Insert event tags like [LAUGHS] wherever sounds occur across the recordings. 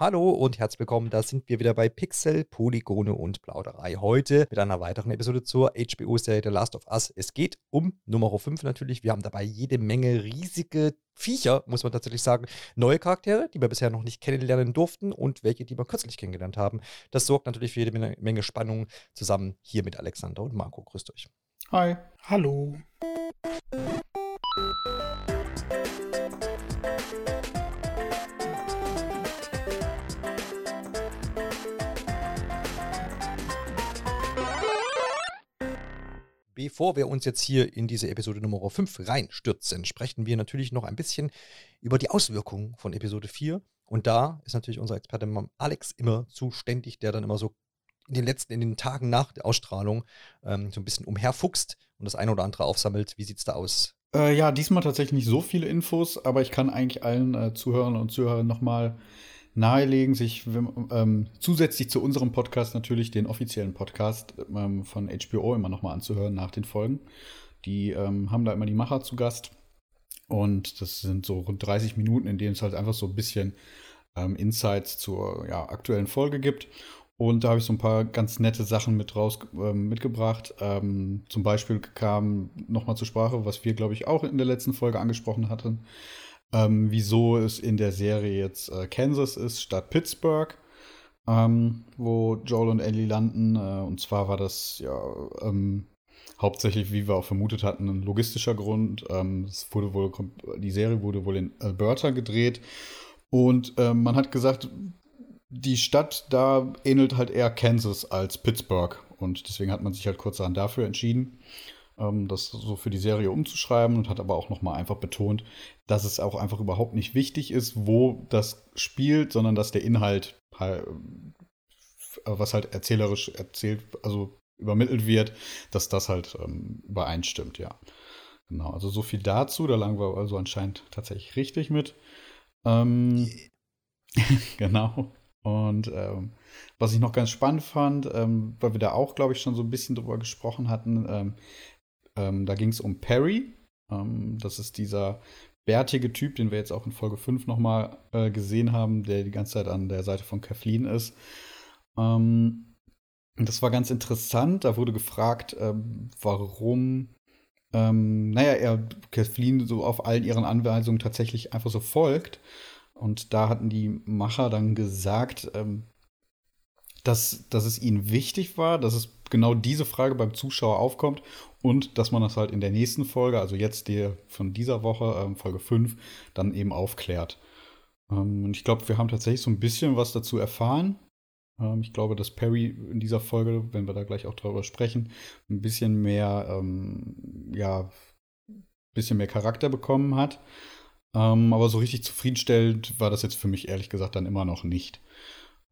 Hallo und herzlich willkommen. Da sind wir wieder bei Pixel, Polygone und Plauderei. Heute mit einer weiteren Episode zur HBO-Serie The Last of Us. Es geht um Nummer 5 natürlich. Wir haben dabei jede Menge riesige Viecher, muss man tatsächlich sagen. Neue Charaktere, die wir bisher noch nicht kennenlernen durften und welche, die wir kürzlich kennengelernt haben. Das sorgt natürlich für jede Menge Spannung zusammen hier mit Alexander und Marco. Grüßt euch. Hi. Hallo. Bevor wir uns jetzt hier in diese Episode Nummer 5 reinstürzen, sprechen wir natürlich noch ein bisschen über die Auswirkungen von Episode 4. Und da ist natürlich unser Experte Alex immer zuständig, der dann immer so in den letzten, in den Tagen nach der Ausstrahlung ähm, so ein bisschen umherfuchst und das eine oder andere aufsammelt. Wie sieht es da aus? Äh, ja, diesmal tatsächlich nicht so viele Infos, aber ich kann eigentlich allen äh, Zuhörern und Zuhörern nochmal nahelegen, sich ähm, zusätzlich zu unserem Podcast natürlich den offiziellen Podcast ähm, von HBO immer nochmal anzuhören nach den Folgen. Die ähm, haben da immer die Macher zu Gast. Und das sind so rund 30 Minuten, in denen es halt einfach so ein bisschen ähm, Insights zur ja, aktuellen Folge gibt. Und da habe ich so ein paar ganz nette Sachen mit raus äh, mitgebracht. Ähm, zum Beispiel kam nochmal zur Sprache, was wir, glaube ich, auch in der letzten Folge angesprochen hatten, ähm, wieso es in der Serie jetzt äh, Kansas ist statt Pittsburgh, ähm, wo Joel und Ellie landen. Äh, und zwar war das ja ähm, hauptsächlich, wie wir auch vermutet hatten, ein logistischer Grund. Ähm, es wurde wohl, die Serie wurde wohl in Alberta gedreht. Und ähm, man hat gesagt, die Stadt da ähnelt halt eher Kansas als Pittsburgh. Und deswegen hat man sich halt kurzerhand dafür entschieden das so für die Serie umzuschreiben und hat aber auch nochmal einfach betont, dass es auch einfach überhaupt nicht wichtig ist, wo das spielt, sondern dass der Inhalt, halt, was halt erzählerisch erzählt, also übermittelt wird, dass das halt ähm, übereinstimmt, ja. Genau, also so viel dazu. Da lagen wir also anscheinend tatsächlich richtig mit. Ähm, [LAUGHS] genau. Und ähm, was ich noch ganz spannend fand, ähm, weil wir da auch, glaube ich, schon so ein bisschen drüber gesprochen hatten, ähm, ähm, da ging es um Perry. Ähm, das ist dieser bärtige Typ, den wir jetzt auch in Folge 5 nochmal äh, gesehen haben, der die ganze Zeit an der Seite von Kathleen ist. Ähm, das war ganz interessant. Da wurde gefragt, ähm, warum, ähm, naja, er Kathleen so auf allen ihren Anweisungen tatsächlich einfach so folgt. Und da hatten die Macher dann gesagt, ähm, dass, dass es ihnen wichtig war, dass es genau diese Frage beim Zuschauer aufkommt und dass man das halt in der nächsten Folge, also jetzt die von dieser Woche, ähm, Folge 5, dann eben aufklärt. Ähm, und ich glaube, wir haben tatsächlich so ein bisschen was dazu erfahren. Ähm, ich glaube, dass Perry in dieser Folge, wenn wir da gleich auch drüber sprechen, ein bisschen mehr, ähm, ja, ein bisschen mehr Charakter bekommen hat. Ähm, aber so richtig zufriedenstellend war das jetzt für mich ehrlich gesagt dann immer noch nicht.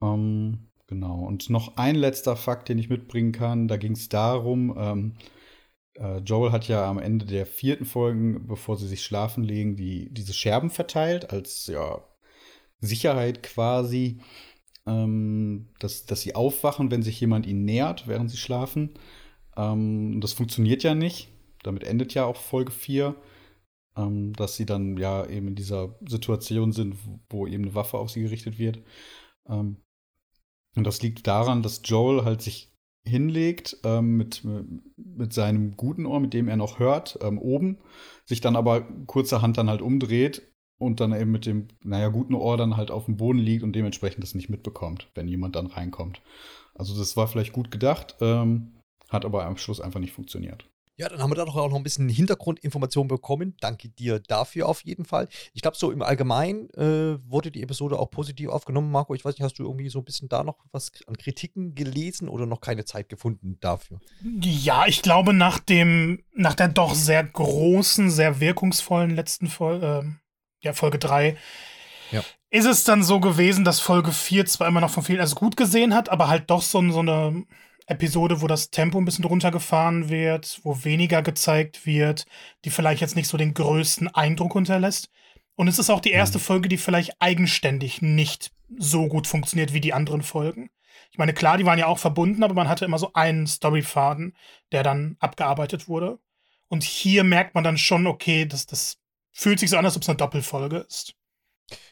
Ähm, genau. Und noch ein letzter Fakt, den ich mitbringen kann. Da ging es darum, Joel hat ja am Ende der vierten Folgen, bevor sie sich schlafen legen, die, diese Scherben verteilt, als ja, Sicherheit quasi, ähm, dass, dass sie aufwachen, wenn sich jemand ihnen nähert, während sie schlafen. Ähm, das funktioniert ja nicht. Damit endet ja auch Folge 4, ähm, dass sie dann ja eben in dieser Situation sind, wo eben eine Waffe auf sie gerichtet wird. Ähm, und das liegt daran, dass Joel halt sich hinlegt ähm, mit, mit seinem guten Ohr, mit dem er noch hört, ähm, oben, sich dann aber kurzerhand dann halt umdreht und dann eben mit dem, naja, guten Ohr dann halt auf dem Boden liegt und dementsprechend das nicht mitbekommt, wenn jemand dann reinkommt. Also das war vielleicht gut gedacht, ähm, hat aber am Schluss einfach nicht funktioniert. Ja, dann haben wir da doch auch noch ein bisschen Hintergrundinformationen bekommen. Danke dir dafür auf jeden Fall. Ich glaube, so im Allgemeinen äh, wurde die Episode auch positiv aufgenommen. Marco, ich weiß nicht, hast du irgendwie so ein bisschen da noch was an Kritiken gelesen oder noch keine Zeit gefunden dafür? Ja, ich glaube, nach dem, nach der doch sehr großen, sehr wirkungsvollen letzten Folge, äh, ja, Folge 3, ja. ist es dann so gewesen, dass Folge 4 zwar immer noch von vielen als gut gesehen hat, aber halt doch so, so eine Episode, wo das Tempo ein bisschen runtergefahren wird, wo weniger gezeigt wird, die vielleicht jetzt nicht so den größten Eindruck hinterlässt. Und es ist auch die erste mhm. Folge, die vielleicht eigenständig nicht so gut funktioniert wie die anderen Folgen. Ich meine, klar, die waren ja auch verbunden, aber man hatte immer so einen Storyfaden, der dann abgearbeitet wurde. Und hier merkt man dann schon, okay, das, das fühlt sich so an, als ob es eine Doppelfolge ist.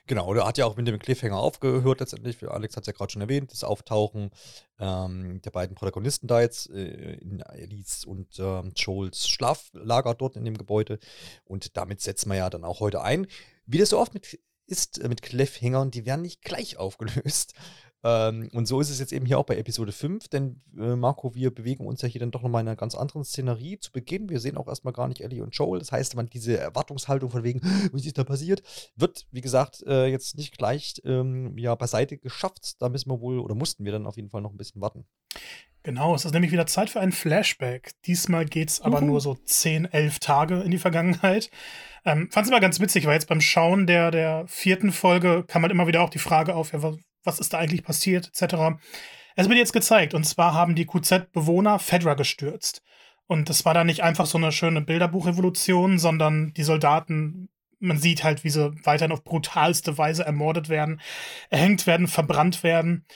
Genau, der hat ja auch mit dem Cliffhanger aufgehört letztendlich. Alex hat es ja gerade schon erwähnt, das Auftauchen ähm, der beiden Protagonisten da jetzt äh, in Elise und ähm, Joels Schlaflager dort in dem Gebäude. Und damit setzen wir ja dann auch heute ein. Wie das so oft mit ist äh, mit Cliffhangern, die werden nicht gleich aufgelöst. Ähm, und so ist es jetzt eben hier auch bei Episode 5, denn äh, Marco, wir bewegen uns ja hier dann doch nochmal in einer ganz anderen Szenerie zu Beginn. Wir sehen auch erstmal gar nicht Ellie und Joel. Das heißt, man diese Erwartungshaltung von wegen, [LAUGHS] was ist da passiert, wird, wie gesagt, äh, jetzt nicht gleich ähm, ja, beiseite geschafft. Da müssen wir wohl oder mussten wir dann auf jeden Fall noch ein bisschen warten. Genau, es ist nämlich wieder Zeit für einen Flashback. Diesmal geht es aber nur so 10, 11 Tage in die Vergangenheit. Ähm, Fand es immer ganz witzig, weil jetzt beim Schauen der, der vierten Folge kam halt immer wieder auch die Frage auf, ja, was ist da eigentlich passiert, etc. Es wird jetzt gezeigt, und zwar haben die QZ-Bewohner Fedra gestürzt. Und das war dann nicht einfach so eine schöne Bilderbuchrevolution, sondern die Soldaten, man sieht halt, wie sie weiterhin auf brutalste Weise ermordet werden, erhängt werden, verbrannt werden.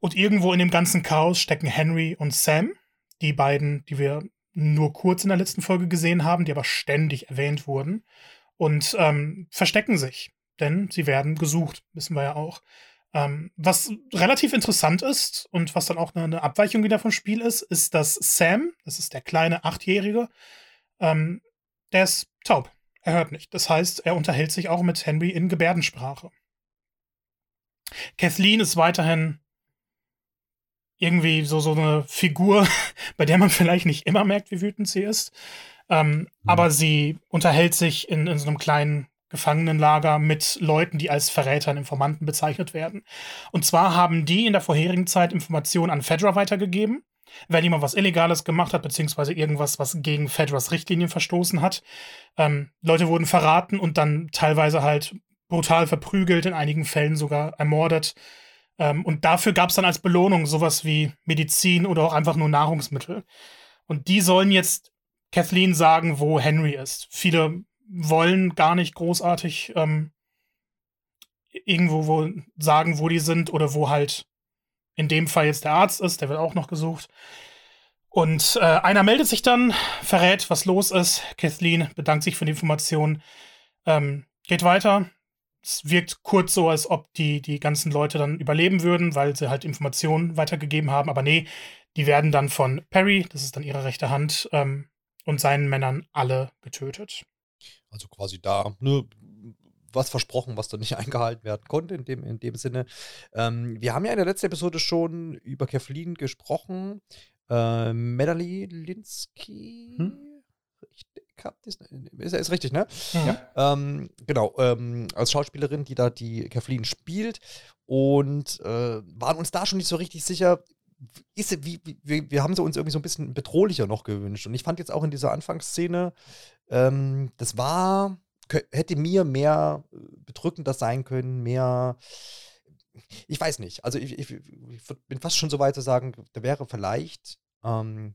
Und irgendwo in dem ganzen Chaos stecken Henry und Sam, die beiden, die wir nur kurz in der letzten Folge gesehen haben, die aber ständig erwähnt wurden, und ähm, verstecken sich. Denn sie werden gesucht, wissen wir ja auch. Ähm, was relativ interessant ist und was dann auch eine, eine, Abweichung wieder vom Spiel ist, ist, dass Sam, das ist der kleine Achtjährige, ähm, der ist taub. Er hört nicht. Das heißt, er unterhält sich auch mit Henry in Gebärdensprache. Kathleen ist weiterhin irgendwie so, so eine Figur, [LAUGHS] bei der man vielleicht nicht immer merkt, wie wütend sie ist. Ähm, mhm. Aber sie unterhält sich in, in so einem kleinen Gefangenenlager mit Leuten, die als Verräter und Informanten bezeichnet werden. Und zwar haben die in der vorherigen Zeit Informationen an Fedra weitergegeben, wenn jemand was Illegales gemacht hat, beziehungsweise irgendwas, was gegen Fedras Richtlinien verstoßen hat. Ähm, Leute wurden verraten und dann teilweise halt brutal verprügelt, in einigen Fällen sogar ermordet. Ähm, und dafür gab es dann als Belohnung sowas wie Medizin oder auch einfach nur Nahrungsmittel. Und die sollen jetzt Kathleen sagen, wo Henry ist. Viele wollen gar nicht großartig ähm, irgendwo wo sagen, wo die sind oder wo halt in dem Fall jetzt der Arzt ist, der wird auch noch gesucht. Und äh, einer meldet sich dann, verrät, was los ist. Kathleen bedankt sich für die Information, ähm, geht weiter. Es wirkt kurz so, als ob die, die ganzen Leute dann überleben würden, weil sie halt Informationen weitergegeben haben. Aber nee, die werden dann von Perry, das ist dann ihre rechte Hand, ähm, und seinen Männern alle getötet. Also quasi da ne, was versprochen, was dann nicht [LAUGHS] eingehalten werden konnte in dem, in dem Sinne. Ähm, wir haben ja in der letzten Episode schon über Kathleen gesprochen. Äh, Melanie Linsky. Hm? Ist, ist richtig, ne? Ja. Ähm, genau, ähm, als Schauspielerin, die da die Kathleen spielt. Und äh, waren uns da schon nicht so richtig sicher, ist, wie, wie, wir haben sie uns irgendwie so ein bisschen bedrohlicher noch gewünscht. Und ich fand jetzt auch in dieser Anfangsszene, ähm, das war, hätte mir mehr äh, bedrückender sein können, mehr. Ich weiß nicht. Also ich, ich, ich bin fast schon so weit zu sagen, da wäre vielleicht ähm,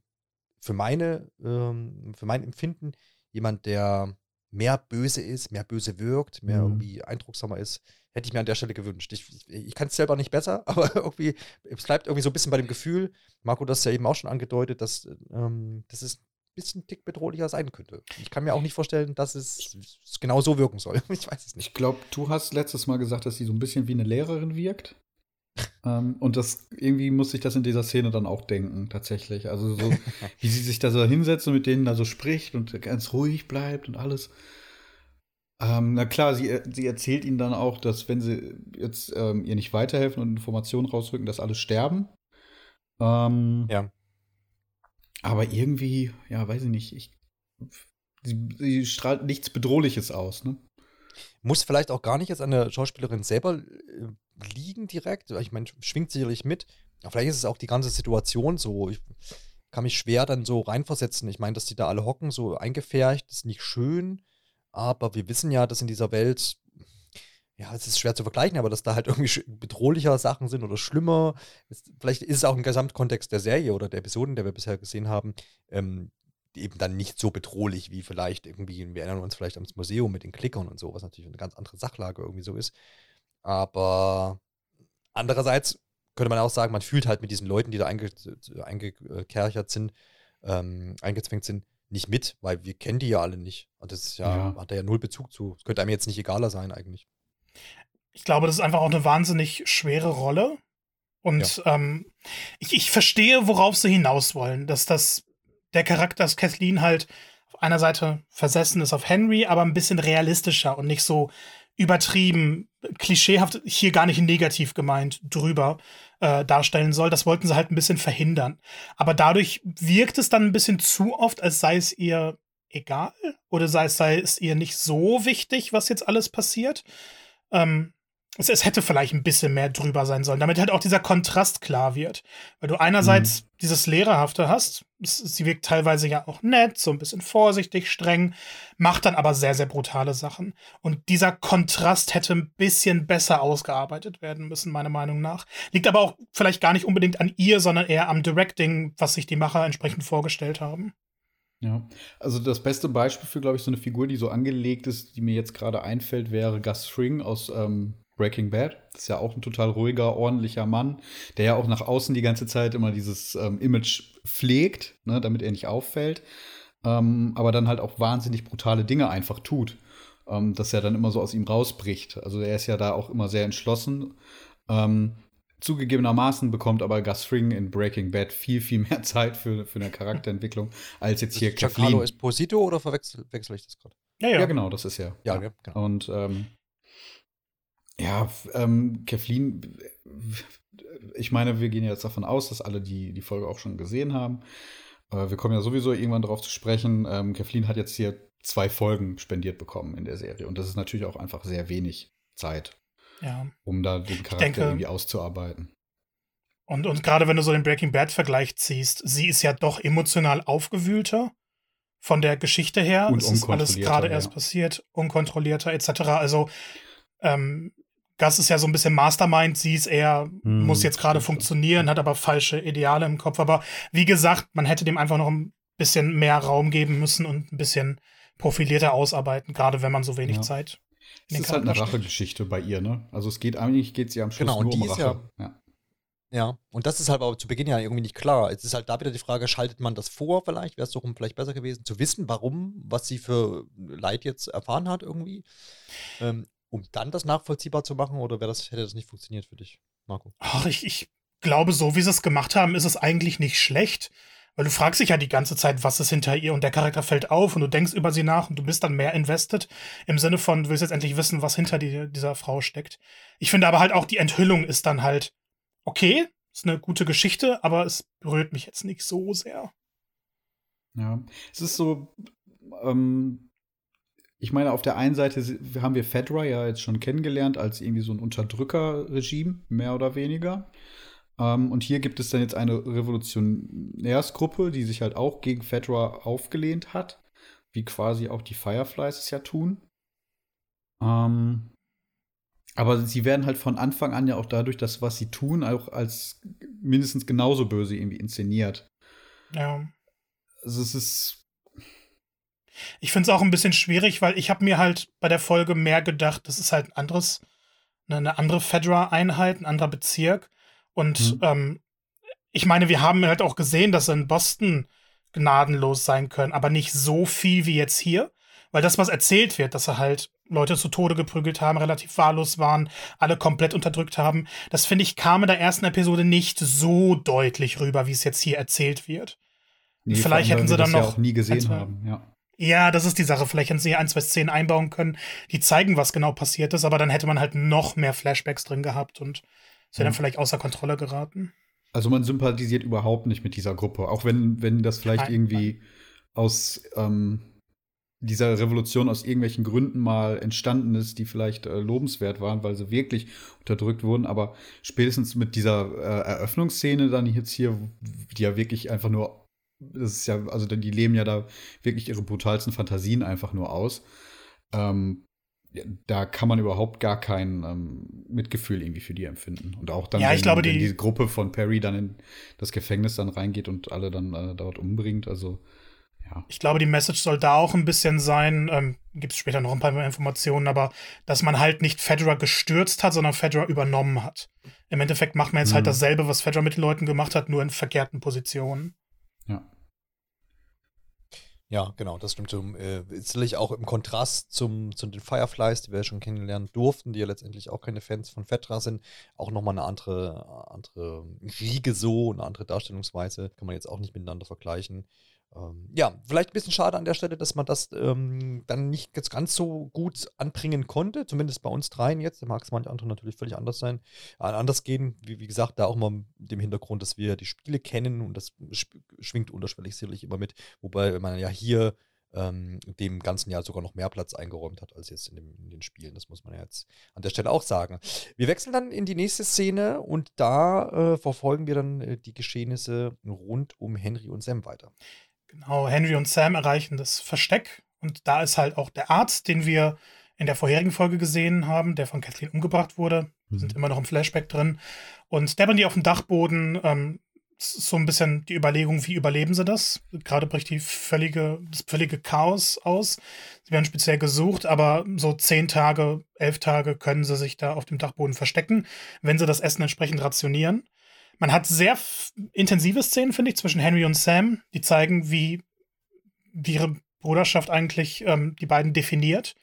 für meine, ähm, für mein Empfinden jemand, der mehr böse ist, mehr böse wirkt, mehr mhm. irgendwie eindrucksamer ist, hätte ich mir an der Stelle gewünscht. Ich, ich, kann es selber nicht besser, [LAUGHS] aber irgendwie, es bleibt irgendwie so ein bisschen bei dem Gefühl, Marco, das ist ja eben auch schon angedeutet, dass, ähm, es ein bisschen tick bedrohlicher sein könnte. Ich kann mir auch nicht vorstellen, dass es, genau so wirken soll. [LAUGHS] Ich weiß es nicht. Ich glaube, du hast letztes Mal gesagt, dass sie so ein bisschen wie eine Lehrerin wirkt. ähm, und das irgendwie muss ich das in dieser Szene dann auch denken, tatsächlich. Also so, [LAUGHS] wie sie sich da so hinsetzt und mit denen da so spricht und ganz ruhig bleibt und alles. Ähm, na klar, sie, sie erzählt ihnen dann auch, dass wenn sie jetzt ähm, ihr nicht weiterhelfen und Informationen rausrücken, dass alle sterben. Ähm, ja. Aber irgendwie, ja, weiß ich nicht, ich, sie, sie, strahlt nichts Bedrohliches aus, ne? Muss vielleicht auch gar nicht jetzt an der Schauspielerin selber äh, liegen direkt. Ich meine, schwingt sicherlich mit. Vielleicht ist es auch die ganze Situation so. Ich kann mich schwer dann so reinversetzen. Ich meine, dass die da alle hocken, so eingefärcht, ist nicht schön. Aber wir wissen ja, dass in dieser Welt, ja, es ist schwer zu vergleichen, aber dass da halt irgendwie bedrohlicher Sachen sind oder schlimmer. Vielleicht ist es auch im Gesamtkontext der Serie oder der Episoden, der wir bisher gesehen haben, ähm, eben dann nicht so bedrohlich wie vielleicht irgendwie, wir erinnern uns vielleicht ans Museum mit den Klickern und so, was natürlich eine ganz andere Sachlage irgendwie so ist. Aber andererseits könnte man auch sagen, man fühlt halt mit diesen Leuten, die da einge eingekerchert sind, ähm, eingezwängt sind, nicht mit, weil wir kennen die ja alle nicht. Und das ist ja, ja. hat er ja null Bezug zu. Es könnte einem jetzt nicht egaler sein eigentlich. Ich glaube, das ist einfach auch eine wahnsinnig schwere Rolle. Und ja. ähm, ich, ich verstehe, worauf sie hinaus wollen, dass das der Charakter, dass Kathleen halt auf einer Seite versessen ist auf Henry, aber ein bisschen realistischer und nicht so übertrieben, klischeehaft, hier gar nicht negativ gemeint, drüber äh, darstellen soll. Das wollten sie halt ein bisschen verhindern. Aber dadurch wirkt es dann ein bisschen zu oft, als sei es ihr egal oder sei es, sei es ihr nicht so wichtig, was jetzt alles passiert. Ähm, es, es, hätte vielleicht ein bisschen mehr drüber sein sollen, damit halt auch dieser Kontrast klar wird. Weil du einerseits mhm. dieses Lehrerhafte hast, sie wirkt teilweise ja auch nett, so ein bisschen vorsichtig, streng, macht dann aber sehr, sehr brutale Sachen. Und dieser Kontrast hätte ein bisschen besser ausgearbeitet werden müssen, meiner Meinung nach. Liegt aber auch vielleicht gar nicht unbedingt an ihr, sondern eher am Directing, was sich die Macher entsprechend vorgestellt haben. Ja, also das beste Beispiel für, glaube ich, so eine Figur, die so angelegt ist, die mir jetzt gerade einfällt, wäre Gus Fring aus ähm, Breaking Bad. Das ist ja auch ein total ruhiger, ordentlicher Mann, der ja auch nach außen die ganze Zeit immer dieses ähm, Image pflegt, ne, damit er nicht auffällt, ähm, aber dann halt auch wahnsinnig brutale Dinge einfach tut, ähm, dass er dann immer so aus ihm rausbricht. Also er ist ja da auch immer sehr entschlossen. Ähm, zugegebenermaßen bekommt aber Gus Fring in Breaking Bad viel, viel mehr [LAUGHS] Zeit für, für eine Charakterentwicklung als jetzt hier Giancarlo Esposito oder verwechsel wechsel ich das gerade? Ja, ja. ja, genau, das ist ja. Ja, ja genau. Und ähm, ja, ähm, Kathleen, ich meine, wir gehen jetzt davon aus, dass alle die, die Folge auch schon gesehen haben. Äh, wir kommen ja sowieso irgendwann darauf zu sprechen. Ähm, Kathleen hat jetzt hier zwei Folgen spendiert bekommen in der Serie. Und das ist natürlich auch einfach sehr wenig Zeit, ja. um da den Charakter denke, irgendwie auszuarbeiten. Und, und gerade wenn du so den Breaking Bad-Vergleich ziehst, sie ist ja doch emotional aufgewühlter von der Geschichte her. Und es ist alles gerade ja. erst passiert, unkontrollierter etc. Also ähm, Gus ist ja so ein bisschen Mastermind, sie ist eher, hm, muss jetzt gerade funktionieren, hat aber falsche Ideale im Kopf. Aber wie gesagt, man hätte dem einfach noch ein bisschen mehr Raum geben müssen und ein bisschen profilierter ausarbeiten, gerade wenn man so wenig ja. Zeit. Es ist halt eine Rachegeschichte bei ihr, ne? Also es geht eigentlich geht sie am Schluss genau, nur um Rache. Ja, ja. ja, und das ist halt aber zu Beginn ja irgendwie nicht klar. Es ist halt da wieder die Frage, schaltet man das vor vielleicht? Wäre es doch vielleicht besser gewesen, zu wissen, warum, was sie für Leid jetzt erfahren hat irgendwie. Ähm, um dann das nachvollziehbar zu machen oder das, hätte das nicht funktioniert für dich, Marco? Ach, ich, ich glaube, so wie sie es gemacht haben, ist es eigentlich nicht schlecht. Weil du fragst dich ja die ganze Zeit, was ist hinter ihr und der Charakter fällt auf und du denkst über sie nach und du bist dann mehr invested im Sinne von, du willst jetzt endlich wissen, was hinter die, dieser Frau steckt. Ich finde aber halt auch die Enthüllung ist dann halt okay, ist eine gute Geschichte, aber es berührt mich jetzt nicht so sehr. Ja, es ist so, ähm, ich meine, auf der einen Seite haben wir Fedra ja jetzt schon kennengelernt als irgendwie so ein Unterdrückerregime, mehr oder weniger. Ähm, und hier gibt es dann jetzt eine Revolutionärsgruppe, die sich halt auch gegen Fedra aufgelehnt hat, wie quasi auch die Fireflies es ja tun. Ähm, aber sie werden halt von Anfang an ja auch dadurch, dass was sie tun, auch als mindestens genauso böse irgendwie inszeniert. Ja. Also es ist ich finde es auch ein bisschen schwierig, weil ich habe mir halt bei der Folge mehr gedacht, das ist halt ein anderes, ne, eine andere Fedra-Einheit, ein anderer Bezirk. Und mhm. ähm, ich meine, wir haben halt auch gesehen, dass sie in Boston gnadenlos sein können, aber nicht so viel wie jetzt hier. Weil das, was erzählt wird, dass sie halt Leute zu Tode geprügelt haben, relativ wahllos waren, alle komplett unterdrückt haben, das finde ich kam in der ersten Episode nicht so deutlich rüber, wie es jetzt hier erzählt wird. Nee, Vielleicht hätten sie dann noch. Ja auch nie gesehen haben, ja. Ja, das ist die Sache. Vielleicht hätten sie ein, zwei Szenen einbauen können, die zeigen, was genau passiert ist, aber dann hätte man halt noch mehr Flashbacks drin gehabt und es wäre mhm. dann vielleicht außer Kontrolle geraten. Also man sympathisiert überhaupt nicht mit dieser Gruppe, auch wenn, wenn das vielleicht nein, irgendwie nein. aus ähm, dieser Revolution aus irgendwelchen Gründen mal entstanden ist, die vielleicht äh, lobenswert waren, weil sie wirklich unterdrückt wurden. Aber spätestens mit dieser äh, Eröffnungsszene dann jetzt hier, die ja wirklich einfach nur das ist ja, also die leben ja da wirklich ihre brutalsten Fantasien einfach nur aus. Ähm, da kann man überhaupt gar kein ähm, Mitgefühl irgendwie für die empfinden. Und auch dann, ja, wenn, glaube, wenn die, die Gruppe von Perry dann in das Gefängnis dann reingeht und alle dann äh, dort umbringt. Also, ja. Ich glaube, die Message soll da auch ein bisschen sein, ähm, gibt es später noch ein paar mehr Informationen, aber dass man halt nicht Fedra gestürzt hat, sondern Fedra übernommen hat. Im Endeffekt macht man jetzt halt mhm. halt dasselbe, was Fedra mit den Leuten gemacht hat, nur in verkehrten Positionen. Ja. Genau, das stimmt. Zum, äh, sicherlich auch im Kontrast zum, zu den Fireflies, die wir ja schon kennenlernen durften, die ja letztendlich auch keine Fans von Fetra sind, auch nochmal eine andere, andere Riege so, eine andere Darstellungsweise, kann man jetzt auch nicht miteinander vergleichen. Ähm, ja, vielleicht ein bisschen schade an der Stelle, dass man das ähm, dann nicht jetzt ganz so gut anbringen konnte, zumindest bei uns dreien jetzt. Da mag es manche andere natürlich völlig anders sein, äh, anders gehen. Wie, wie, gesagt, da auch mal mit dem Hintergrund, dass wir die Spiele kennen und das schwingt unterschwellig sicherlich immer mit. Wobei man ja hier ähm, dem ganzen Jahr sogar noch mehr Platz eingeräumt hat als jetzt in, dem, in, den Spielen. Das muss man ja jetzt an der Stelle auch sagen. Wir wechseln dann in die nächste Szene und da äh, verfolgen wir dann äh, die Geschehnisse rund um Henry und Sam weiter. Genau, Henry und Sam erreichen das Versteck und da ist halt auch der Arzt, den wir in der vorherigen Folge gesehen haben, der von Kathleen umgebracht wurde. Wir mhm. sind immer noch im Flashback drin. Und Devon, die auf dem Dachboden, ähm, so ein bisschen die Überlegung, wie überleben sie das? Gerade bricht die völlige, das völlige Chaos aus. Sie werden speziell gesucht, aber so zehn Tage, elf Tage können sie sich da auf dem Dachboden verstecken, wenn sie das Essen entsprechend rationieren. Man hat sehr intensive Szenen, finde ich, zwischen Henry und Sam, die zeigen, wie, wie ihre Bruderschaft eigentlich ähm, die beiden definiert.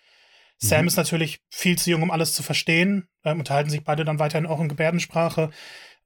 Mhm. Sam ist natürlich viel zu jung, um alles zu verstehen, ähm, unterhalten sich beide dann weiterhin auch in Gebärdensprache.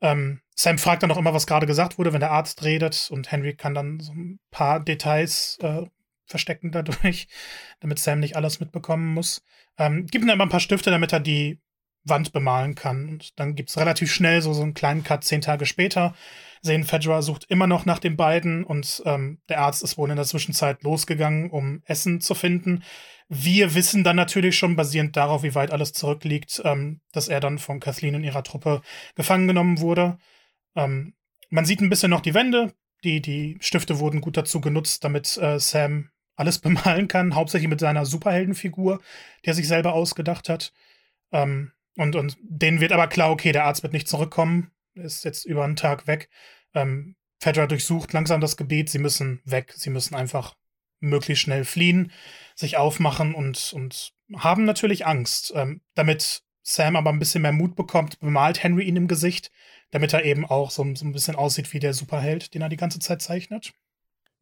Ähm, Sam fragt dann auch immer, was gerade gesagt wurde, wenn der Arzt redet und Henry kann dann so ein paar Details äh, verstecken dadurch, [LAUGHS] damit Sam nicht alles mitbekommen muss. Ähm, gibt ihm aber ein paar Stifte, damit er die Wand bemalen kann. Und dann gibt es relativ schnell so, so einen kleinen Cut, zehn Tage später. Sehen Fedra sucht immer noch nach den beiden und ähm, der Arzt ist wohl in der Zwischenzeit losgegangen, um Essen zu finden. Wir wissen dann natürlich schon, basierend darauf, wie weit alles zurückliegt, ähm, dass er dann von Kathleen und ihrer Truppe gefangen genommen wurde. Ähm, man sieht ein bisschen noch die Wände. Die, die Stifte wurden gut dazu genutzt, damit äh, Sam alles [LAUGHS] bemalen kann, hauptsächlich mit seiner Superheldenfigur, die er sich selber ausgedacht hat. Ähm, und, und denen wird aber klar, okay, der Arzt wird nicht zurückkommen, ist jetzt über einen Tag weg. Ähm, Fedra durchsucht langsam das Gebiet, sie müssen weg, sie müssen einfach möglichst schnell fliehen, sich aufmachen und, und haben natürlich Angst. Ähm, damit Sam aber ein bisschen mehr Mut bekommt, bemalt Henry ihn im Gesicht, damit er eben auch so, so ein bisschen aussieht wie der Superheld, den er die ganze Zeit zeichnet.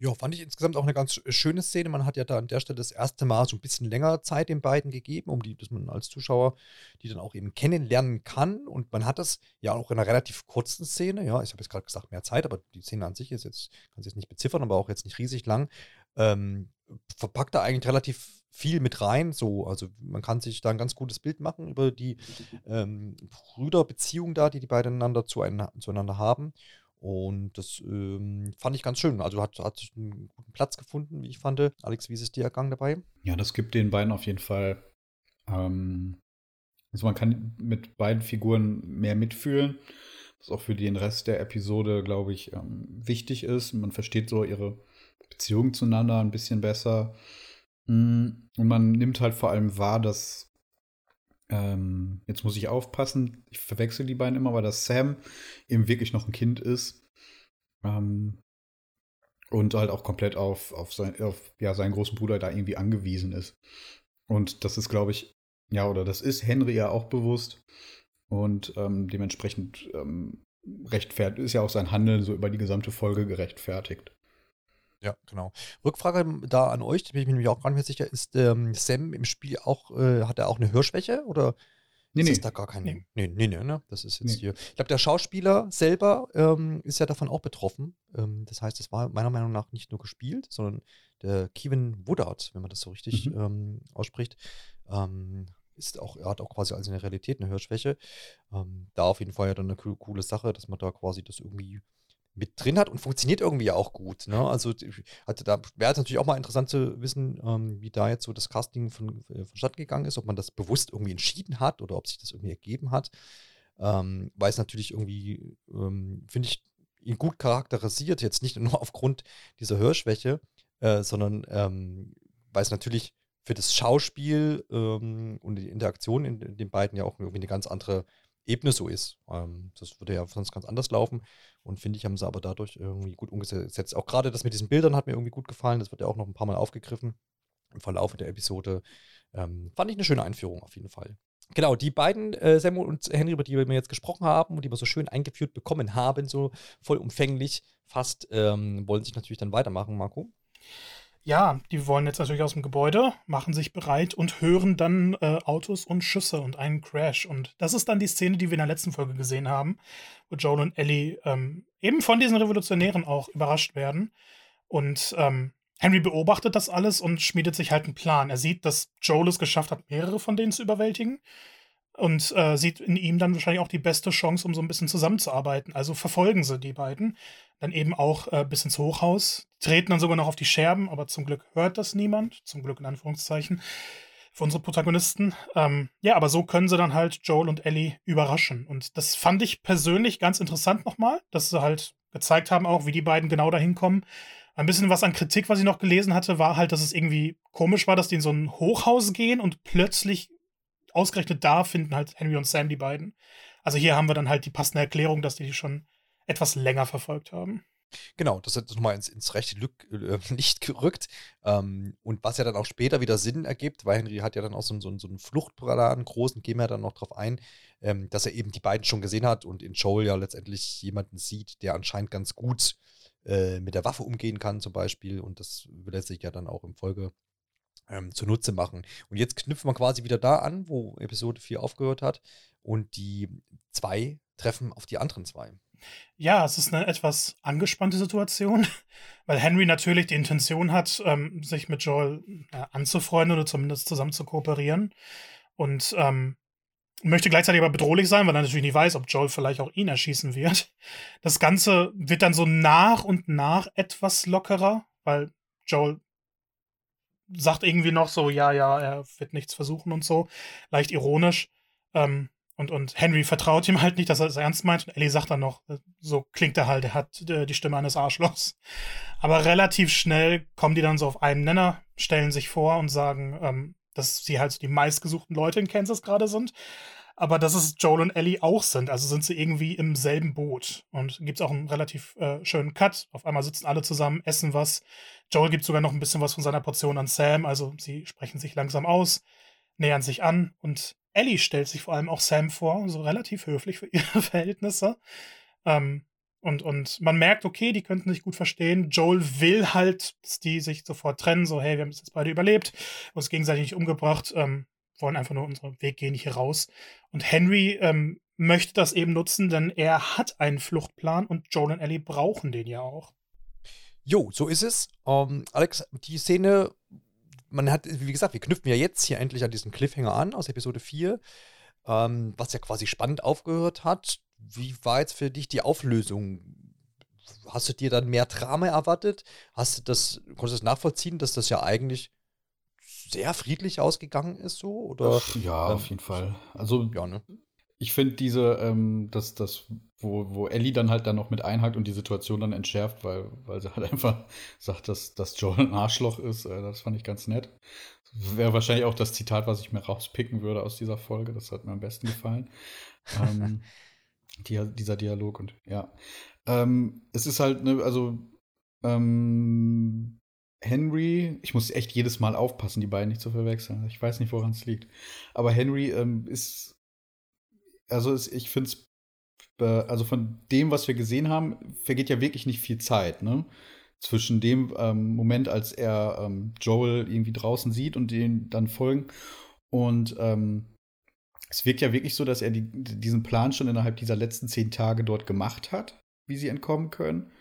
Ja, fand ich insgesamt auch eine ganz schöne Szene. Man hat ja da an der Stelle das erste Mal so ein bisschen länger Zeit den beiden gegeben, um die, dass man als Zuschauer die dann auch eben kennenlernen kann. Und man hat das ja auch in einer relativ kurzen Szene, ja, ich habe jetzt gerade gesagt, mehr Zeit, aber die Szene an sich ist jetzt, kann sie jetzt nicht beziffern, aber auch jetzt nicht riesig lang. Ähm, verpackt da eigentlich relativ viel mit rein. So, also man kann sich da ein ganz gutes Bild machen über die ähm, Brüderbeziehung da, die die beiden einander zueinander haben. Und das ähm, fand ich ganz schön. Also hat, hat einen guten Platz gefunden, wie ich fand. Alex, wie ist es dir ergangen dabei? Ja, das gibt den beiden auf jeden Fall. Ähm, also man kann mit beiden Figuren mehr mitfühlen, was auch für den Rest der Episode, glaube ich, ähm, wichtig ist. Man versteht so ihre Beziehung zueinander ein bisschen besser. Mm, und man nimmt halt vor allem wahr, dass ähm, jetzt muss ich aufpassen, ich verwechsel die beiden immer, weil das Sam eben wirklich noch ein Kind ist. Ähm, und halt auch komplett auf, auf, sein, auf ja, seinen großen Bruder da irgendwie angewiesen ist. Und das ist, glaube ich, ja, oder das ist Henry ja auch bewusst. Und ähm, dementsprechend ähm, rechtfertigt ist ja auch sein Handeln so über die gesamte Folge gerechtfertigt. Ja, genau. Rückfrage da an euch, da bin ich mir nämlich auch gar nicht mehr sicher, ist ähm, Sam im Spiel auch, äh, hat er auch eine Hörschwäche oder nee, ist nee. da gar kein. Nee, nee, nee, nee ne? Das ist jetzt nee. hier. Ich glaube, der Schauspieler selber ähm, ist ja davon auch betroffen. Ähm, das heißt, es war meiner Meinung nach nicht nur gespielt, sondern der Kevin Woodard, wenn man das so richtig mhm. ähm, ausspricht, ähm, ist auch, er hat auch quasi als eine Realität eine Hörschwäche. Ähm, da auf jeden Fall ja dann eine coole Sache, dass man da quasi das irgendwie mit drin hat und funktioniert irgendwie auch gut. Ne? Also hatte da wäre es natürlich auch mal interessant zu wissen, ähm, wie da jetzt so das Casting von, äh, vonstatten gegangen ist, ob man das bewusst irgendwie entschieden hat oder ob sich das irgendwie ergeben hat. Ähm, weil es natürlich irgendwie, ähm, finde ich, ihn gut charakterisiert, jetzt nicht nur [LAUGHS] aufgrund dieser Hörschwäche, äh, sondern ähm, weil es natürlich für das Schauspiel ähm, und die Interaktion in, in, den beiden ja auch irgendwie eine ganz andere Ebene so ist. Ähm, das würde ja sonst ganz anders laufen. Und finde ich, haben sie aber dadurch irgendwie gut umgesetzt. Auch gerade das mit diesen Bildern hat mir irgendwie gut gefallen. Das wird ja auch noch ein paar Mal aufgegriffen im Verlauf der Episode. Ähm, fand ich eine schöne Einführung auf jeden Fall. Genau, die beiden, äh, Samuel und Henry, über die wir jetzt gesprochen haben und die wir so schön eingeführt bekommen haben, so vollumfänglich fast, ähm, wollen sich natürlich dann weitermachen, Marco. Ja, die wollen jetzt natürlich aus dem Gebäude, machen sich bereit und hören dann äh, Autos und Schüsse und einen Crash. Und das ist dann die Szene, die wir in der letzten Folge gesehen haben, wo Joel und Ellie ähm, eben von diesen Revolutionären auch überrascht werden. Und ähm, Henry beobachtet das alles und schmiedet sich halt einen Plan. Er sieht, dass Joel es geschafft hat, mehrere von denen zu überwältigen und äh, sieht in ihm dann wahrscheinlich auch die beste Chance, um so ein bisschen zusammenzuarbeiten. Also verfolgen sie die beiden dann eben auch äh, bis ins Hochhaus, treten dann sogar noch auf die Scherben, aber zum Glück hört das niemand, zum Glück in Anführungszeichen, für unsere Protagonisten. Ähm, ja, aber so können sie dann halt Joel und Ellie überraschen. Und das fand ich persönlich ganz interessant nochmal, dass sie halt gezeigt haben auch, wie die beiden genau dahin kommen. Ein bisschen was an Kritik, was ich noch gelesen hatte, war halt, dass es irgendwie komisch war, dass die in so ein Hochhaus gehen und plötzlich ausgerechnet da finden halt Henry und Sam die beiden. Also hier haben wir dann halt die passende Erklärung, dass die die schon etwas länger verfolgt haben. Genau, das hat nochmal ins, ins rechte äh, [LAUGHS] Licht gerückt. Ähm, und was ja dann auch später wieder Sinn ergibt, weil Henry hat ja dann auch so, so, so einen Fluchtplan, großen, gehen wir dann noch drauf ein, ähm, dass er eben die beiden schon gesehen hat und in Joel ja letztendlich jemanden sieht, der anscheinend ganz gut äh, mit der Waffe umgehen kann, zum Beispiel. Und das er sich ja dann auch im Folge ähm, zunutze machen. Und jetzt knüpfen wir quasi wieder da an, wo Episode 4 aufgehört hat. Und die zwei treffen auf die anderen zwei. Ja, es ist eine etwas angespannte Situation, [LAUGHS] weil Henry natürlich die Intention hat, ähm, sich mit Joel äh, anzufreunden oder zumindest zusammen zu kooperieren. Und ähm, möchte gleichzeitig aber bedrohlich sein, weil er natürlich nicht weiß, ob Joel vielleicht auch ihn erschießen wird. Das Ganze wird dann so nach und nach etwas lockerer, weil Joel sagt irgendwie noch so, ja, ja, er wird nichts versuchen und so, leicht ironisch. Ähm, und, und Henry vertraut ihm halt nicht, dass er es ernst meint. Und Ellie sagt dann noch, äh, so klingt er halt, er hat äh, die Stimme eines Arschlochs. [LAUGHS] Aber relativ schnell kommen die dann so auf einen Nenner, stellen sich vor und sagen, ähm, dass sie halt so die meistgesuchten Leute in Kansas gerade sind. Aber dass es Joel und Ellie auch sind. Also sind sie irgendwie im selben Boot. Und gibt es auch einen relativ äh, schönen Cut. Auf einmal sitzen alle zusammen, essen was. Joel gibt sogar noch ein bisschen was von seiner Portion an Sam. Also sie sprechen sich langsam aus, nähern sich an und Ellie stellt sich vor allem auch Sam vor, so relativ höflich für ihre [LAUGHS] Verhältnisse. Ähm, und, und man merkt, okay, die könnten sich gut verstehen. Joel will halt, dass die sich sofort trennen, so, hey, wir haben es jetzt beide überlebt, uns gegenseitig nicht umgebracht, ähm, wollen einfach nur unseren Weg gehen, hier raus. Und Henry ähm, möchte das eben nutzen, denn er hat einen Fluchtplan und Joel und Ellie brauchen den ja auch. Jo, so ist es. Ähm, Alex, die Szene man hat, wie gesagt, wir knüpfen ja jetzt hier endlich an diesen Cliffhanger an aus Episode 4, ähm, was ja quasi spannend aufgehört hat. Wie war jetzt für dich die Auflösung? Hast du dir dann mehr Drama erwartet? Hast du das, konntest du das nachvollziehen, dass das ja eigentlich sehr friedlich ausgegangen ist so? Oder, Ach, ja, ähm, auf jeden Fall. Also, ja, ne? ich finde diese, ähm, das, das, wo, wo Ellie dann halt dann noch mit einhakt und die Situation dann entschärft, weil, weil sie halt einfach [LAUGHS] sagt, dass, dass Joel ein Arschloch ist, äh, das fand ich ganz nett. Wäre wahrscheinlich auch das Zitat, was ich mir rauspicken würde aus dieser Folge. Das hat mir am besten gefallen. [LAUGHS] ähm, die, dieser Dialog und ja. Ähm, es ist halt, ne, also ähm, Henry, ich muss echt jedes Mal aufpassen, die beiden nicht zu verwechseln. Ich weiß nicht, woran es liegt. Aber Henry ähm, ist also es, ich finde es, äh, also von dem, was wir gesehen haben, vergeht ja wirklich nicht viel Zeit, ne? Zwischen dem ähm, Moment, als er ähm, Joel irgendwie draußen sieht und den dann folgen. Und ähm, es wirkt ja wirklich so, dass er die, diesen Plan schon innerhalb dieser letzten zehn Tage dort gemacht hat, wie sie entkommen können.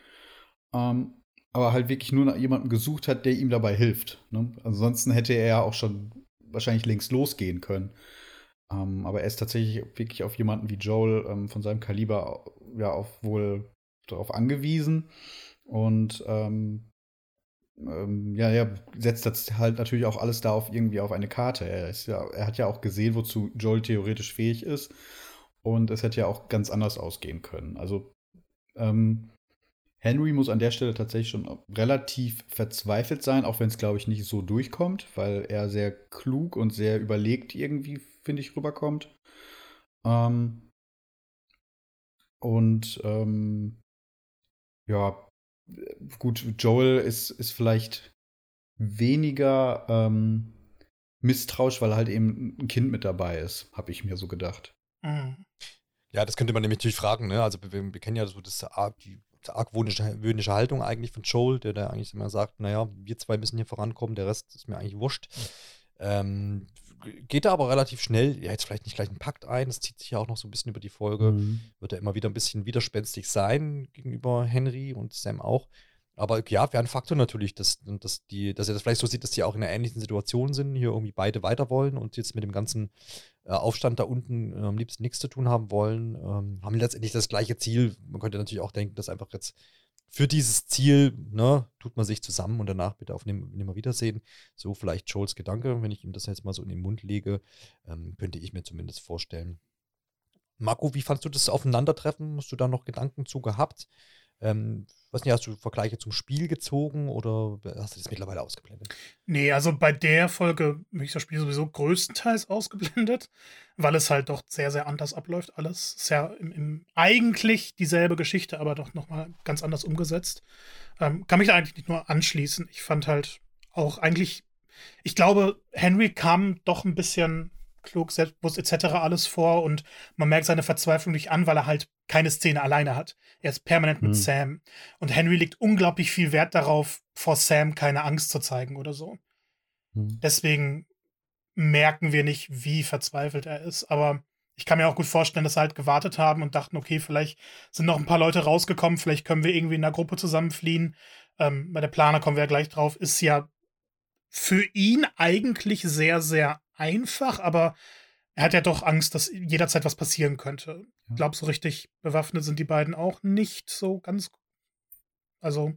Ähm, aber halt wirklich nur nach jemandem gesucht hat, der ihm dabei hilft. Ne? Ansonsten hätte er ja auch schon wahrscheinlich längst losgehen können. Ähm, aber er ist tatsächlich wirklich auf jemanden wie Joel ähm, von seinem Kaliber ja auch wohl darauf angewiesen. Und ähm, ähm, ja, er setzt das halt natürlich auch alles da auf irgendwie auf eine Karte. Er, ist ja, er hat ja auch gesehen, wozu Joel theoretisch fähig ist. Und es hätte ja auch ganz anders ausgehen können. Also ähm, Henry muss an der Stelle tatsächlich schon relativ verzweifelt sein, auch wenn es, glaube ich, nicht so durchkommt, weil er sehr klug und sehr überlegt irgendwie finde ich, rüberkommt. Ähm, und ähm, ja, gut, Joel ist, ist vielleicht weniger ähm, misstrauisch, weil halt eben ein Kind mit dabei ist, habe ich mir so gedacht. Mhm. Ja, das könnte man nämlich natürlich fragen, ne? Also wir, wir kennen ja so das, die argwöhnische Haltung eigentlich von Joel, der da eigentlich immer sagt, naja, wir zwei müssen hier vorankommen, der Rest ist mir eigentlich wurscht. Ähm, geht da aber relativ schnell, ja, jetzt vielleicht nicht gleich einen Pakt ein, das zieht sich ja auch noch so ein bisschen über die Folge, mhm. wird er immer wieder ein bisschen widerspenstig sein gegenüber Henry und Sam auch. Aber ja, wäre ein Faktor natürlich, dass, dass, die, dass er das vielleicht so sieht, dass die auch in einer ähnlichen Situation sind, hier irgendwie beide weiter wollen und jetzt mit dem ganzen äh, Aufstand da unten äh, am liebsten nichts zu tun haben wollen, ähm, haben letztendlich das gleiche Ziel. Man könnte natürlich auch denken, dass einfach jetzt für dieses Ziel, ne, tut man sich zusammen und danach bitte auf Nimmerwiedersehen. So vielleicht Joels Gedanke, wenn ich ihm das jetzt mal so in den Mund lege, ähm, könnte ich mir zumindest vorstellen. Marco, wie fandst du das Aufeinandertreffen? Hast du da noch Gedanken zu gehabt? Ähm, was nicht, hast du Vergleiche zum Spiel gezogen oder hast du das mittlerweile ausgeblendet? Nee, also bei der Folge habe ich das Spiel sowieso größtenteils [LAUGHS] ausgeblendet, weil es halt doch sehr, sehr anders abläuft. Alles ist ja im, im eigentlich dieselbe Geschichte, aber doch nochmal ganz anders umgesetzt. Ähm, kann mich da eigentlich nicht nur anschließen. Ich fand halt auch eigentlich, ich glaube, Henry kam doch ein bisschen klug, selbstbewusst etc. alles vor und man merkt seine Verzweiflung nicht an, weil er halt keine Szene alleine hat. Er ist permanent mit mhm. Sam und Henry legt unglaublich viel Wert darauf, vor Sam keine Angst zu zeigen oder so. Mhm. Deswegen merken wir nicht, wie verzweifelt er ist, aber ich kann mir auch gut vorstellen, dass sie halt gewartet haben und dachten, okay, vielleicht sind noch ein paar Leute rausgekommen, vielleicht können wir irgendwie in einer Gruppe zusammenfliehen. Ähm, bei der Planer kommen wir ja gleich drauf, ist ja für ihn eigentlich sehr, sehr einfach, aber er hat ja doch Angst, dass jederzeit was passieren könnte. Ich glaube, so richtig bewaffnet sind die beiden auch nicht so ganz. Also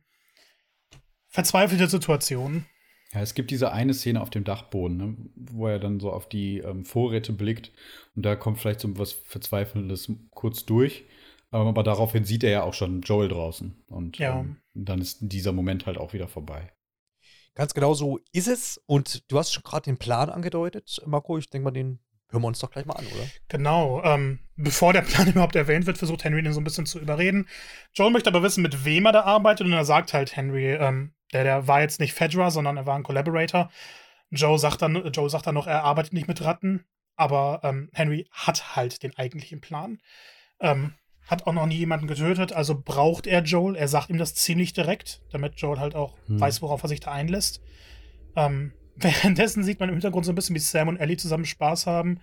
verzweifelte Situation. Ja, es gibt diese eine Szene auf dem Dachboden, ne, wo er dann so auf die ähm, Vorräte blickt und da kommt vielleicht so was Verzweifelndes kurz durch. Aber daraufhin sieht er ja auch schon Joel draußen. Und ja. ähm, dann ist dieser Moment halt auch wieder vorbei. Ganz genau so ist es. Und du hast schon gerade den Plan angedeutet, Marco. Ich denke mal, den hören wir uns doch gleich mal an, oder? Genau. Ähm, bevor der [LAUGHS] Plan überhaupt erwähnt wird, versucht Henry den so ein bisschen zu überreden. Joel möchte aber wissen, mit wem er da arbeitet. Und er sagt halt Henry, ähm, der, der war jetzt nicht Fedra, sondern er war ein Collaborator. Joe sagt dann, Joe sagt dann noch, er arbeitet nicht mit Ratten. Aber ähm, Henry hat halt den eigentlichen Plan. Ähm, hat auch noch nie jemanden getötet, also braucht er Joel. Er sagt ihm das ziemlich direkt, damit Joel halt auch hm. weiß, worauf er sich da einlässt. Ähm, [LAUGHS] währenddessen sieht man im Hintergrund so ein bisschen, wie Sam und Ellie zusammen Spaß haben.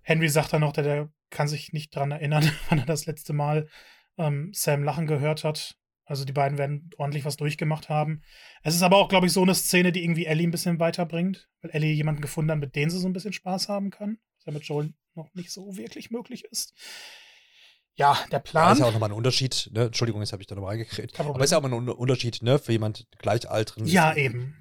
Henry sagt dann noch, der, der kann sich nicht dran erinnern, [LAUGHS] wann er das letzte Mal ähm, Sam lachen gehört hat. Also die beiden werden ordentlich was durchgemacht haben. Es ist aber auch, glaube ich, so eine Szene, die irgendwie Ellie ein bisschen weiterbringt, weil Ellie jemanden gefunden hat, mit dem sie so ein bisschen Spaß haben kann, was ja mit Joel noch nicht so wirklich möglich ist ja, der Plan. Ja, ist ja auch nochmal ein Unterschied, ne? Entschuldigung, jetzt habe ich da nochmal reingekriegt. Aber ist ja auch mal ein Unterschied, ne? Für jemand Gleichaltrigen. Ja, eben.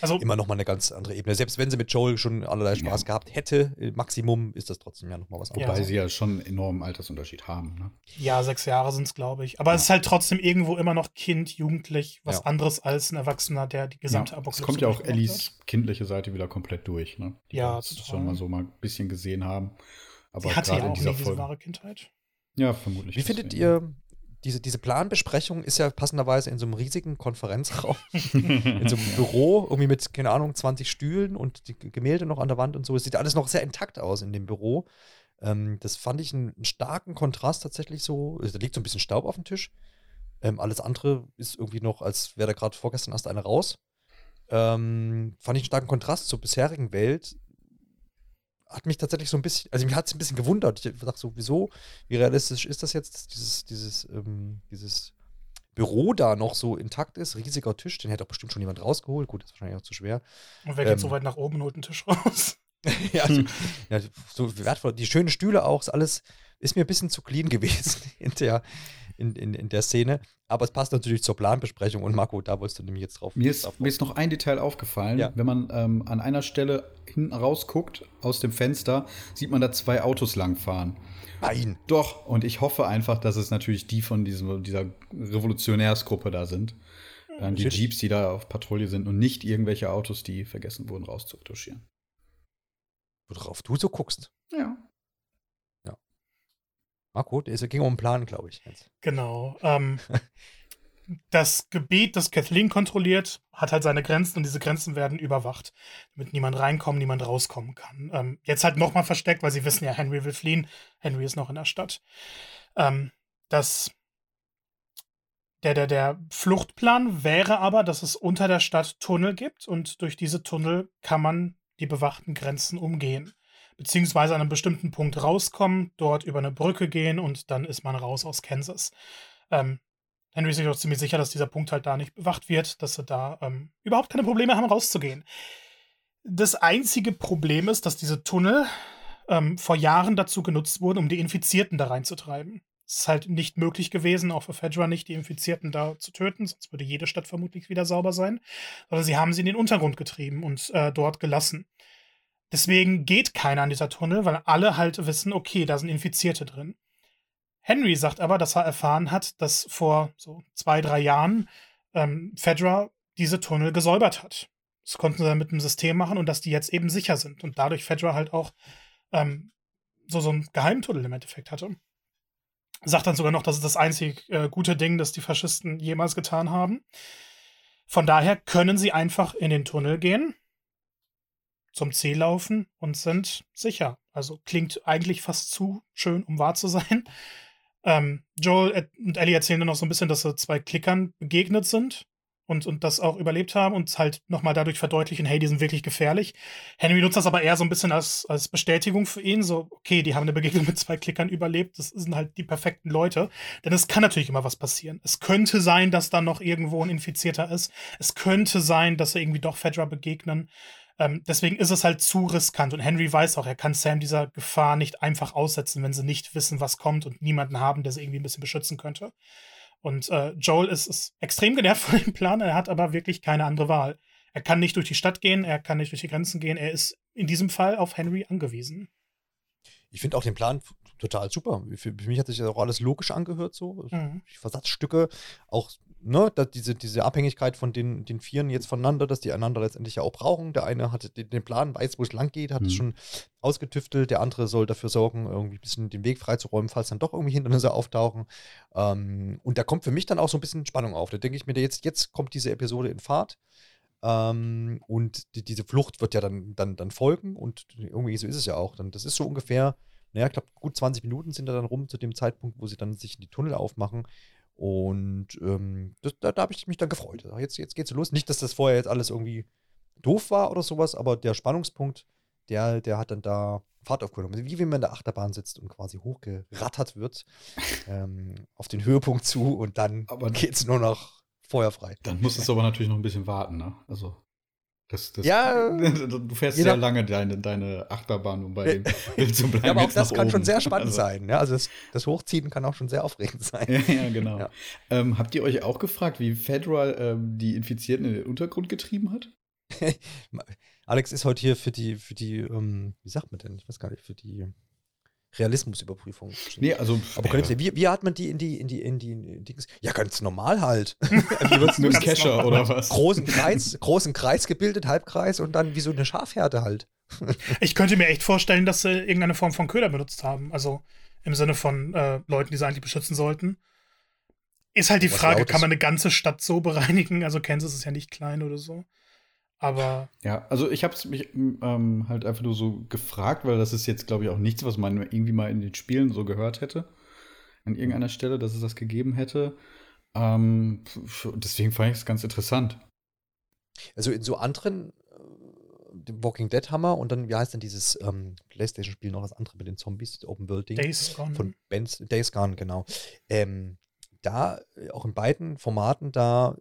Also immer nochmal eine ganz andere Ebene. Selbst wenn sie mit Joel schon allerlei Spaß ja. gehabt hätte, äh, Maximum, ist das trotzdem ja nochmal was anderes. Wobei sie ja schon einen enormen Altersunterschied haben, ne? Ja, sechs Jahre sind es, glaube ich. Aber ja. es ist halt trotzdem irgendwo immer noch Kind, Jugendlich, was anderes als ein Erwachsener, der die gesamte ja. Apokalypse. Es kommt ja auch Ellis kindliche Seite wieder komplett durch, ne? Die ja, das schon mal so mal ein bisschen gesehen haben. Aber sie hatte ja auch nicht diese wahre Kindheit. Ja, vermutlich. Wie findet ihr diese, diese Planbesprechung ist ja passenderweise in so einem riesigen Konferenzraum, [LAUGHS] in so einem Büro, irgendwie mit, keine Ahnung, 20 Stühlen und die Gemälde noch an der Wand und so. Es sieht alles noch sehr intakt aus in dem Büro. Ähm, das fand ich einen, einen, starken Kontrast tatsächlich so. Also, da liegt so ein bisschen Staub auf dem Tisch. Ähm, alles andere ist irgendwie noch, als wäre da gerade vorgestern erst eine raus. Ähm, fand ich einen starken Kontrast zur bisherigen Welt hat mich tatsächlich so ein bisschen, also mich hat es ein bisschen gewundert. Ich dachte so, wieso, wie realistisch ist das jetzt, dieses, dieses, ähm, dieses Büro da noch so intakt ist, riesiger Tisch, den hätte auch bestimmt schon jemand rausgeholt. Gut, ist wahrscheinlich auch zu schwer. Und wer ähm, geht so weit nach oben und holt einen Tisch raus? [LAUGHS] ja, also, ja, so wertvoll. Die schönen Stühle auch, ist alles, ist mir ein bisschen zu clean [LAUGHS] gewesen in der, in, in, in der Szene. Aber es passt natürlich zur Planbesprechung und Marco, da wolltest du nämlich jetzt drauf. Mir ist, mir ist noch ein Detail aufgefallen. Ja. Wenn man ähm, an einer Stelle hinten rausguckt aus dem Fenster, sieht man da zwei Autos langfahren. Nein. Doch, und ich hoffe einfach, dass es natürlich die von diesem, dieser Revolutionärsgruppe da sind. Dann die Jeeps, die da auf Patrouille sind und nicht irgendwelche Autos, die vergessen wurden rauszuretuschieren. Worauf du so guckst. Ja. Marco, es ging um einen Plan, glaube ich. Jetzt. Genau. Ähm, [LAUGHS] das Gebiet, das Kathleen kontrolliert, hat halt seine Grenzen und diese Grenzen werden überwacht, damit niemand reinkommen, niemand rauskommen kann. Ähm, jetzt halt nochmal versteckt, weil sie wissen ja, Henry will fliehen. Henry ist noch in der Stadt. Ähm, das der, der, der Fluchtplan wäre aber, dass es unter der Stadt Tunnel gibt und durch diese Tunnel kann man die bewachten Grenzen umgehen. Beziehungsweise an einem bestimmten Punkt rauskommen, dort über eine Brücke gehen und dann ist man raus aus Kansas. Ähm, Henry ist sich auch ziemlich sicher, dass dieser Punkt halt da nicht bewacht wird, dass sie da ähm, überhaupt keine Probleme haben, rauszugehen. Das einzige Problem ist, dass diese Tunnel ähm, vor Jahren dazu genutzt wurden, um die Infizierten da reinzutreiben. Es ist halt nicht möglich gewesen, auch für Fedra nicht, die Infizierten da zu töten, sonst würde jede Stadt vermutlich wieder sauber sein. Sondern sie haben sie in den Untergrund getrieben und äh, dort gelassen. Deswegen geht keiner an dieser Tunnel, weil alle halt wissen, okay, da sind Infizierte drin. Henry sagt aber, dass er erfahren hat, dass vor so zwei, drei Jahren ähm, Fedra diese Tunnel gesäubert hat. Das konnten sie dann mit einem System machen und dass die jetzt eben sicher sind und dadurch Fedra halt auch ähm, so, so ein Geheimtunnel im Endeffekt hatte. Sagt dann sogar noch, das ist das einzig äh, gute Ding, das die Faschisten jemals getan haben. Von daher können sie einfach in den Tunnel gehen, zum Ziel laufen und sind sicher. Also klingt eigentlich fast zu schön, um wahr zu sein. [LAUGHS] Ähm, Joel und Ellie erzählen dann noch so ein bisschen, dass sie zwei Klickern begegnet sind und, und das auch überlebt haben und halt nochmal dadurch verdeutlichen, hey, die sind wirklich gefährlich. Henry nutzt das aber eher so ein bisschen als, als Bestätigung für ihn, so, okay, die haben eine Begegnung mit zwei Klickern überlebt, das sind halt die perfekten Leute. Denn es kann natürlich immer was passieren. Es könnte sein, dass da noch irgendwo ein Infizierter ist. Es könnte sein, dass sie irgendwie doch Fedra begegnen. Ähm, deswegen ist es halt zu riskant. Und Henry weiß auch, er kann Sam dieser Gefahr nicht einfach aussetzen, wenn sie nicht wissen, was kommt und niemanden haben, der sie irgendwie ein bisschen beschützen könnte. Und äh, Joel ist, ist extrem genervt [LAUGHS] von dem Plan, er hat aber wirklich keine andere Wahl. Er kann nicht durch die Stadt gehen, er kann nicht durch die Grenzen gehen, er ist in diesem Fall auf Henry angewiesen. Ich finde auch den Plan total super. Für, für, mich hat sich das auch alles logisch angehört, so. Mhm. Die Versatzstücke, auch ne, diese, diese Abhängigkeit von den, den Vieren jetzt voneinander, dass die einander letztendlich ja auch brauchen. Der eine hat den, den Plan, weiß, wo es lang geht, hat mhm. es schon ausgetüftelt. Der andere soll dafür sorgen, irgendwie ein bisschen den Weg freizuräumen, falls dann doch irgendwie Hindernisse auftauchen. Ähm, und da kommt für mich dann auch so ein bisschen Spannung auf. Da denke ich mir, jetzt, jetzt kommt diese Episode in Fahrt. Ähm, und die, diese Flucht wird ja dann, dann, dann folgen. Und irgendwie so ist es ja auch. Dann, das ist so ungefähr, naja, ich glaube, gut 20 Minuten sind da dann rum zu dem Zeitpunkt, wo sie dann sich in die Tunnel aufmachen. Und ähm, das, da, da habe ich mich dann gefreut. Jetzt, jetzt geht's los. Nicht, dass das vorher jetzt alles irgendwie doof war oder sowas, aber der Spannungspunkt, der, der hat dann da Fahrt aufgenommen. Wie wenn man in der Achterbahn sitzt und quasi hochgerattert wird [LAUGHS] ähm, auf den Höhepunkt zu und dann geht es nur noch feuerfrei. Dann muss es aber natürlich noch ein bisschen warten, ne? Also. Das, das, ja, [LAUGHS] du fährst sehr lange deine, deine Achterbahn, um bei dem Bild zu bleiben. ja, [LAUGHS] aber auch das [LAUGHS] kann oben. schon sehr spannend also. sein. Ja, also das, das, Hochziehen kann auch schon sehr aufregend sein. ja, ja genau. Ja. Ähm, habt ihr euch auch gefragt, wie Federal ähm, die Infizierten in den Untergrund getrieben hat? Alex ist heute hier für die, für die, ähm, wie sagt man denn? Ich weiß gar nicht, für die Realismusüberprüfung. Nee, also. Aber ja. könnt ihr, wie, wie hat man die in die, in die, in die, in die Ja, ganz normal halt. wie Nur ein Kescher oder was? Großen Kreis, großen Kreis gebildet, Halbkreis und dann wie so eine Schafherde halt. [LAUGHS] ich könnte mir echt vorstellen, dass sie irgendeine Form von Köder benutzt haben. Also im Sinne von äh, Leuten, die sie eigentlich beschützen sollten. Ist halt die was Frage, kann man eine ganze Stadt so bereinigen? Also Kansas ist ja nicht klein oder so. Aber. Ja, also ich habe es mich ähm, halt einfach nur so gefragt, weil das ist jetzt, glaube ich, auch nichts, was man irgendwie mal in den Spielen so gehört hätte. An irgendeiner Stelle, dass es das gegeben hätte. Ähm, deswegen fand ich es ganz interessant. Also in so anderen äh, Walking Dead Hammer und dann, wie heißt denn dieses ähm, Playstation-Spiel noch das andere mit den Zombies, Open World Ding? Days Gone. Von Benz, Days Gone, genau. Ähm, da, äh, auch in beiden Formaten, da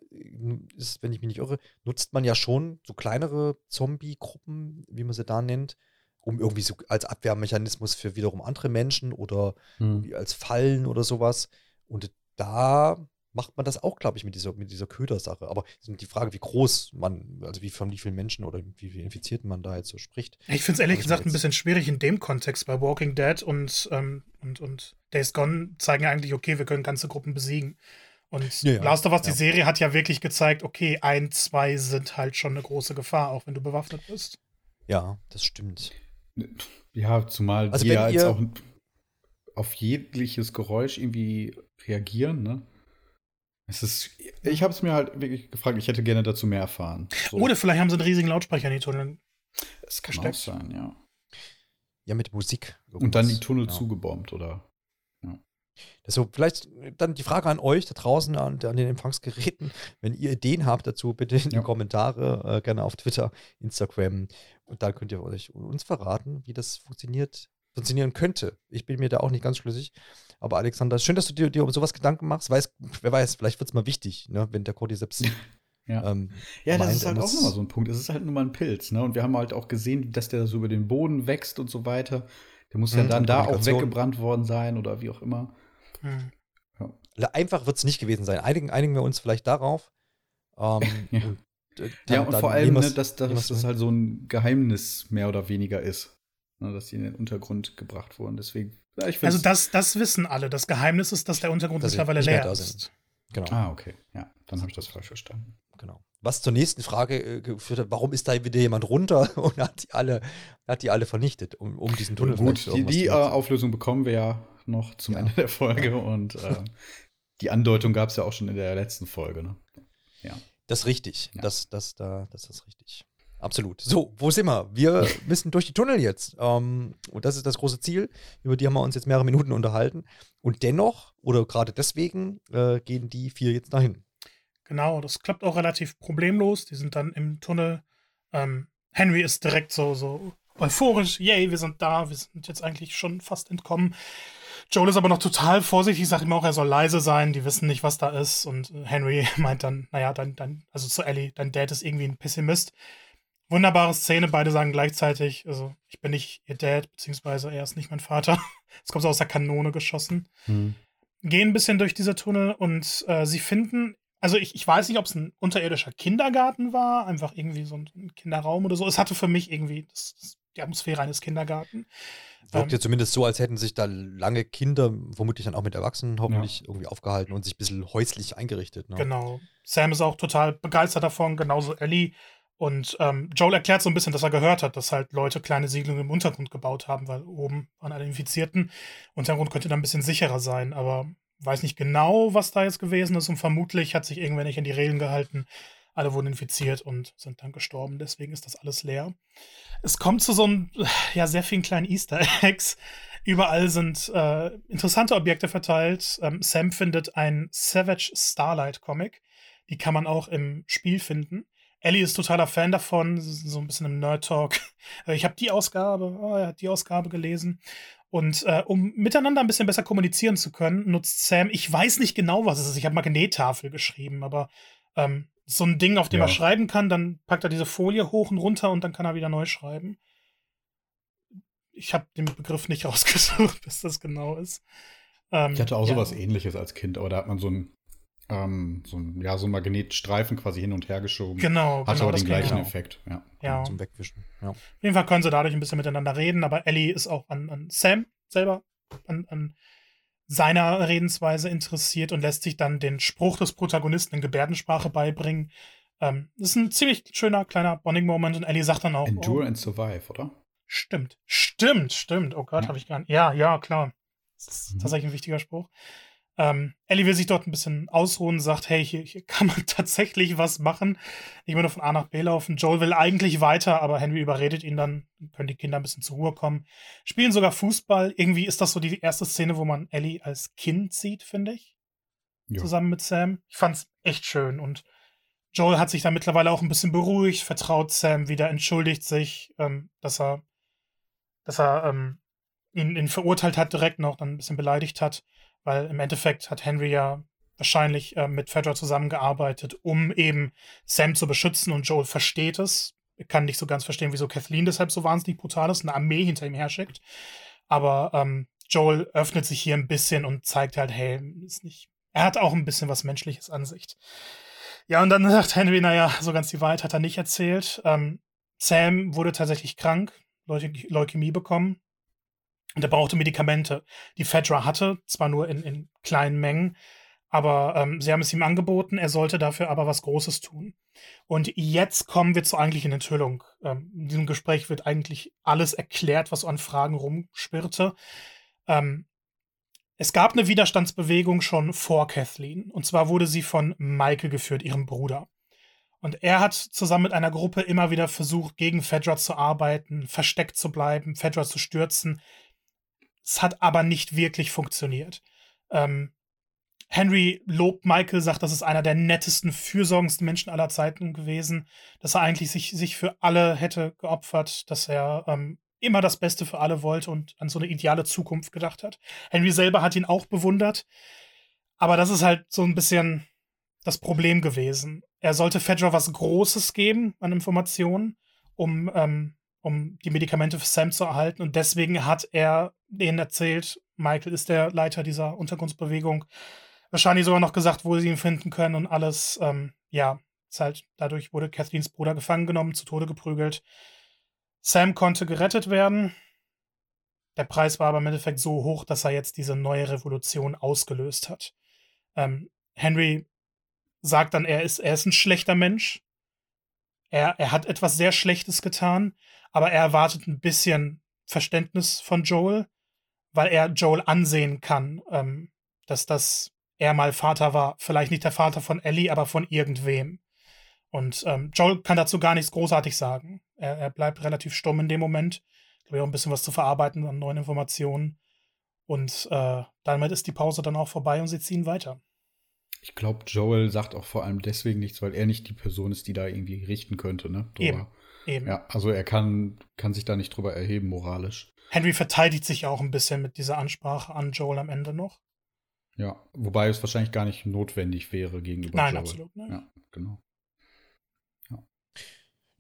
ist, wenn ich mich nicht irre, nutzt man ja schon so kleinere Zombie-Gruppen, wie man sie da nennt, um irgendwie so als Abwehrmechanismus für wiederum andere Menschen oder hm. als Fallen oder sowas. Und da macht man das auch, glaube ich, mit dieser, mit dieser Ködersache. Aber die Frage, wie groß man, also wie von wie vielen Menschen oder wie viel Infizierten man da jetzt so spricht. Ich finde es ehrlich gesagt ein bisschen schwierig in dem Kontext bei Walking Dead und, ähm, und, und Days Gone zeigen ja eigentlich, okay, wir können ganze Gruppen besiegen. Und ja, Last of Us, ja. die Serie hat ja wirklich gezeigt, okay, ein, zwei sind halt schon eine große Gefahr, auch wenn du bewaffnet bist. Ja, das stimmt. Ja, zumal also die ja jetzt auch auf jegliches Geräusch irgendwie reagieren, ne? Es ist, ich habe es mir halt wirklich gefragt, ich hätte gerne dazu mehr erfahren. So. Oder vielleicht haben sie einen riesigen Lautsprecher in die Tunnel. Das kann auch sein, ja. Ja, mit Musik. Und dann die Tunnel ja. zugebombt, oder? Ja. So, vielleicht dann die Frage an euch da draußen an, an den Empfangsgeräten. Wenn ihr Ideen habt dazu, bitte in ja. die Kommentare, äh, gerne auf Twitter, Instagram. Und dann könnt ihr euch uns verraten, wie das funktioniert, funktionieren könnte. Ich bin mir da auch nicht ganz schlüssig. Aber Alexander, schön, dass du dir, dir um sowas Gedanken machst. Weiß, wer weiß, vielleicht wird es mal wichtig, ne, wenn der Cordyceps. [LAUGHS] Ja, ähm, ja das ist halt auch nochmal so ein Punkt. Es ist halt nur mal ein Pilz. Ne? Und wir haben halt auch gesehen, dass der so über den Boden wächst und so weiter. Der muss ja mhm, dann da auch weggebrannt worden sein oder wie auch immer. Mhm. Ja. Einfach wird es nicht gewesen sein. Einigen, einigen wir uns vielleicht darauf. Ähm, [LAUGHS] ja. Und, äh, dann, ja, und vor allem, ne, dass, dass das halt so ein Geheimnis mehr oder weniger ist. Ne, dass die in den Untergrund gebracht wurden. Deswegen, ja, also das, das wissen alle. Das Geheimnis ist, dass der Untergrund dass mittlerweile leer ist. Genau. Ah, okay. Ja, dann habe ich das falsch verstanden. Genau. Was zur nächsten Frage äh, geführt hat, warum ist da wieder jemand runter [LAUGHS] und hat die alle, hat die alle vernichtet, um, um diesen Tunnel Gut, die, die äh, Auflösung bekommen wir ja noch zum ja. Ende der Folge und äh, die Andeutung gab es ja auch schon in der letzten Folge. Ne? Ja. Das ist richtig. Ja. Das, das, da, das ist richtig. Absolut. So, wo sind wir? Wir [LAUGHS] müssen durch die Tunnel jetzt. Ähm, und das ist das große Ziel. Über die haben wir uns jetzt mehrere Minuten unterhalten. Und dennoch, oder gerade deswegen, äh, gehen die vier jetzt dahin. Genau, das klappt auch relativ problemlos. Die sind dann im Tunnel. Ähm, Henry ist direkt so, so euphorisch. Yay, wir sind da. Wir sind jetzt eigentlich schon fast entkommen. Joel ist aber noch total vorsichtig, sagt ihm auch, er soll leise sein, die wissen nicht, was da ist. Und Henry [LAUGHS] meint dann, naja, dein, dein, also zu Ellie, dein Dad ist irgendwie ein Pessimist. Wunderbare Szene, beide sagen gleichzeitig, also ich bin nicht ihr Dad, beziehungsweise er ist nicht mein Vater. [LAUGHS] Es kommt so aus der Kanone geschossen. Hm. Gehen ein bisschen durch diese Tunnel und äh, sie finden, also ich, ich weiß nicht, ob es ein unterirdischer Kindergarten war, einfach irgendwie so ein Kinderraum oder so. Es hatte für mich irgendwie das, das, die Atmosphäre eines Kindergarten. Wirkt ähm, ja zumindest so, als hätten sich da lange Kinder, vermutlich dann auch mit Erwachsenen hoffentlich ja. irgendwie aufgehalten und sich ein bisschen häuslich eingerichtet. Ne? Genau. Sam ist auch total begeistert davon, genauso Ellie. Und ähm, Joel erklärt so ein bisschen, dass er gehört hat, dass halt Leute kleine Siedlungen im Untergrund gebaut haben, weil oben waren alle Infizierten. Untergrund könnte dann ein bisschen sicherer sein, aber weiß nicht genau, was da jetzt gewesen ist und vermutlich hat sich irgendwer nicht in die Regeln gehalten. Alle wurden infiziert und sind dann gestorben. Deswegen ist das alles leer. Es kommt zu so einem, ja, sehr vielen kleinen Easter Eggs. Überall sind äh, interessante Objekte verteilt. Ähm, Sam findet ein Savage Starlight Comic. Die kann man auch im Spiel finden. Ellie ist totaler Fan davon, so ein bisschen im Nerd-Talk. [LAUGHS] Äh, ich habe die Ausgabe, oh, er hat die Ausgabe gelesen. Und äh, um miteinander ein bisschen besser kommunizieren zu können, nutzt Sam, ich weiß nicht genau, was es ist. Ich habe Magnettafel geschrieben, aber ähm, so ein Ding, auf dem ja. er schreiben kann, dann packt er diese Folie hoch und runter und dann kann er wieder neu schreiben. Ich habe den Begriff nicht [LAUGHS] rausgesucht, was das genau ist. Ähm, ich hatte auch ja. sowas ähnliches als Kind, aber da hat man so ein ähm, so ein, ja, so ein Magnetstreifen quasi hin und her geschoben. Genau. Hat genau, aber den gleichen genau. Effekt, ja. ja. Zum Wegwischen. Ja. Auf jeden Fall können sie dadurch ein bisschen miteinander reden, aber Ellie ist auch an, an Sam selber, an, an seiner Redensweise interessiert und lässt sich dann den Spruch des Protagonisten in Gebärdensprache beibringen. Ähm, das ist ein ziemlich schöner kleiner Bonding-Moment und Ellie sagt dann auch. Endure oh, and survive, oder? Stimmt, stimmt, stimmt. Oh Gott, ja. habe ich gar nicht. Ja, ja, klar. Das ist mhm. tatsächlich ein wichtiger Spruch. Ähm, Ellie will sich dort ein bisschen ausruhen, sagt, hey, hier, hier kann man [LAUGHS] tatsächlich was machen. Nicht mehr nur von A nach B laufen. Joel will eigentlich weiter, aber Henry überredet ihn dann, können die Kinder ein bisschen zur Ruhe kommen. Spielen sogar Fußball. Irgendwie ist das so die erste Szene, wo man Ellie als Kind sieht, finde ich. Jo. Zusammen mit Sam. Ich fand's echt schön und Joel hat sich da mittlerweile auch ein bisschen beruhigt, vertraut Sam wieder, entschuldigt sich, ähm, dass er, dass er ähm, ihn, ihn verurteilt hat, direkt noch, dann ein bisschen beleidigt hat. Weil im Endeffekt hat Henry ja wahrscheinlich äh, mit Fedra zusammengearbeitet, um eben Sam zu beschützen und Joel versteht es. Er kann nicht so ganz verstehen, wieso Kathleen deshalb so wahnsinnig brutal ist, eine Armee hinter ihm herschickt. Aber ähm, Joel öffnet sich hier ein bisschen und zeigt halt, hey, ist nicht. Er hat auch ein bisschen was Menschliches an sich. Ja, und dann [LAUGHS] sagt Henry, naja, so ganz die Wahrheit hat er nicht erzählt. Ähm, Sam wurde tatsächlich krank, Leukämie bekommen, und er brauchte Medikamente. Die Fedra hatte, zwar nur in, in kleinen Mengen, aber ähm, sie haben es ihm angeboten, er sollte dafür aber was Großes tun. Und jetzt kommen wir zur eigentlichen Enthüllung. Ähm, in diesem Gespräch wird eigentlich alles erklärt, was an Fragen rumspirrte. Ähm, es gab eine Widerstandsbewegung schon vor Kathleen. Und zwar wurde sie von Michael geführt, ihrem Bruder. Und er hat zusammen mit einer Gruppe immer wieder versucht, gegen Fedra zu arbeiten, versteckt zu bleiben, Fedra zu stürzen. Es hat aber nicht wirklich funktioniert. Ähm, Henry lobt Michael, sagt, das ist einer der nettesten, fürsorgendsten Menschen aller Zeiten gewesen, dass er eigentlich sich, sich für alle hätte geopfert, dass er ähm, immer das Beste für alle wollte und an so eine ideale Zukunft gedacht hat. Henry selber hat ihn auch bewundert, aber das ist halt so ein bisschen das Problem gewesen. Er sollte Fedra was Großes geben an Informationen, um, ähm, um die Medikamente für Sam zu erhalten und deswegen hat er denen erzählt, Michael ist der Leiter dieser Untergrundsbewegung, wahrscheinlich sogar noch gesagt, wo sie ihn finden können und alles. Ähm, ja, ist halt, dadurch wurde Kathleens Bruder gefangen genommen, zu Tode geprügelt. Sam konnte gerettet werden. Der Preis war aber im Endeffekt so hoch, dass er jetzt diese neue Revolution ausgelöst hat. Ähm, Henry sagt dann, er ist, er ist ein schlechter Mensch. Er, er hat etwas sehr Schlechtes getan, aber er erwartet ein bisschen Verständnis von Joel, weil er Joel ansehen kann, ähm, dass das er mal Vater war. Vielleicht nicht der Vater von Ellie, aber von irgendwem. Und ähm, Joel kann dazu gar nichts großartig sagen. Er, er bleibt relativ stumm in dem Moment. Glaube ich auch ein bisschen was zu verarbeiten an neuen Informationen. Und äh, damit ist die Pause dann auch vorbei und sie ziehen weiter. Ich glaube, Joel sagt auch vor allem deswegen nichts, weil er nicht die Person ist, die da irgendwie richten könnte, ne? Eben. Eben. Ja, also er kann, kann sich da nicht drüber erheben, moralisch. Henry verteidigt sich auch ein bisschen mit dieser Ansprache an Joel am Ende noch. Ja, wobei es wahrscheinlich gar nicht notwendig wäre gegenüber Nein, Joel. absolut. Nein. Ja, genau.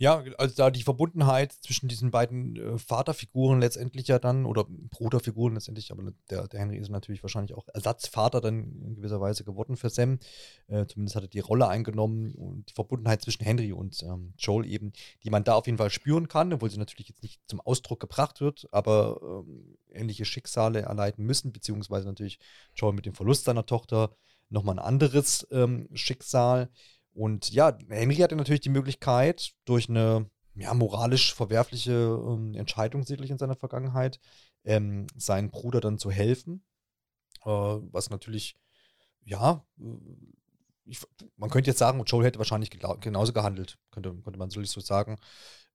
Ja, also da die Verbundenheit zwischen diesen beiden äh, Vaterfiguren letztendlich ja dann, oder Bruderfiguren letztendlich, aber der, der Henry ist natürlich wahrscheinlich auch Ersatzvater dann in gewisser Weise geworden für Sam. Äh, zumindest hat er die Rolle eingenommen und die Verbundenheit zwischen Henry und ähm, Joel eben, die man da auf jeden Fall spüren kann, obwohl sie natürlich jetzt nicht zum Ausdruck gebracht wird, aber ähm, ähnliche Schicksale erleiden müssen, beziehungsweise natürlich Joel mit dem Verlust seiner Tochter nochmal ein anderes ähm, Schicksal. Und ja, Henry hatte natürlich die Möglichkeit, durch eine ja, moralisch verwerfliche ähm, Entscheidung sicherlich in seiner Vergangenheit, ähm, seinen Bruder dann zu helfen. Äh, was natürlich, ja, äh, ich, man könnte jetzt sagen, Joel hätte wahrscheinlich genauso gehandelt, könnte, könnte man so sagen,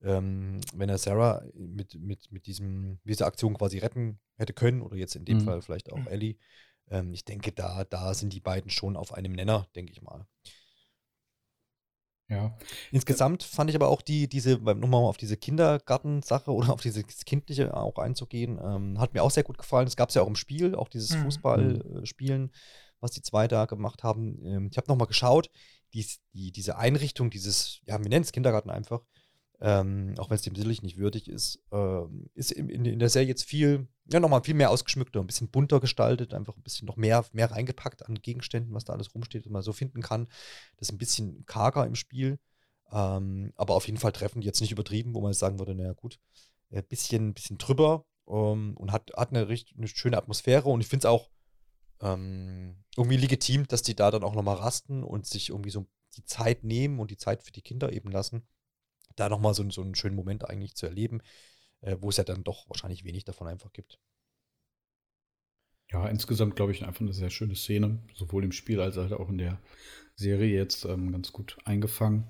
ähm, wenn er Sarah mit, mit, mit diesem, dieser Aktion quasi retten hätte können, oder jetzt in dem mhm. Fall vielleicht auch Ellie. Ähm, ich denke, da, da sind die beiden schon auf einem Nenner, denke ich mal. Ja. Insgesamt fand ich aber auch die, diese, nochmal auf diese Kindergartensache oder auf dieses Kindliche auch einzugehen, ähm, hat mir auch sehr gut gefallen. Es gab es ja auch im Spiel, auch dieses mhm. Fußballspielen, was die zwei da gemacht haben. Ähm, ich habe nochmal geschaut, die, die, diese Einrichtung, dieses, ja, wir nennen es Kindergarten einfach, ähm, auch wenn es dem sicherlich nicht würdig ist, äh, ist in, in, der Serie jetzt viel, ja, nochmal viel mehr ausgeschmückter, ein bisschen bunter gestaltet, einfach ein bisschen noch mehr, mehr reingepackt an Gegenständen, was da alles rumsteht, was man so finden kann. Das ist ein bisschen karger im Spiel, ähm, aber auf jeden Fall treffend, jetzt nicht übertrieben, wo man sagen würde, naja, gut, ein äh, bisschen, bisschen drüber ähm, und hat, hat eine, richtig, eine schöne Atmosphäre und ich finde es auch ähm, irgendwie legitim, dass die da dann auch nochmal rasten und sich irgendwie so die Zeit nehmen und die Zeit für die Kinder eben lassen da nochmal so, so einen schönen Moment eigentlich zu erleben, äh, wo es ja dann doch wahrscheinlich wenig davon einfach gibt. Ja, insgesamt glaube ich einfach eine sehr schöne Szene, sowohl im Spiel als auch in der Serie jetzt ähm, ganz gut eingefangen.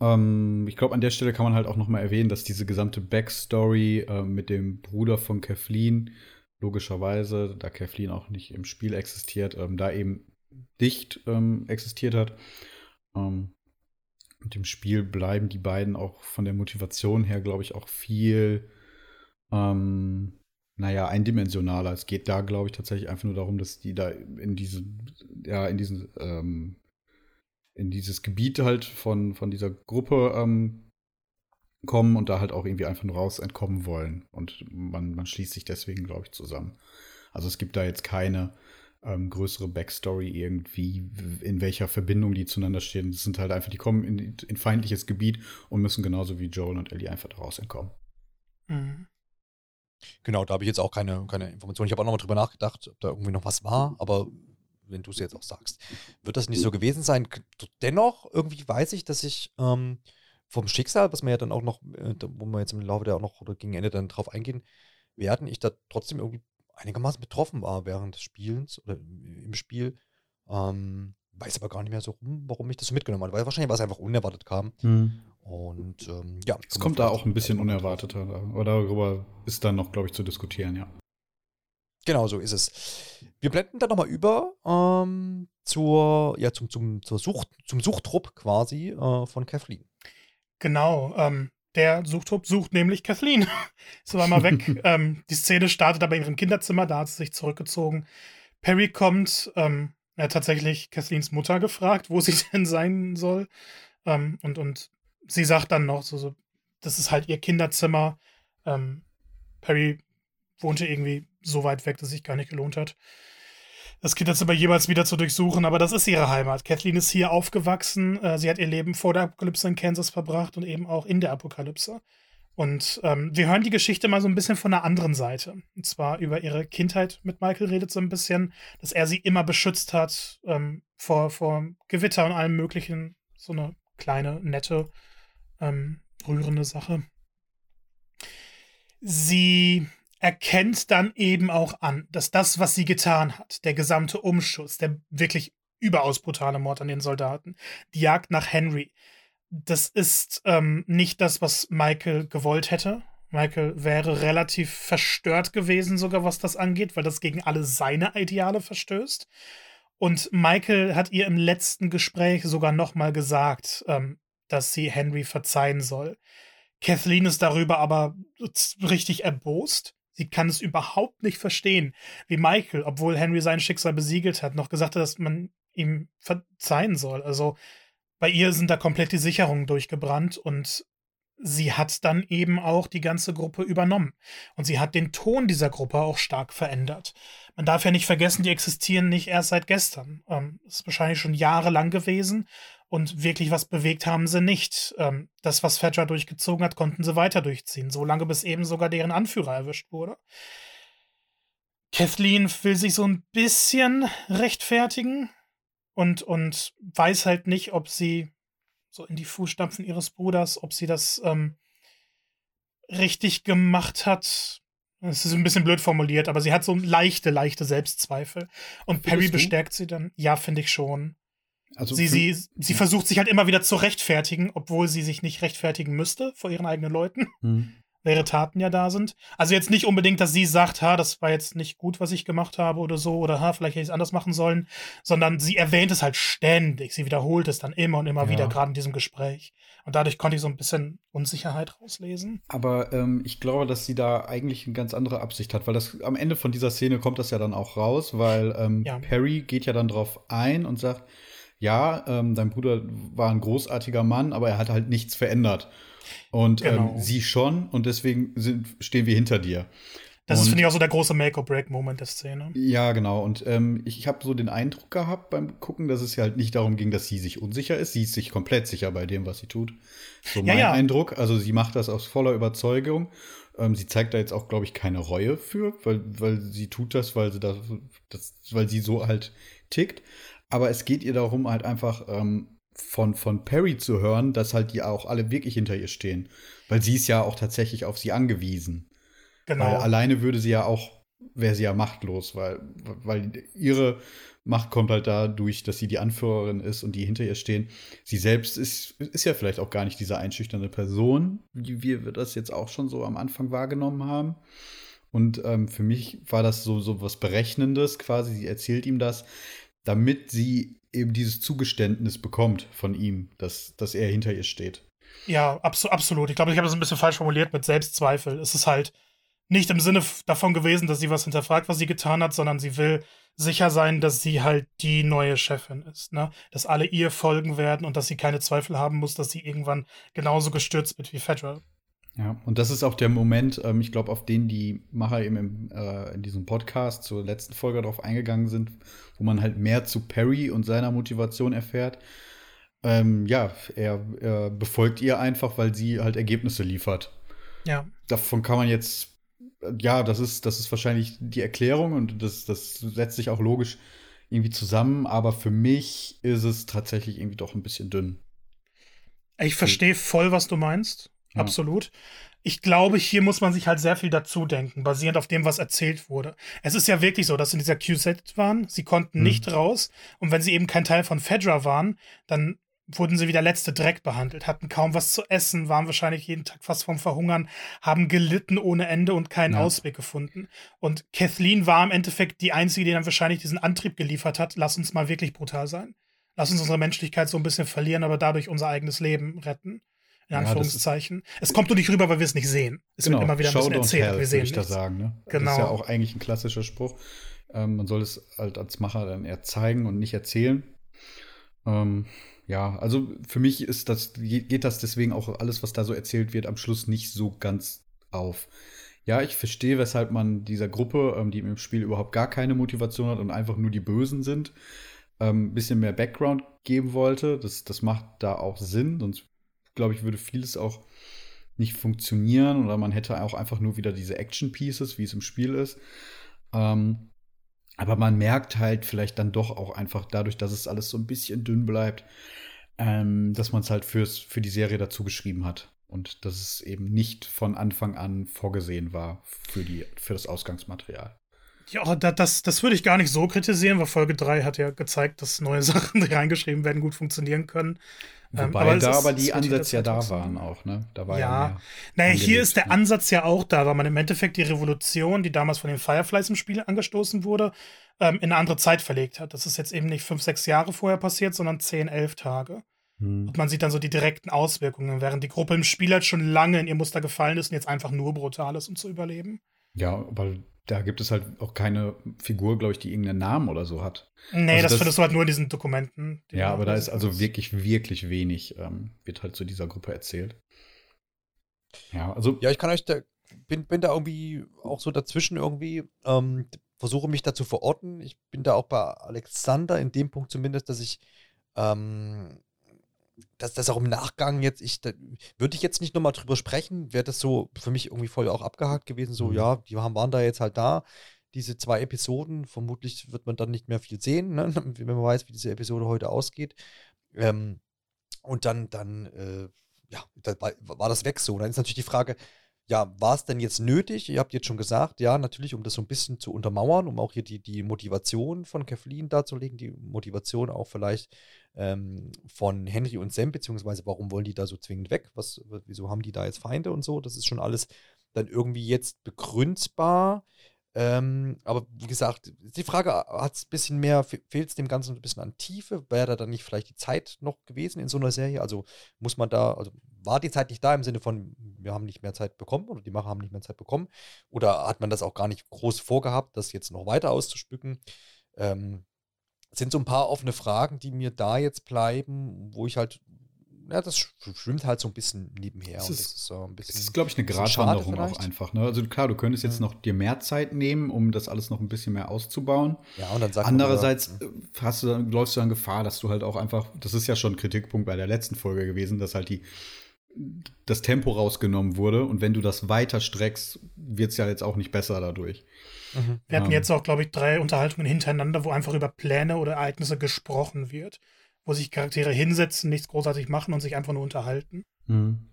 Ähm, ich glaube, an der Stelle kann man halt auch nochmal erwähnen, dass diese gesamte Backstory äh, mit dem Bruder von Kathleen, logischerweise, da Kathleen auch nicht im Spiel existiert, ähm, da eben dicht ähm, existiert hat. Ähm, mit dem Spiel bleiben die beiden auch von der Motivation her, glaube ich, auch viel, ähm, naja, eindimensionaler. Es geht da, glaube ich, tatsächlich einfach nur darum, dass die da in diese, ja, in diesen, ähm, in dieses Gebiet halt von, von dieser Gruppe ähm, kommen und da halt auch irgendwie einfach nur raus entkommen wollen. Und man, man schließt sich deswegen, glaube ich, zusammen. Also es gibt da jetzt keine ähm, größere Backstory irgendwie, in welcher Verbindung die zueinander stehen. Das sind halt einfach, die kommen in, in feindliches Gebiet und müssen genauso wie Joel und Ellie einfach daraus entkommen. Mhm. Genau, da habe ich jetzt auch keine, keine Informationen. Ich habe auch nochmal drüber nachgedacht, ob da irgendwie noch was war, aber wenn du es jetzt auch sagst, wird das nicht so gewesen sein. Dennoch, irgendwie weiß ich, dass ich ähm, vom Schicksal, was wir ja dann auch noch, äh, wo wir jetzt im Laufe der auch noch oder gegen Ende dann drauf eingehen werden, ich da trotzdem irgendwie einigermaßen betroffen war während des Spielens oder im Spiel. Ähm, weiß aber gar nicht mehr so rum, warum ich das so mitgenommen habe, weil wahrscheinlich war es einfach unerwartet kam. Hm. Und ähm, ja. Es kommt da auch ein bisschen unerwarteter, aber darüber ist dann noch, glaube ich, zu diskutieren, ja. Genau so ist es. Wir blenden dann nochmal über ähm, zur, ja, zum, zum, zur Sucht, zum Suchtrupp quasi äh, von Kathleen. Genau, ähm, der Suchtrupp sucht nämlich Kathleen. [LAUGHS] ist aber mal weg. [LAUGHS] ähm, die Szene startet aber in ihrem Kinderzimmer, da hat sie sich zurückgezogen. Perry kommt, ähm, er hat tatsächlich Kathleens Mutter gefragt, wo sie [LAUGHS] denn sein soll. Ähm, und, und sie sagt dann noch so, so, das ist halt ihr Kinderzimmer. Ähm, Perry wohnte irgendwie so weit weg, dass sich gar nicht gelohnt hat. Das Kinderzimmer jeweils wieder zu durchsuchen, aber das ist ihre Heimat. Kathleen ist hier aufgewachsen. Äh, sie hat ihr Leben vor der Apokalypse in Kansas verbracht und eben auch in der Apokalypse. Und ähm, wir hören die Geschichte mal so ein bisschen von der anderen Seite. Und zwar über ihre Kindheit mit Michael redet so ein bisschen, dass er sie immer beschützt hat ähm, vor, vor Gewitter und allem Möglichen. So eine kleine, nette, ähm, rührende Sache. Sie erkennt dann eben auch an, dass das, was sie getan hat, der gesamte Umschuss, der wirklich überaus brutale Mord an den Soldaten, die Jagd nach Henry, das ist ähm, nicht das, was Michael gewollt hätte. Michael wäre relativ verstört gewesen, sogar was das angeht, weil das gegen alle seine Ideale verstößt. Und Michael hat ihr im letzten Gespräch sogar nochmal gesagt, ähm, dass sie Henry verzeihen soll. Kathleen ist darüber aber richtig erbost. Sie kann es überhaupt nicht verstehen, wie Michael, obwohl Henry sein Schicksal besiegelt hat, noch gesagt hat, dass man ihm verzeihen soll. Also bei ihr sind da komplett die Sicherungen durchgebrannt und sie hat dann eben auch die ganze Gruppe übernommen. Und sie hat den Ton dieser Gruppe auch stark verändert. Man darf ja nicht vergessen, die existieren nicht erst seit gestern. Ähm, ist wahrscheinlich schon jahrelang gewesen und wirklich was bewegt haben sie nicht. Ähm, das, was Fedra durchgezogen hat, konnten sie weiter durchziehen, solange bis eben sogar deren Anführer erwischt wurde. Kathleen will sich so ein bisschen rechtfertigen, und, und weiß halt nicht, ob sie so in die Fußstapfen ihres Bruders, ob sie das ähm, richtig gemacht hat. Es ist ein bisschen blöd formuliert, aber sie hat so leichte, leichte Selbstzweifel. Und Perry bestärkt sie dann. Ja, finde ich schon. Also sie, sie, sie versucht sich halt immer wieder zu rechtfertigen, obwohl sie sich nicht rechtfertigen müsste vor ihren eigenen Leuten. [LAUGHS] Hm ihre Taten ja da sind. Also jetzt nicht unbedingt, dass sie sagt, ha, das war jetzt nicht gut, was ich gemacht habe oder so, oder ha, vielleicht hätte ich es anders machen sollen, sondern sie erwähnt es halt ständig. Sie wiederholt es dann immer und immer ja. wieder, gerade in diesem Gespräch. Und dadurch konnte ich so ein bisschen Unsicherheit rauslesen. Aber ähm, ich glaube, dass sie da eigentlich eine ganz andere Absicht hat, weil das am Ende von dieser Szene kommt das ja dann auch raus, weil ähm, ja. Perry geht ja dann drauf ein und sagt, ja, ähm, dein Bruder war ein großartiger Mann, aber er hat halt nichts verändert. Und ähm, genau. ähm, sie schon und deswegen sind, stehen wir hinter dir. Das und, ist, finde ich, auch so der große Make-or-Break-Moment der Szene. Ja, genau. Und ähm, ich, ich habe so den Eindruck gehabt beim Gucken, dass es ja halt nicht darum ging, dass sie sich unsicher ist. Sie ist sich komplett sicher bei dem, was sie tut. So ja, mein ja. Eindruck. Also sie macht das aus voller Überzeugung. Ähm, sie zeigt da jetzt auch, glaube ich, keine Reue für, weil, weil sie tut das, weil sie das, das, weil sie so halt tickt. Aber es geht ihr darum, halt einfach ähm, von, von Perry zu hören, dass halt die auch alle wirklich hinter ihr stehen. Weil sie ist ja auch tatsächlich auf sie angewiesen. Genau. Weil alleine würde sie ja auch, wäre sie ja machtlos, weil, weil ihre Macht kommt halt dadurch, dass sie die Anführerin ist und die hinter ihr stehen. Sie selbst ist, ist ja vielleicht auch gar nicht diese einschüchternde Person, wie wir das jetzt auch schon so am Anfang wahrgenommen haben. Und ähm, für mich war das so, so was Berechnendes quasi. Sie erzählt ihm das, damit sie eben dieses Zugeständnis bekommt von ihm, dass, dass er hinter ihr steht. Ja, abso absolut. Ich glaube, ich habe das ein bisschen falsch formuliert mit Selbstzweifel. Es ist halt nicht im Sinne davon gewesen, dass sie was hinterfragt, was sie getan hat, sondern sie will sicher sein, dass sie halt die neue Chefin ist, ne? Dass alle ihr folgen werden und dass sie keine Zweifel haben muss, dass sie irgendwann genauso gestürzt wird wie Federal. Ja, und das ist auch der Moment, ähm, ich glaube, auf den die Macher eben im, äh, in diesem Podcast zur letzten Folge darauf eingegangen sind, wo man halt mehr zu Perry und seiner Motivation erfährt. Ähm, ja, er, er befolgt ihr einfach, weil sie halt Ergebnisse liefert. Ja. Davon kann man jetzt, ja, das ist, das ist wahrscheinlich die Erklärung und das, das setzt sich auch logisch irgendwie zusammen, aber für mich ist es tatsächlich irgendwie doch ein bisschen dünn. Ich verstehe voll, was du meinst. Ja. Absolut. Ich glaube, hier muss man sich halt sehr viel dazu denken, basierend auf dem, was erzählt wurde. Es ist ja wirklich so, dass sie in dieser QZ waren, sie konnten mhm. nicht raus und wenn sie eben kein Teil von Fedra waren, dann wurden sie wie der letzte Dreck behandelt, hatten kaum was zu essen, waren wahrscheinlich jeden Tag fast vom Verhungern, haben gelitten ohne Ende und keinen ja. Ausweg gefunden. Und Kathleen war im Endeffekt die Einzige, die dann wahrscheinlich diesen Antrieb geliefert hat, lass uns mal wirklich brutal sein. Lass uns unsere Menschlichkeit so ein bisschen verlieren, aber dadurch unser eigenes Leben retten. In Anführungszeichen. Ja, es kommt nur nicht rüber, weil wir es nicht sehen. Es genau, wird immer wieder ein bisschen erzählt, hell, wir sehen ich da sagen. Ne? Genau. Das ist ja auch eigentlich ein klassischer Spruch. Ähm, man soll es halt als Macher dann eher zeigen und nicht erzählen. Ähm, ja, also für mich ist das, geht das deswegen auch alles, was da so erzählt wird, am Schluss nicht so ganz auf. Ja, ich verstehe, weshalb man dieser Gruppe, ähm, die im Spiel überhaupt gar keine Motivation hat und einfach nur die Bösen sind, ein ähm, bisschen mehr Background geben wollte. Das, das macht da auch Sinn, sonst glaube ich, würde vieles auch nicht funktionieren oder man hätte auch einfach nur wieder diese Action Pieces, wie es im Spiel ist. Ähm, aber man merkt halt vielleicht dann doch auch einfach dadurch, dass es alles so ein bisschen dünn bleibt, ähm, dass man es halt fürs, für die Serie dazu geschrieben hat. Und dass es eben nicht von Anfang an vorgesehen war für, die, für das Ausgangsmaterial. Ja, das, das würde ich gar nicht so kritisieren, weil Folge 3 hat ja gezeigt, dass neue [LAUGHS] Sachen, die reingeschrieben werden, gut funktionieren können. Ähm, Wobei aber da aber die Ansätze ja da waren auch, ne? Da war ja, ja naja, hier ist der ne? Ansatz ja auch da, weil man im Endeffekt die Revolution, die damals von den Fireflies im Spiel angestoßen wurde, ähm, in eine andere Zeit verlegt hat. Das ist jetzt eben nicht fünf, sechs Jahre vorher passiert, sondern zehn, elf Tage. Hm. Und man sieht dann so die direkten Auswirkungen, während die Gruppe im Spiel halt schon lange in ihr Muster gefallen ist und jetzt einfach nur brutal ist, um zu überleben. Ja, weil da gibt es halt auch keine Figur, glaube ich, die irgendeinen Namen oder so hat. Nee, also das, das findest du halt nur in diesen Dokumenten. Die ja, aber da ist also wirklich, wirklich wenig, ähm, wird halt zu dieser Gruppe erzählt. Ja, also. Ja, ich kann euch da, bin, bin da irgendwie auch so dazwischen irgendwie, ähm, versuche mich da zu verorten. Ich bin da auch bei Alexander in dem Punkt zumindest, dass ich ähm, dass das auch im Nachgang jetzt, ich, würde ich jetzt nicht nochmal drüber sprechen, wäre das so für mich irgendwie voll auch abgehakt gewesen, so, mhm. ja, die haben, waren da jetzt halt da, diese zwei Episoden, vermutlich wird man dann nicht mehr viel sehen, ne? [LAUGHS] wenn man weiß, wie diese Episode heute ausgeht. Ähm, und dann, dann, äh, ja, da war, war, das weg so. Dann ist natürlich die Frage, ja, war es denn jetzt nötig? Ihr habt jetzt schon gesagt, ja, natürlich, um das so ein bisschen zu untermauern, um auch hier die, die Motivation von Kathleen darzulegen, die Motivation auch vielleicht ähm, von Henry und Sam, beziehungsweise warum wollen die da so zwingend weg? Was, wieso haben die da jetzt Feinde und so? Das ist schon alles dann irgendwie jetzt begründbar. Ähm, aber wie gesagt, die Frage, hat es ein bisschen mehr, fehlt es dem Ganzen ein bisschen an Tiefe? Wäre da dann nicht vielleicht die Zeit noch gewesen in so einer Serie? Also muss man da, also war die Zeit nicht da im Sinne von, wir haben nicht mehr Zeit bekommen oder die Macher haben nicht mehr Zeit bekommen? Oder hat man das auch gar nicht groß vorgehabt, das jetzt noch weiter auszuspücken? Ähm, sind so ein paar offene Fragen, die mir da jetzt bleiben, wo ich halt, ja, das schwimmt halt so ein bisschen nebenher. Das ist, so ein bisschen. Ist, glaube ich, eine Gratwanderung auch einfach. Ne? Also klar, du könntest jetzt noch dir mehr Zeit nehmen, um das alles noch ein bisschen mehr auszubauen. Ja, und dann sagst Andererseits du, hm. hast du dann, läufst du dann Gefahr, dass du halt auch einfach, das ist ja schon ein Kritikpunkt bei der letzten Folge gewesen, dass halt die das Tempo rausgenommen wurde und wenn du das weiter streckst, wird es ja jetzt auch nicht besser dadurch. Mhm. Wir hatten jetzt auch, glaube ich, drei Unterhaltungen hintereinander, wo einfach über Pläne oder Ereignisse gesprochen wird, wo sich Charaktere hinsetzen, nichts großartig machen und sich einfach nur unterhalten. Mhm.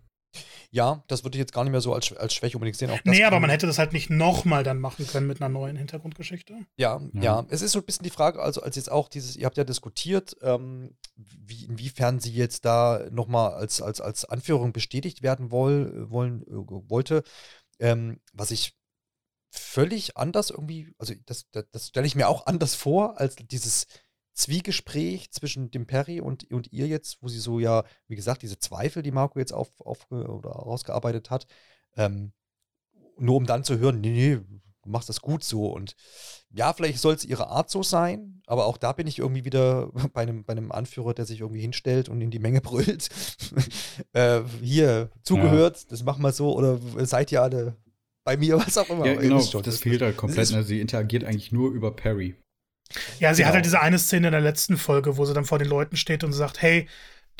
Ja, das würde ich jetzt gar nicht mehr so als, als Schwäche unbedingt sehen. Auch nee, aber man hätte das halt nicht nochmal dann machen können mit einer neuen Hintergrundgeschichte. Ja, ja, ja, Es ist so ein bisschen die Frage, also als jetzt auch dieses, ihr habt ja diskutiert, ähm, wie, inwiefern sie jetzt da nochmal als, als, als Anführung bestätigt werden woll, wollen, äh, wollte. Ähm, was ich völlig anders irgendwie, also das, das, das stelle ich mir auch anders vor, als dieses Zwiegespräch zwischen dem Perry und, und ihr jetzt, wo sie so ja, wie gesagt, diese Zweifel, die Marco jetzt auf, auf oder rausgearbeitet hat, ähm, nur um dann zu hören, nee, nee, du machst das gut so. Und ja, vielleicht soll es ihre Art so sein, aber auch da bin ich irgendwie wieder [LAUGHS] bei einem, bei einem Anführer, der sich irgendwie hinstellt und in die Menge [LAUGHS] brüllt. äh, hier, zugehört, ja. das machen wir so, oder seid ihr alle bei mir, was auch immer. Ja, genau, das, das fehlt halt komplett. Ne? Sie interagiert eigentlich nur über Perry. Ja, sie genau. hat halt diese eine Szene in der letzten Folge, wo sie dann vor den Leuten steht und sagt, hey,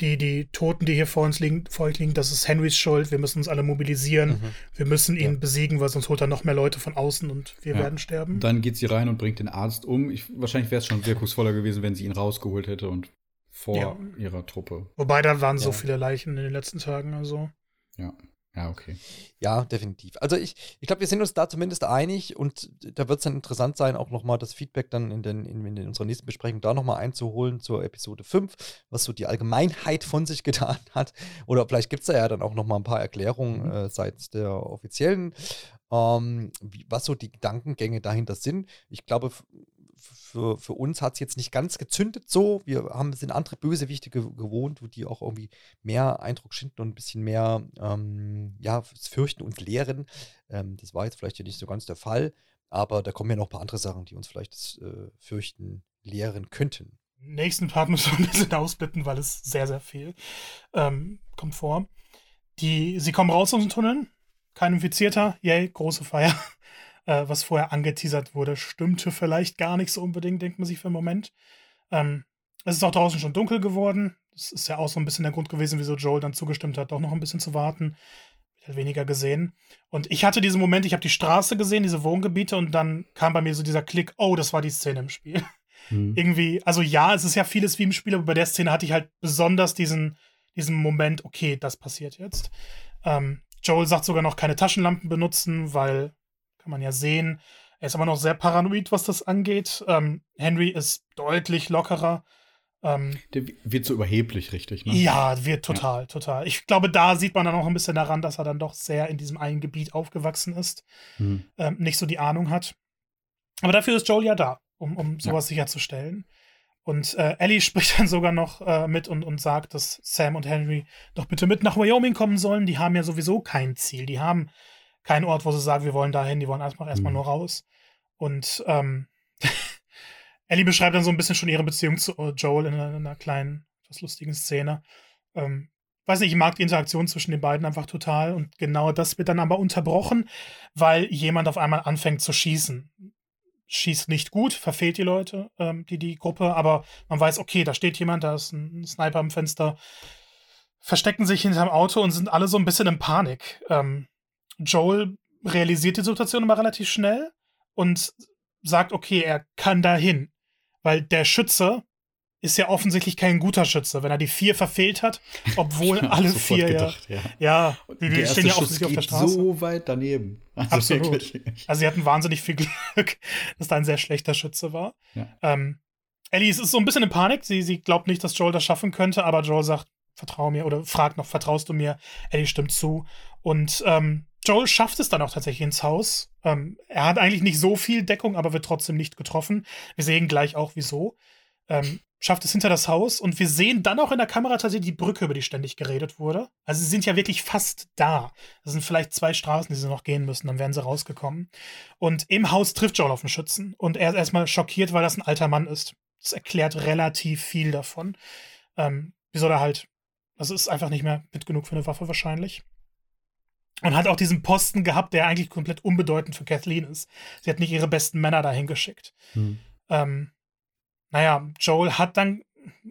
die, die Toten, die hier vor uns liegen, vor euch liegen, das ist Henrys Schuld, wir müssen uns alle mobilisieren, mhm. wir müssen ihn ja. besiegen, weil sonst holt er noch mehr Leute von außen und wir ja. werden sterben. Dann geht sie rein und bringt den Arzt um. Ich, wahrscheinlich wäre es schon wirkungsvoller gewesen, wenn sie ihn rausgeholt hätte und vor ja. ihrer Truppe. Wobei da waren so viele Leichen in den letzten Tagen, also. Ja. Ja, okay. Ja, definitiv. Also ich, ich glaube, wir sind uns da zumindest einig und da wird es dann interessant sein, auch nochmal das Feedback dann in, den, in, in unserer nächsten Besprechung da nochmal einzuholen zur Episode 5, was so die Allgemeinheit von sich [LAUGHS] getan hat. Oder vielleicht gibt es da ja dann auch nochmal ein paar Erklärungen mhm. äh, seitens der offiziellen, ähm, wie, was so die Gedankengänge dahinter sind. Ich glaube, für, für uns hat es jetzt nicht ganz gezündet so. Wir haben, sind andere Bösewichte ge gewohnt, wo die auch irgendwie mehr Eindruck schinden und ein bisschen mehr ähm, ja, fürchten und lehren. Ähm, das war jetzt vielleicht hier nicht so ganz der Fall, aber da kommen ja noch ein paar andere Sachen, die uns vielleicht das äh, Fürchten lehren könnten. Nächsten Part müssen wir ein bisschen ausbitten, weil es sehr, sehr viel ähm, kommt vor. Die, sie kommen raus aus dem Tunnel, kein Infizierter, yay, große Feier äh, was vorher angeteasert wurde, stimmte vielleicht gar nicht so unbedingt, denkt man sich für einen Moment. Ähm, es ist auch draußen schon dunkel geworden. Das ist ja auch so ein bisschen der Grund gewesen, wieso Joel dann zugestimmt hat, doch noch ein bisschen zu warten. Ich hatte weniger gesehen. Und ich hatte diesen Moment, ich habe die Straße gesehen, diese Wohngebiete, und dann kam bei mir so dieser Klick, oh, das war die Szene im Spiel. Mhm. [LAUGHS] Irgendwie, also ja, es ist ja vieles wie im Spiel, aber bei der Szene hatte ich halt besonders diesen, diesen Moment, okay, das passiert jetzt. Ähm, Joel sagt sogar noch keine Taschenlampen benutzen, weil kann man ja sehen. Er ist aber noch sehr paranoid, was das angeht. Ähm, Henry ist deutlich lockerer. Ähm, Der wird so überheblich, richtig, ne? Ja, wird total, ja. total. Ich glaube, da sieht man dann auch ein bisschen daran, dass er dann doch sehr in diesem einen Gebiet aufgewachsen ist. Mhm. Ähm, nicht so die Ahnung hat. Aber dafür ist Joel ja da, um, um sowas ja. sicherzustellen. Und äh, Ellie [LAUGHS] spricht dann sogar noch äh, mit und, und sagt, dass Sam und Henry doch bitte mit nach Wyoming kommen sollen. Die haben ja sowieso kein Ziel. Die haben kein Ort, wo sie sagen, wir wollen dahin, die wollen erstmal erstmal mhm. nur raus. Und ähm, [LAUGHS] Ellie beschreibt dann so ein bisschen schon ihre Beziehung zu äh, Joel in einer, in einer kleinen, etwas lustigen Szene. Ähm, weiß nicht, ich mag die Interaktion zwischen den beiden einfach total und genau das wird dann aber unterbrochen, weil jemand auf einmal anfängt zu schießen. Schießt nicht gut, verfehlt die Leute, ähm, die die Gruppe, aber man weiß, okay, da steht jemand, da ist ein Sniper am Fenster, verstecken sich hinterm Auto und sind alle so ein bisschen in Panik. Ähm, Joel realisiert die Situation immer relativ schnell und sagt, okay, er kann dahin. Weil der Schütze ist ja offensichtlich kein guter Schütze, wenn er die vier verfehlt hat, [LAUGHS] obwoal alle vier gedacht, ja, ja. die, die stehen ja offensichtlich auf der Straße. so weit daneben. [LAUGHS] Also Absolut. Wirklich. Also sie hatten wahnsinnig viel Glück, [LAUGHS] dass da ein sehr schlechter Schütze war. Ja. Ähm, Ellie ist so ein bisschen in Panik. Sie, sie glaubt nicht, dass Joel das schaffen könnte, aber Joel sagt, vertrau mir oder fragt noch, vertraust du mir? Ellie stimmt zu. Und ähm, Joel schafft es dann auch tatsächlich ins Haus. Ähm, er hat eigentlich nicht so viel Deckung, aber wird trotzdem nicht getroffen. Wir sehen gleich auch, wieso. Ähm, schafft es hinter das Haus und wir sehen dann auch in der Kamera tatsächlich die Brücke, über die ständig geredet wurde. Also sie sind ja wirklich fast da. Das sind vielleicht zwei Straßen, die sie noch gehen müssen, dann wären sie rausgekommen. Und im Haus trifft Joel auf einen Schützen und er ist erstmal schockiert, weil das ein alter Mann ist. Das erklärt relativ viel davon. Ähm, wieso er halt, also ist einfach nicht mehr mit genug für eine Waffe wahrscheinlich. Und hat auch diesen Posten gehabt, der eigentlich komplett unbedeutend für Kathleen ist. Sie hat nicht ihre besten Männer dahin geschickt. Hm. Ähm, naja, Joel hat dann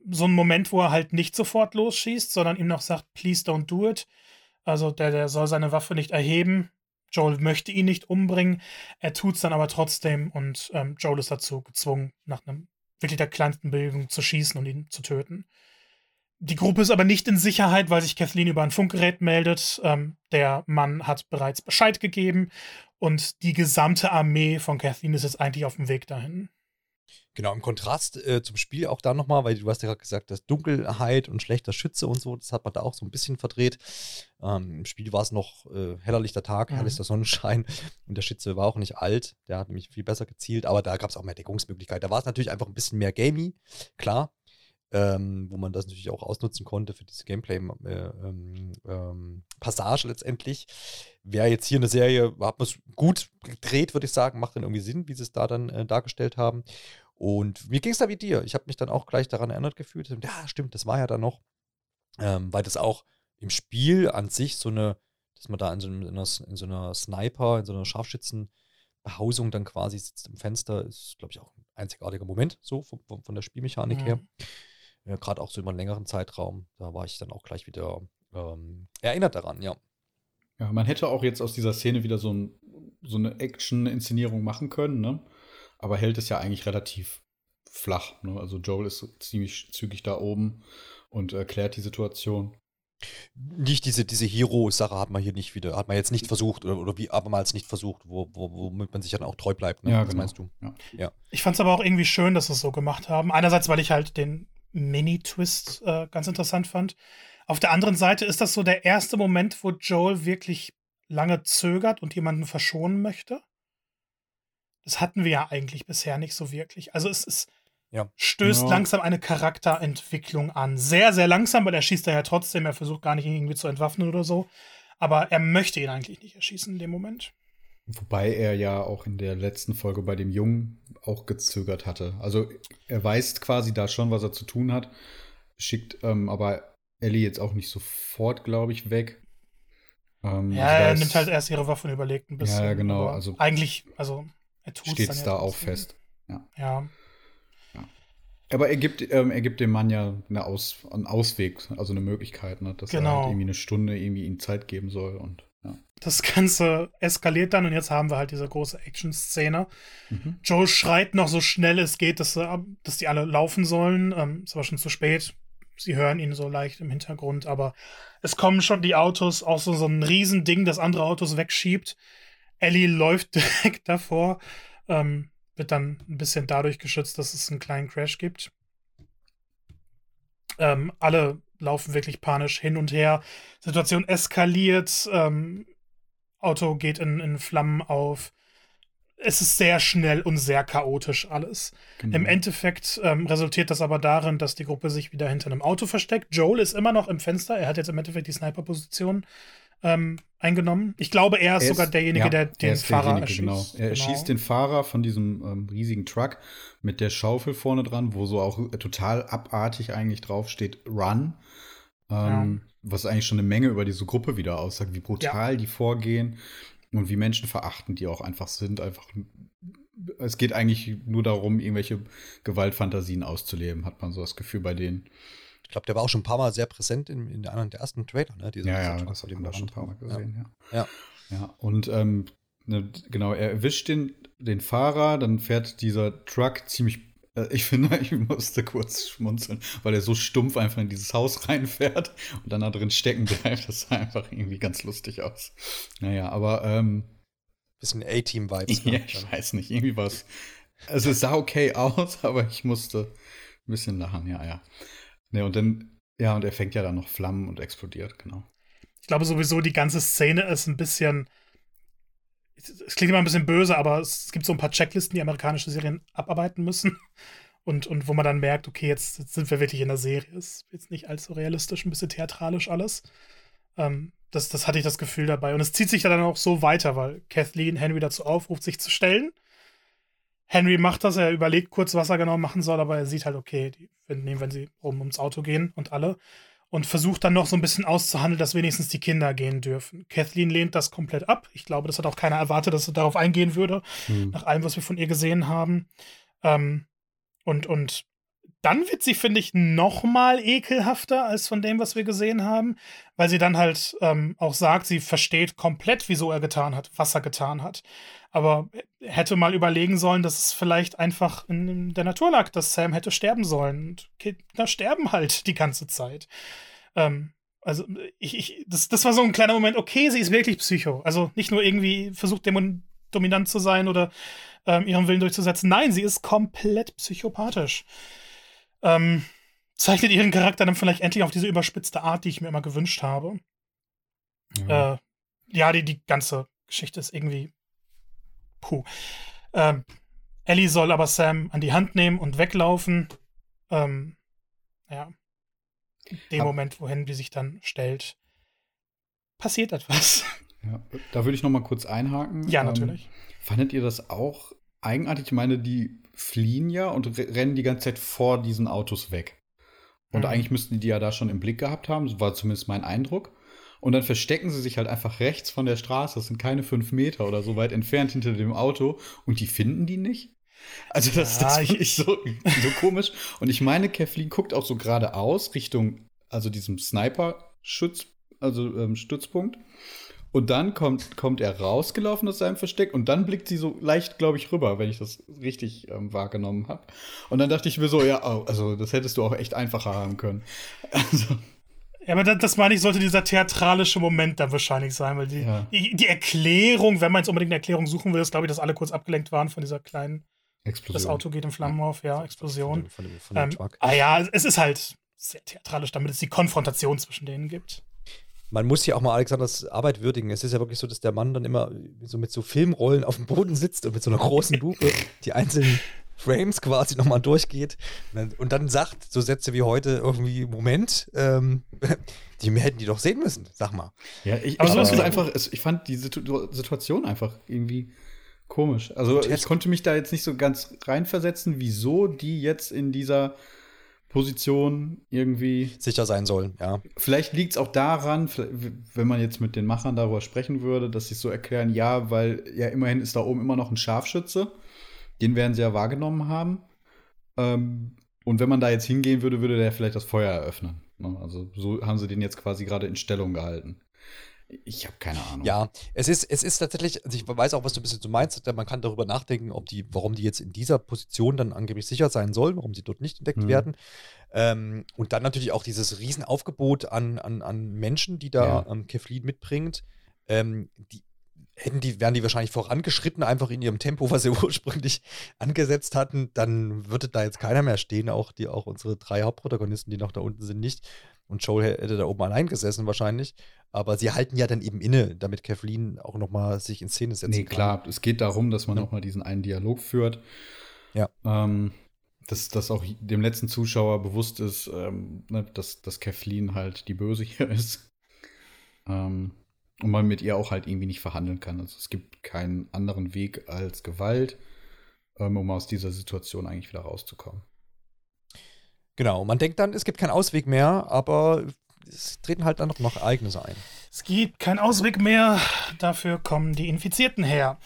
so einen Moment, wo er halt nicht sofort losschießt, sondern ihm noch sagt, please don't do it. Also der, der soll seine Waffe nicht erheben. Joel möchte ihn nicht umbringen. Er tut es dann aber trotzdem und ähm, Joel ist dazu gezwungen, nach einem wirklich der kleinsten Bewegung zu schießen und ihn zu töten. Die Gruppe ist aber nicht in Sicherheit, weil sich Kathleen über ein Funkgerät meldet. Ähm, der Mann hat bereits Bescheid gegeben und die gesamte Armee von Kathleen ist jetzt eigentlich auf dem Weg dahin. Genau, im Kontrast äh, zum Spiel auch da nochmal, weil du hast ja gerade gesagt, dass Dunkelheit und schlechter Schütze und so, das hat man da auch so ein bisschen verdreht. Ähm, Im Spiel war es noch äh, hellerlichter Tag, mhm. herrlichter Sonnenschein [LAUGHS] und der Schütze war auch nicht alt, der hat nämlich viel besser gezielt, aber da gab es auch mehr Deckungsmöglichkeit. Da war es natürlich einfach ein bisschen mehr gamey, klar, ähm, wo man das natürlich auch ausnutzen konnte für diese Gameplay-Passage äh, ähm, letztendlich. Wäre jetzt hier eine Serie, hat man es gut gedreht, würde ich sagen, macht dann irgendwie Sinn, wie sie es da dann äh, dargestellt haben. Und mir ging es da wie dir. Ich habe mich dann auch gleich daran erinnert gefühlt. Ja, stimmt, das war ja dann noch, ähm, weil das auch im Spiel an sich so eine, dass man da in so, in einer, in so einer Sniper, in so einer Scharfschützenbehausung dann quasi sitzt im Fenster, ist, glaube ich, auch ein einzigartiger Moment, so von, von der Spielmechanik mhm. her ja, gerade auch so über einen längeren Zeitraum, da war ich dann auch gleich wieder ähm, erinnert daran, ja. Ja, man hätte auch jetzt aus dieser Szene wieder so, ein, so eine Action-Inszenierung machen können, ne? Aber hält es ja eigentlich relativ flach. Ne? Also Joel ist ziemlich zügig da oben und erklärt die Situation. Nicht diese, diese Hero-Sache hat man hier nicht wieder, hat man jetzt nicht versucht oder, oder wie abermals nicht versucht, wo, wo, womit man sich dann auch treu bleibt. Ne? Ja, Was genau. meinst du? Ja. ja. Ich fand es aber auch irgendwie schön, dass sie es so gemacht haben. Einerseits, weil ich halt den Mini-Twist äh, ganz interessant fand. Auf der anderen Seite ist das so der erste Moment, wo Joel wirklich lange zögert und jemanden verschonen möchte. Das hatten wir ja eigentlich bisher nicht so wirklich. Also es ist ja. stößt ja. langsam eine Charakterentwicklung an. Sehr, sehr langsam, weil er schießt da ja trotzdem. Er versucht gar nicht ihn irgendwie zu entwaffnen oder so. Aber er möchte ihn eigentlich nicht erschießen in dem Moment. Wobei er ja auch in der letzten Folge bei dem Jungen auch gezögert hatte. Also er weiß quasi da schon, was er zu tun hat, schickt ähm, aber Ellie jetzt auch nicht sofort, glaube ich, weg. Ähm, ja, also er nimmt halt erst ihre Waffe und überlegt ein bisschen. Ja, genau. Also eigentlich, also er tut steht es da auch fest. Ja. ja. Aber er gibt, ähm, er gibt dem Mann ja eine Aus, einen Ausweg, also eine Möglichkeit, ne, dass genau. er halt irgendwie eine Stunde irgendwie ihm Zeit geben soll und ja. Das Ganze eskaliert dann und jetzt haben wir halt diese große Action-Szene. Mhm. Joel schreit noch so schnell es geht, dass, dass die alle laufen sollen. Ähm, ist aber schon zu spät. Sie hören ihn so leicht im Hintergrund, aber es kommen schon die Autos, auch so, so ein Riesending, das andere Autos wegschiebt. Ellie läuft [LAUGHS] direkt davor. Ähm, wird dann ein bisschen dadurch geschützt, dass es einen kleinen Crash gibt. Ähm, alle laufen wirklich panisch hin und her. Situation eskaliert. Ähm, Auto geht in, in Flammen auf. Es ist sehr schnell und sehr chaotisch alles. Genau. Im Endeffekt ähm, resultiert das aber darin, dass die Gruppe sich wieder hinter einem Auto versteckt. Joel ist immer noch im Fenster. Er hat jetzt im Endeffekt die Sniper-Position ähm, eingenommen. Ich glaube, er ist, er ist sogar derjenige, ja, der den Fahrer erschießt. Genau. Er genau. erschießt den Fahrer von diesem ähm, riesigen Truck mit der Schaufel vorne dran, wo so auch total abartig eigentlich draufsteht, Run. Ähm, ja. Was eigentlich schon eine Menge über diese Gruppe wieder aussagt, wie brutal ja. die vorgehen und wie menschenverachtend die auch einfach sind. Einfach, es geht eigentlich nur darum, irgendwelche Gewaltfantasien auszuleben, hat man so das Gefühl bei denen. Ich glaube, der war auch schon ein paar Mal sehr präsent in, in einem der ersten Trailer, ne? Dieser, ja, ja, das hat man schon ein paar Mal gesehen, ja. Ja, ja. und ähm, ne, genau, er erwischt den, den Fahrer, dann fährt dieser Truck ziemlich äh, ich finde, [LAUGHS] ich musste kurz schmunzeln, weil er so stumpf einfach in dieses Haus [LAUGHS] reinfährt und dann da drin stecken bleibt. Das sah einfach irgendwie ganz lustig aus. Naja, aber. Ähm, Bisschen A-Team-Vibes. [LAUGHS] Ja, ich weiß nicht, irgendwie was. Also, es sah okay aus, aber ich musste ein bisschen lachen, ja, ja. Ne, und dann, ja, und er fängt ja dann noch Flammen und explodiert, genau. Ich glaube sowieso, die ganze Szene ist ein bisschen. Es klingt immer ein bisschen böse, aber es gibt so ein paar Checklisten, die amerikanische Serien abarbeiten müssen. Und, und wo man dann merkt, okay, jetzt, jetzt sind wir wirklich in der Serie. Ist jetzt nicht allzu realistisch, ein bisschen theatralisch alles. Ähm, das, das hatte ich das Gefühl dabei. Und es zieht sich ja dann auch so weiter, weil Kathleen Henry dazu aufruft, sich zu stellen. Henry macht das, er überlegt kurz, was er genau machen soll, aber er sieht halt, okay, die ihn, wenn sie rum ums Auto gehen und alle. Und versucht dann noch so ein bisschen auszuhandeln, dass wenigstens die Kinder gehen dürfen. Kathleen lehnt das komplett ab. Ich glaube, das hat auch keiner erwartet, dass sie darauf eingehen würde, mhm. nach allem, was wir von ihr gesehen haben. Ähm, und, und dann wird sie, finde ich, noch mal ekelhafter als von dem, was wir gesehen haben, weil sie dann halt ähm, auch sagt, sie versteht komplett, wieso er getan hat, was er getan hat. Aber hätte mal überlegen sollen, dass es vielleicht einfach in der Natur lag, dass Sam hätte sterben sollen. Und Kinder sterben halt die ganze Zeit. Ähm, also, ich, ich, das, das war so ein kleiner Moment, okay, sie ist wirklich Psycho. Also nicht nur irgendwie versucht, dominant zu sein oder ähm, ihren Willen durchzusetzen. Nein, sie ist komplett psychopathisch. Ähm, zeichnet ihren Charakter dann vielleicht endlich auf diese überspitzte Art, die ich mir immer gewünscht habe. Ja, äh, ja die, die ganze Geschichte ist irgendwie puh. Ähm, Ellie soll aber Sam an die Hand nehmen und weglaufen. Ähm, ja. In dem Ab Moment, wo Henry sich dann stellt, passiert etwas. [LAUGHS] Ja, da würde ich noch mal kurz einhaken. Ja, natürlich. Ähm, fandet ihr das auch eigenartig? Ich meine, die fliehen ja und rennen die ganze Zeit vor diesen Autos weg. Und mhm. eigentlich müssten die die ja da schon im Blick gehabt haben, war zumindest mein Eindruck. Und dann verstecken sie sich halt einfach rechts von der Straße. Das sind keine fünf Meter oder so weit entfernt hinter dem Auto. Und die finden die nicht. Also, das, ja, das ich so, so komisch. Und ich meine, Kathleen guckt auch so geradeaus Richtung, also diesem Sniper-Schutz, also ähm, Stützpunkt. Und dann kommt, kommt er rausgelaufen aus seinem Versteck und dann blickt sie so leicht, glaube ich, rüber, wenn ich das richtig ähm, wahrgenommen habe. Und dann dachte ich mir so, ja, oh, also das hättest du auch echt einfacher haben können. Also. Ja, aber das, das meine ich, sollte dieser theatralische Moment dann wahrscheinlich sein, weil die, ja. die, die, Erklärung, wenn man jetzt unbedingt eine Erklärung suchen will, ist, glaube ich, dass alle kurz abgelenkt waren von dieser kleinen Explosion. Das Auto geht in Flammen auf, ja, Explosion. Von dem, von dem, von dem ähm, ah ja, es ist halt sehr theatralisch, damit es die Konfrontation zwischen denen gibt. Man muss hier auch mal Alexanders Arbeit würdigen. Es ist ja wirklich so, dass der Mann dann immer so mit so Filmrollen auf dem Boden sitzt und mit so einer großen [LAUGHS] Lupe die einzelnen Frames quasi nochmal durchgeht und dann sagt, so Sätze wie heute irgendwie, Moment, ähm, [LAUGHS] die hätten die doch sehen müssen, sag mal. Ja, ich, aber so ist einfach, ich fand die Situation einfach irgendwie komisch. Also ich konnte mich da jetzt nicht so ganz reinversetzen, wieso die jetzt in dieser Position irgendwie sicher sein sollen, ja. Vielleicht liegt es auch daran, wenn man jetzt mit den Machern darüber sprechen würde, dass sie es so erklären, ja, weil ja immerhin ist da oben immer noch ein Scharfschütze. Den werden sie ja wahrgenommen haben. Ähm, und wenn man da jetzt hingehen würde, würde der vielleicht das Feuer eröffnen. Ne? Also so haben sie den jetzt quasi gerade in Stellung gehalten. Ich habe keine Ahnung. Ja, es ist, es ist tatsächlich, also ich weiß auch, was du ein bisschen so meinst, man kann darüber nachdenken, ob die, warum die jetzt in dieser Position dann angeblich sicher sein sollen, warum sie dort nicht entdeckt mhm. werden. Ähm, und dann natürlich auch dieses Riesenaufgebot an, an, an Menschen, die da ja. ähm, Keflin mitbringt. Ähm, die, hätten die, wären die wahrscheinlich vorangeschritten, einfach in ihrem Tempo, was sie [LAUGHS] ursprünglich angesetzt hatten, dann würde da jetzt keiner mehr stehen, auch die, auch unsere drei Hauptprotagonisten, die noch da unten sind, nicht. Und Joel hätte da oben allein gesessen wahrscheinlich. Aber sie halten ja dann eben inne, damit Kathleen auch noch mal sich in Szene setzen nee, kann. Klar. Es geht darum, dass man ja. noch mal diesen einen Dialog führt. Ja. Ähm, dass, dass auch dem letzten Zuschauer bewusst ist, ähm, ne, dass, dass Kathleen halt die Böse hier [LAUGHS] ist. Ähm, und man mit ihr auch halt irgendwie nicht verhandeln kann. Also es gibt keinen anderen Weg als Gewalt, ähm, um aus dieser Situation eigentlich wieder rauszukommen. Genau, man denkt dann, es gibt keinen Ausweg mehr, aber es treten halt dann noch, noch Ereignisse ein. Es gibt keinen Ausweg mehr, dafür kommen die Infizierten her.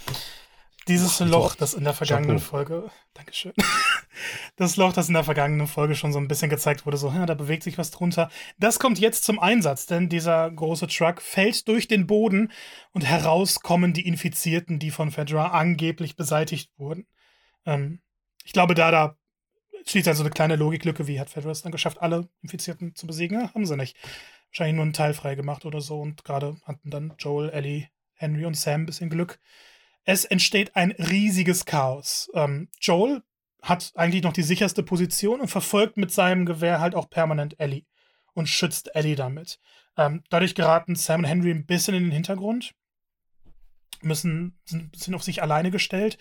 Dieses Ach, Loch, das in der vergangenen Chapeau. Folge, [LAUGHS] Dankeschön, [LAUGHS] das Loch, das in der vergangenen Folge schon so ein bisschen gezeigt wurde, so, ja, da bewegt sich was drunter, das kommt jetzt zum Einsatz, denn dieser große Truck fällt durch den Boden und heraus kommen die Infizierten, die von Fedra angeblich beseitigt wurden. Ähm, ich glaube, da da schließt dann so eine kleine Logiklücke, wie hat Fedra dann geschafft, alle Infizierten zu besiegen? Ja, haben sie nicht. Wahrscheinlich nur einen Teil frei gemacht oder so und gerade hatten dann Joel, Ellie, Henry und Sam ein bisschen Glück. Es entsteht ein riesiges Chaos. Ähm, Joel hat eigentlich noch die sicherste Position und verfolgt mit seinem Gewehr halt auch permanent Ellie und schützt Ellie damit. Ähm, dadurch geraten Sam und Henry ein bisschen in den Hintergrund, müssen, sind bisschen auf sich alleine gestellt.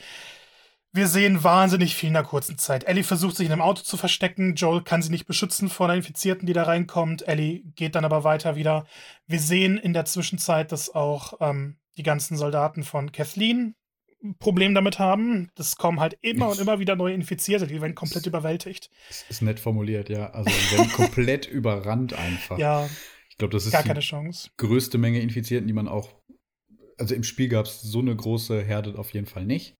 Wir sehen wahnsinnig viel in einer kurzen Zeit. Ellie versucht sich in einem Auto zu verstecken. Joel kann sie nicht beschützen vor einer Infizierten, die da reinkommt. Ellie geht dann aber weiter wieder. Wir sehen in der Zwischenzeit, dass auch ähm, die ganzen Soldaten von Kathleen ein Problem damit haben. Das kommen halt immer und immer wieder neue Infizierte, die werden komplett überwältigt. Das ist nett formuliert, ja. Also die werden [LAUGHS] komplett überrannt einfach. Ja. Ich glaube, das ist gar keine Chance. größte Menge Infizierten, die man auch. Also im Spiel gab es so eine große Herde auf jeden Fall nicht.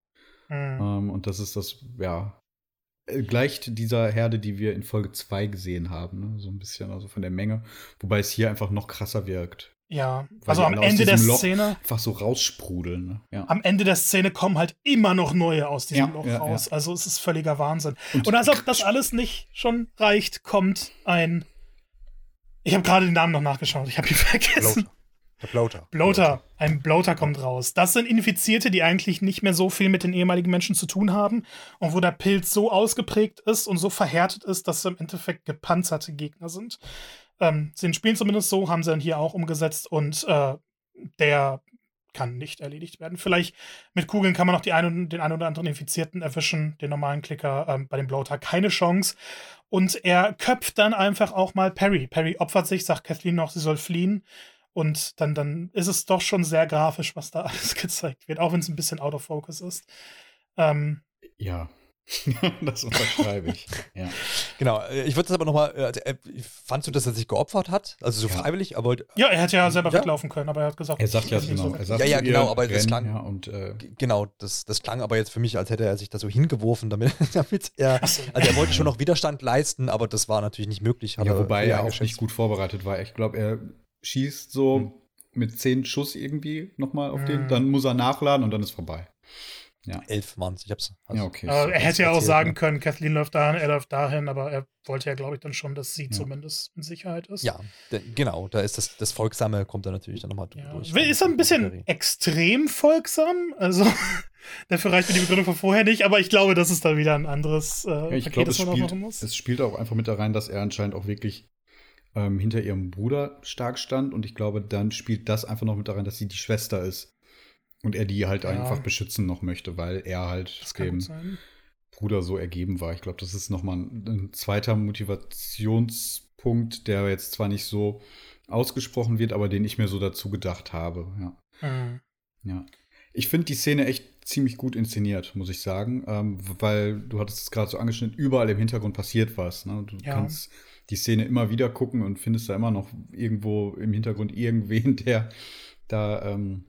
Mhm. Ähm, und das ist das, ja, äh, gleicht dieser Herde, die wir in Folge 2 gesehen haben, ne? so ein bisschen, also von der Menge. Wobei es hier einfach noch krasser wirkt. Ja, also am Ende der Loch Szene. Einfach so raussprudeln. Ne? Ja. Am Ende der Szene kommen halt immer noch neue aus diesem ja, Loch ja, raus. Also es ist völliger Wahnsinn. Und, Und als ob das alles nicht schon reicht, kommt ein. Ich habe gerade den Namen noch nachgeschaut. Ich habe ihn [LAUGHS] vergessen. Der Bloater. Bloater. Ein Bloater kommt raus. Das sind Infizierte, die eigentlich nicht mehr so viel mit den ehemaligen Menschen zu tun haben und wo der Pilz so ausgeprägt ist und so verhärtet ist, dass sie im Endeffekt gepanzerte Gegner sind. Ähm, sie spielen zumindest so, haben sie dann hier auch umgesetzt und äh, der kann nicht erledigt werden. Vielleicht mit Kugeln kann man noch die ein, den einen oder anderen Infizierten erwischen, den normalen Klicker, ähm, bei dem Bloater keine Chance. Und er köpft dann einfach auch mal Perry. Perry opfert sich, sagt Kathleen noch, sie soll fliehen. Und dann, dann ist es doch schon sehr grafisch, was da [LAUGHS] alles gezeigt wird, auch wenn es ein bisschen out of focus ist. Ähm, ja. [LAUGHS] das unterschreibe ich. Ja. [LAUGHS] Genau, äh, ich würde das aber nochmal, äh, äh, fandst du, dass er sich geopfert hat? Also so ja. freiwillig, aber. Ja, er hätte ja selber ja. weglaufen können, aber er hat gesagt, er sagt ja genau. Er sagt ja, ja, genau, aber rennen, das klang. Ja, und, äh, genau, das, das klang aber jetzt für mich, als hätte er sich da so hingeworfen, damit, [LAUGHS] damit er. So. Also er wollte schon noch Widerstand leisten, aber das war natürlich nicht möglich. ja, wobei er auch nicht gut vorbereitet war. Ich glaube, er schießt so hm. mit zehn Schuss irgendwie nochmal auf hm. den, dann muss er nachladen und dann ist vorbei. Ja. Elf waren es. Ich hab's. Also, ja, okay. Äh, er hätte ja auch sagen ne? können, Kathleen läuft dahin, er läuft dahin, aber er wollte ja, glaube ich, dann schon, dass sie ja. zumindest in Sicherheit ist. Ja, genau. Da ist das, das Folgsame, kommt da natürlich dann nochmal ja. durch. Ist er ein bisschen extrem folgsam? Also, [LAUGHS] dafür reicht mir die Begründung von vorher nicht, aber ich glaube, das ist dann wieder ein anderes äh, ja, ich Paket, glaube, das man spielt, muss. Es spielt auch einfach mit da rein, dass er anscheinend auch wirklich ähm, hinter ihrem Bruder stark stand und ich glaube, dann spielt das einfach noch mit da rein, dass sie die Schwester ist und er die halt ja. einfach beschützen noch möchte, weil er halt dem Bruder so ergeben war. Ich glaube, das ist nochmal ein, ein zweiter Motivationspunkt, der jetzt zwar nicht so ausgesprochen wird, aber den ich mir so dazu gedacht habe. Ja. Mhm. ja. Ich finde die Szene echt ziemlich gut inszeniert, muss ich sagen, ähm, weil du hattest es gerade so angeschnitten, überall im Hintergrund passiert was. Ne? Du ja. kannst die Szene immer wieder gucken und findest da immer noch irgendwo im Hintergrund [LAUGHS] irgendwen, der da ähm,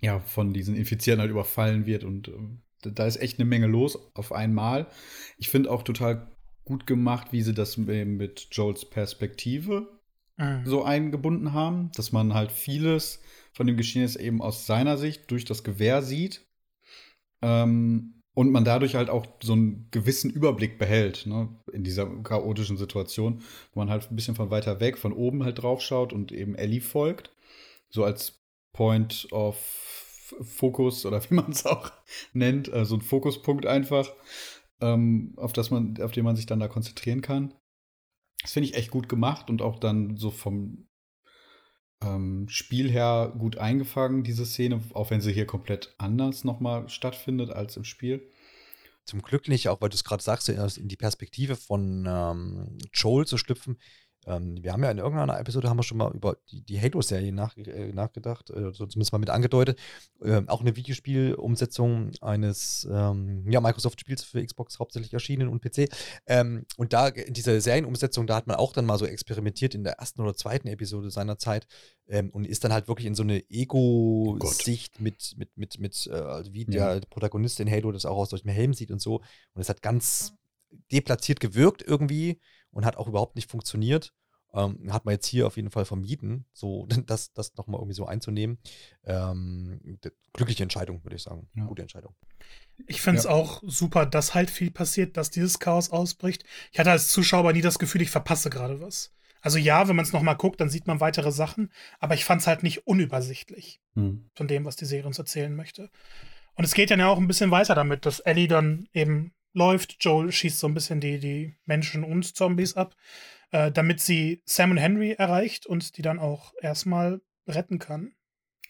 ja, von diesen Infizierten halt überfallen wird. Und äh, da ist echt eine Menge los auf einmal. Ich finde auch total gut gemacht, wie sie das mit Joels Perspektive mhm. so eingebunden haben, dass man halt vieles von dem Geschehnis eben aus seiner Sicht durch das Gewehr sieht. Ähm, und man dadurch halt auch so einen gewissen Überblick behält, ne, in dieser chaotischen Situation, wo man halt ein bisschen von weiter weg, von oben halt drauf schaut und eben Ellie folgt. So als Point of Fokus oder [LAUGHS] wie man es auch nennt, äh, so ein Fokuspunkt einfach, ähm, auf, das man, auf den man sich dann da konzentrieren kann. Das finde ich echt gut gemacht und auch dann so vom ähm, Spiel her gut eingefangen, diese Szene, auch wenn sie hier komplett anders nochmal stattfindet als im Spiel. Zum Glück nicht, auch weil du es gerade sagst, in die Perspektive von ähm, Joel zu schlüpfen, ähm, wir haben ja in irgendeiner Episode haben wir schon mal über die, die Halo-Serie nach, äh, nachgedacht, äh, so zumindest mal mit angedeutet. Ähm, auch eine Videospielumsetzung eines ähm, ja, Microsoft-Spiels für Xbox hauptsächlich erschienen und PC. Ähm, und da in dieser Serienumsetzung, da hat man auch dann mal so experimentiert in der ersten oder zweiten Episode seiner Zeit ähm, und ist dann halt wirklich in so eine Ego-Sicht oh mit, mit, mit, mit äh, also wie ja. der Protagonist in Halo das auch aus solchem Helm sieht und so. Und es hat ganz deplatziert gewirkt irgendwie und hat auch überhaupt nicht funktioniert. Ähm, hat man jetzt hier auf jeden Fall vermieden, so [LAUGHS] das, das nochmal irgendwie so einzunehmen. Ähm, glückliche Entscheidung, würde ich sagen. Ja. Gute Entscheidung. Ich finde es ja. auch super, dass halt viel passiert, dass dieses Chaos ausbricht. Ich hatte als Zuschauer nie das Gefühl, ich verpasse gerade was. Also ja, wenn man es nochmal guckt, dann sieht man weitere Sachen, aber ich fand es halt nicht unübersichtlich hm. von dem, was die Serie uns erzählen möchte. Und es geht dann ja auch ein bisschen weiter damit, dass Ellie dann eben läuft. Joel schießt so ein bisschen die, die Menschen und Zombies ab, äh, damit sie Sam und Henry erreicht und die dann auch erstmal retten kann.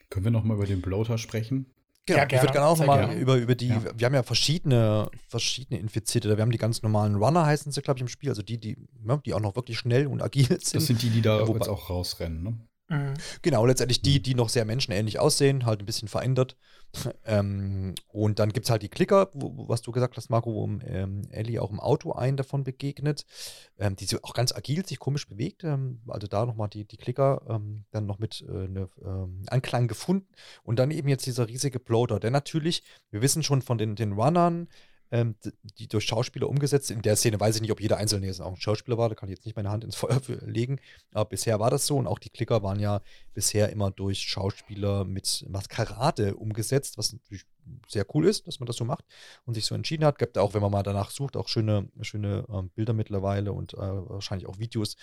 Können wir noch mal über den Bloater sprechen? Genau, ja, gerne. ich würde gerne auch Sehr mal gerne. über, über die, ja. wir haben ja verschiedene, verschiedene Infizierte. Wir haben die ganz normalen Runner, heißen sie, glaube ich, im Spiel. Also die, die, ja, die auch noch wirklich schnell und agil sind. Das sind die, die da jetzt auch rausrennen, ne? Mhm. Genau, letztendlich die, mhm. die noch sehr menschenähnlich aussehen, halt ein bisschen verändert. [LAUGHS] ähm, und dann gibt es halt die Klicker, wo, was du gesagt hast, Marco, wo ähm, Ellie auch im Auto einen davon begegnet, ähm, die so auch ganz agil sich komisch bewegt. Ähm, also da nochmal die, die Klicker ähm, dann noch mit äh, ne, ähm, Anklang gefunden. Und dann eben jetzt dieser riesige Bloater, der natürlich, wir wissen schon von den, den Runnern, ähm, die durch Schauspieler umgesetzt. In der Szene weiß ich nicht, ob jeder Einzelne jetzt auch ein Schauspieler war, da kann ich jetzt nicht meine Hand ins Feuer legen. Aber bisher war das so und auch die Klicker waren ja bisher immer durch Schauspieler mit Maskerade umgesetzt, was natürlich sehr cool ist, dass man das so macht und sich so entschieden hat. Gibt auch, wenn man mal danach sucht, auch schöne, schöne ähm, Bilder mittlerweile und äh, wahrscheinlich auch Videos,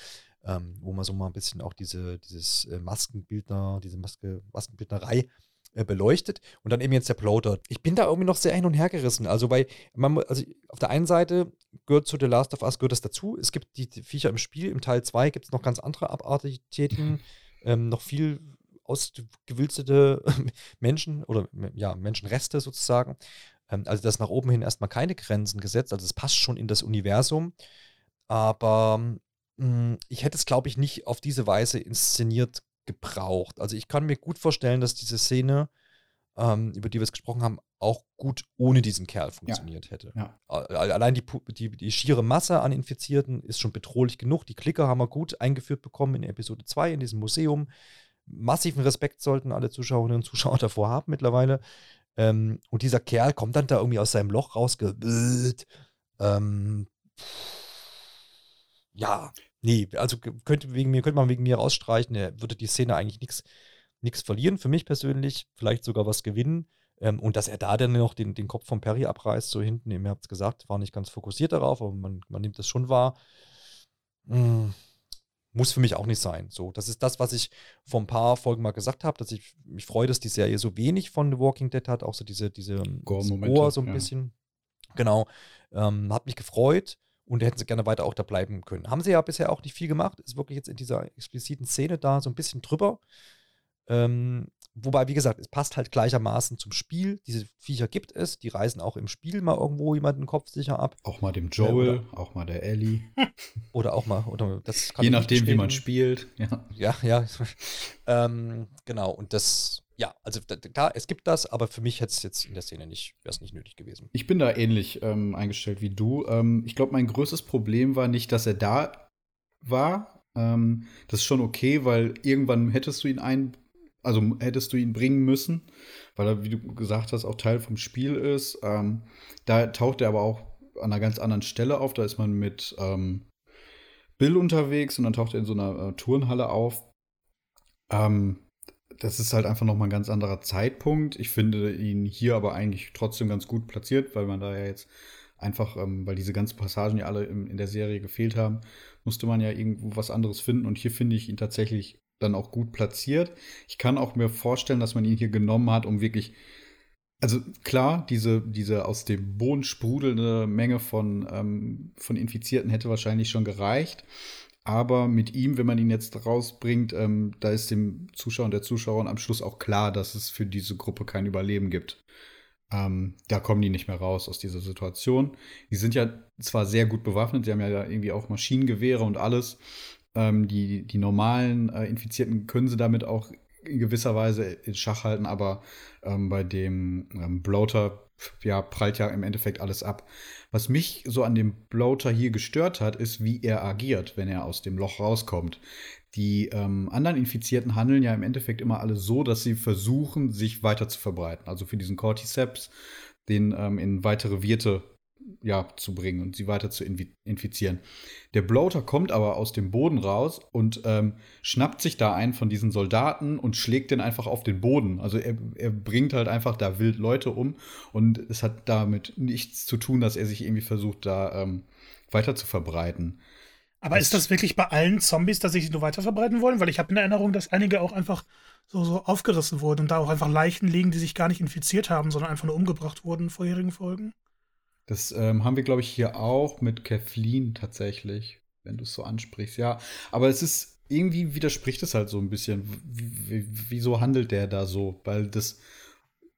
ähm, wo man so mal ein bisschen auch diese, dieses äh, Maskenbildner, diese Maske, Maskenbildnerei äh, beleuchtet und dann eben jetzt der Plotter. Ich bin da irgendwie noch sehr hin und her gerissen. Also, weil man, also auf der einen Seite gehört zu The Last of Us gehört das dazu. Es gibt die, die Viecher im Spiel. Im Teil 2 gibt es noch ganz andere Abartigen, ähm, noch viel ausgewülstete [LAUGHS] Menschen oder ja, Menschenreste sozusagen. Ähm, also, das nach oben hin erstmal keine Grenzen gesetzt. Also, es passt schon in das Universum. Aber hm, ich hätte es, glaube ich, nicht auf diese Weise inszeniert gebraucht. Also ich kann mir gut vorstellen, dass diese Szene, ähm, über die wir es gesprochen haben, auch gut ohne diesen Kerl funktioniert ja. hätte. Ja. Allein die, die, die, schiere Masse an Infizierten ist schon bedrohlich genug. Die Klicker haben wir gut eingeführt bekommen in Episode 2 in diesem Museum. Massiven Respekt sollten alle Zuschauerinnen und Zuschauer davor haben mittlerweile. Ähm, und dieser Kerl kommt dann da irgendwie aus seinem Loch rausgebildet. Ähm, ja, Nee, also könnte, wegen mir, könnte man wegen mir rausstreichen, er würde die Szene eigentlich nichts verlieren, für mich persönlich, vielleicht sogar was gewinnen. Ähm, und dass er da dann noch den, den Kopf von Perry abreißt, so hinten, ihr habt es gesagt, war nicht ganz fokussiert darauf, aber man, man nimmt das schon wahr. Hm, muss für mich auch nicht sein. So, das ist das, was ich vor ein paar Folgen mal gesagt habe, dass ich mich freue, dass die Serie so wenig von The Walking Dead hat, auch so diese, diese Ohr so ein ja. bisschen. Genau. Ähm, hat mich gefreut und da hätten sie gerne weiter auch da bleiben können. Haben sie ja bisher auch nicht viel gemacht, ist wirklich jetzt in dieser expliziten Szene da so ein bisschen drüber. Ähm, wobei, wie gesagt, es passt halt gleichermaßen zum Spiel. Diese Viecher gibt es, die reisen auch im Spiel mal irgendwo jemanden den Kopf sicher ab. Auch mal dem Joel, äh, auch mal der Ellie. [LAUGHS] Oder auch mal, oder das Je nachdem, wie man spielt. Ja, ja. ja. [LAUGHS] ähm, genau, und das, ja, also klar, es gibt das, aber für mich hätte es jetzt in der Szene nicht, wäre nicht nötig gewesen. Ich bin da ähnlich ähm, eingestellt wie du. Ähm, ich glaube, mein größtes Problem war nicht, dass er da war. Ähm, das ist schon okay, weil irgendwann hättest du ihn ein, also hättest du ihn bringen müssen, weil er, wie du gesagt hast, auch Teil vom Spiel ist. Ähm, da taucht er aber auch an einer ganz anderen Stelle auf. Da ist man mit ähm, Bill unterwegs und dann taucht er in so einer äh, Turnhalle auf. Ähm, das ist halt einfach nochmal ein ganz anderer Zeitpunkt. Ich finde ihn hier aber eigentlich trotzdem ganz gut platziert, weil man da ja jetzt einfach, ähm, weil diese ganzen Passagen ja alle im, in der Serie gefehlt haben, musste man ja irgendwo was anderes finden. Und hier finde ich ihn tatsächlich dann auch gut platziert. Ich kann auch mir vorstellen, dass man ihn hier genommen hat, um wirklich. Also klar, diese, diese aus dem Boden sprudelnde Menge von, ähm, von Infizierten hätte wahrscheinlich schon gereicht. Aber mit ihm, wenn man ihn jetzt rausbringt, ähm, da ist dem Zuschauer und der Zuschauerin am Schluss auch klar, dass es für diese Gruppe kein Überleben gibt. Ähm, da kommen die nicht mehr raus aus dieser Situation. Die sind ja zwar sehr gut bewaffnet, sie haben ja irgendwie auch Maschinengewehre und alles. Ähm, die, die normalen äh, Infizierten können sie damit auch in gewisser Weise in Schach halten, aber ähm, bei dem ähm, Bloater ja, prallt ja im Endeffekt alles ab. Was mich so an dem Bloater hier gestört hat, ist, wie er agiert, wenn er aus dem Loch rauskommt. Die ähm, anderen Infizierten handeln ja im Endeffekt immer alle so, dass sie versuchen, sich weiter zu verbreiten. Also für diesen Cordyceps, den ähm, in weitere Wirte ja, zu bringen und sie weiter zu infizieren. Der Bloater kommt aber aus dem Boden raus und ähm, schnappt sich da einen von diesen Soldaten und schlägt den einfach auf den Boden. Also er, er bringt halt einfach da wild Leute um und es hat damit nichts zu tun, dass er sich irgendwie versucht, da ähm, weiter zu verbreiten. Aber das ist das wirklich bei allen Zombies, dass sie sich nur weiter verbreiten wollen? Weil ich habe in Erinnerung, dass einige auch einfach so, so aufgerissen wurden und da auch einfach Leichen liegen, die sich gar nicht infiziert haben, sondern einfach nur umgebracht wurden in vorherigen Folgen. Das ähm, haben wir, glaube ich, hier auch mit Kathleen tatsächlich, wenn du es so ansprichst. Ja, aber es ist irgendwie widerspricht es halt so ein bisschen. W wieso handelt der da so? Weil das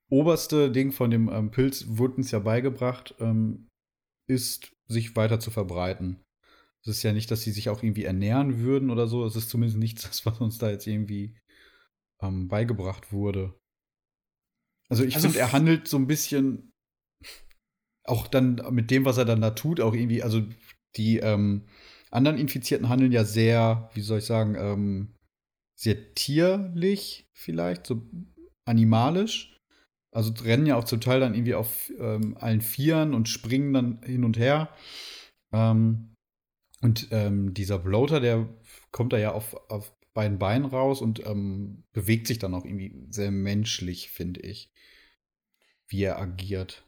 oberste Ding von dem ähm, Pilz wurde uns ja beigebracht, ähm, ist, sich weiter zu verbreiten. Es ist ja nicht, dass sie sich auch irgendwie ernähren würden oder so. Es ist zumindest nichts, was uns da jetzt irgendwie ähm, beigebracht wurde. Also ich also finde, er handelt so ein bisschen auch dann mit dem, was er dann da tut, auch irgendwie, also die ähm, anderen Infizierten handeln ja sehr, wie soll ich sagen, ähm, sehr tierlich vielleicht, so animalisch. Also rennen ja auch zum Teil dann irgendwie auf ähm, allen Vieren und springen dann hin und her. Ähm, und ähm, dieser Bloater, der kommt da ja auf, auf beiden Beinen raus und ähm, bewegt sich dann auch irgendwie sehr menschlich, finde ich, wie er agiert.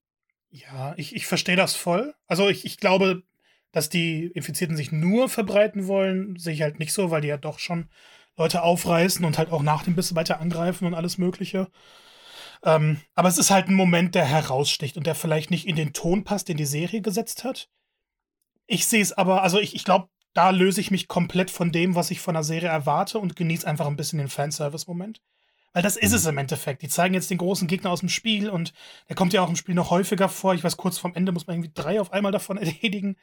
Ja, ich, ich verstehe das voll. Also ich, ich glaube, dass die Infizierten sich nur verbreiten wollen, sehe ich halt nicht so, weil die ja doch schon Leute aufreißen und halt auch nach dem Biss weiter angreifen und alles Mögliche. Ähm, aber es ist halt ein Moment, der heraussticht und der vielleicht nicht in den Ton passt, den die Serie gesetzt hat. Ich sehe es aber, also ich, ich glaube, da löse ich mich komplett von dem, was ich von der Serie erwarte und genieße einfach ein bisschen den Fanservice-Moment. Weil das ist es im Endeffekt. Die zeigen jetzt den großen Gegner aus dem Spiel und der kommt ja auch im Spiel noch häufiger vor. Ich weiß, kurz vorm Ende muss man irgendwie drei auf einmal davon [LAUGHS] erledigen.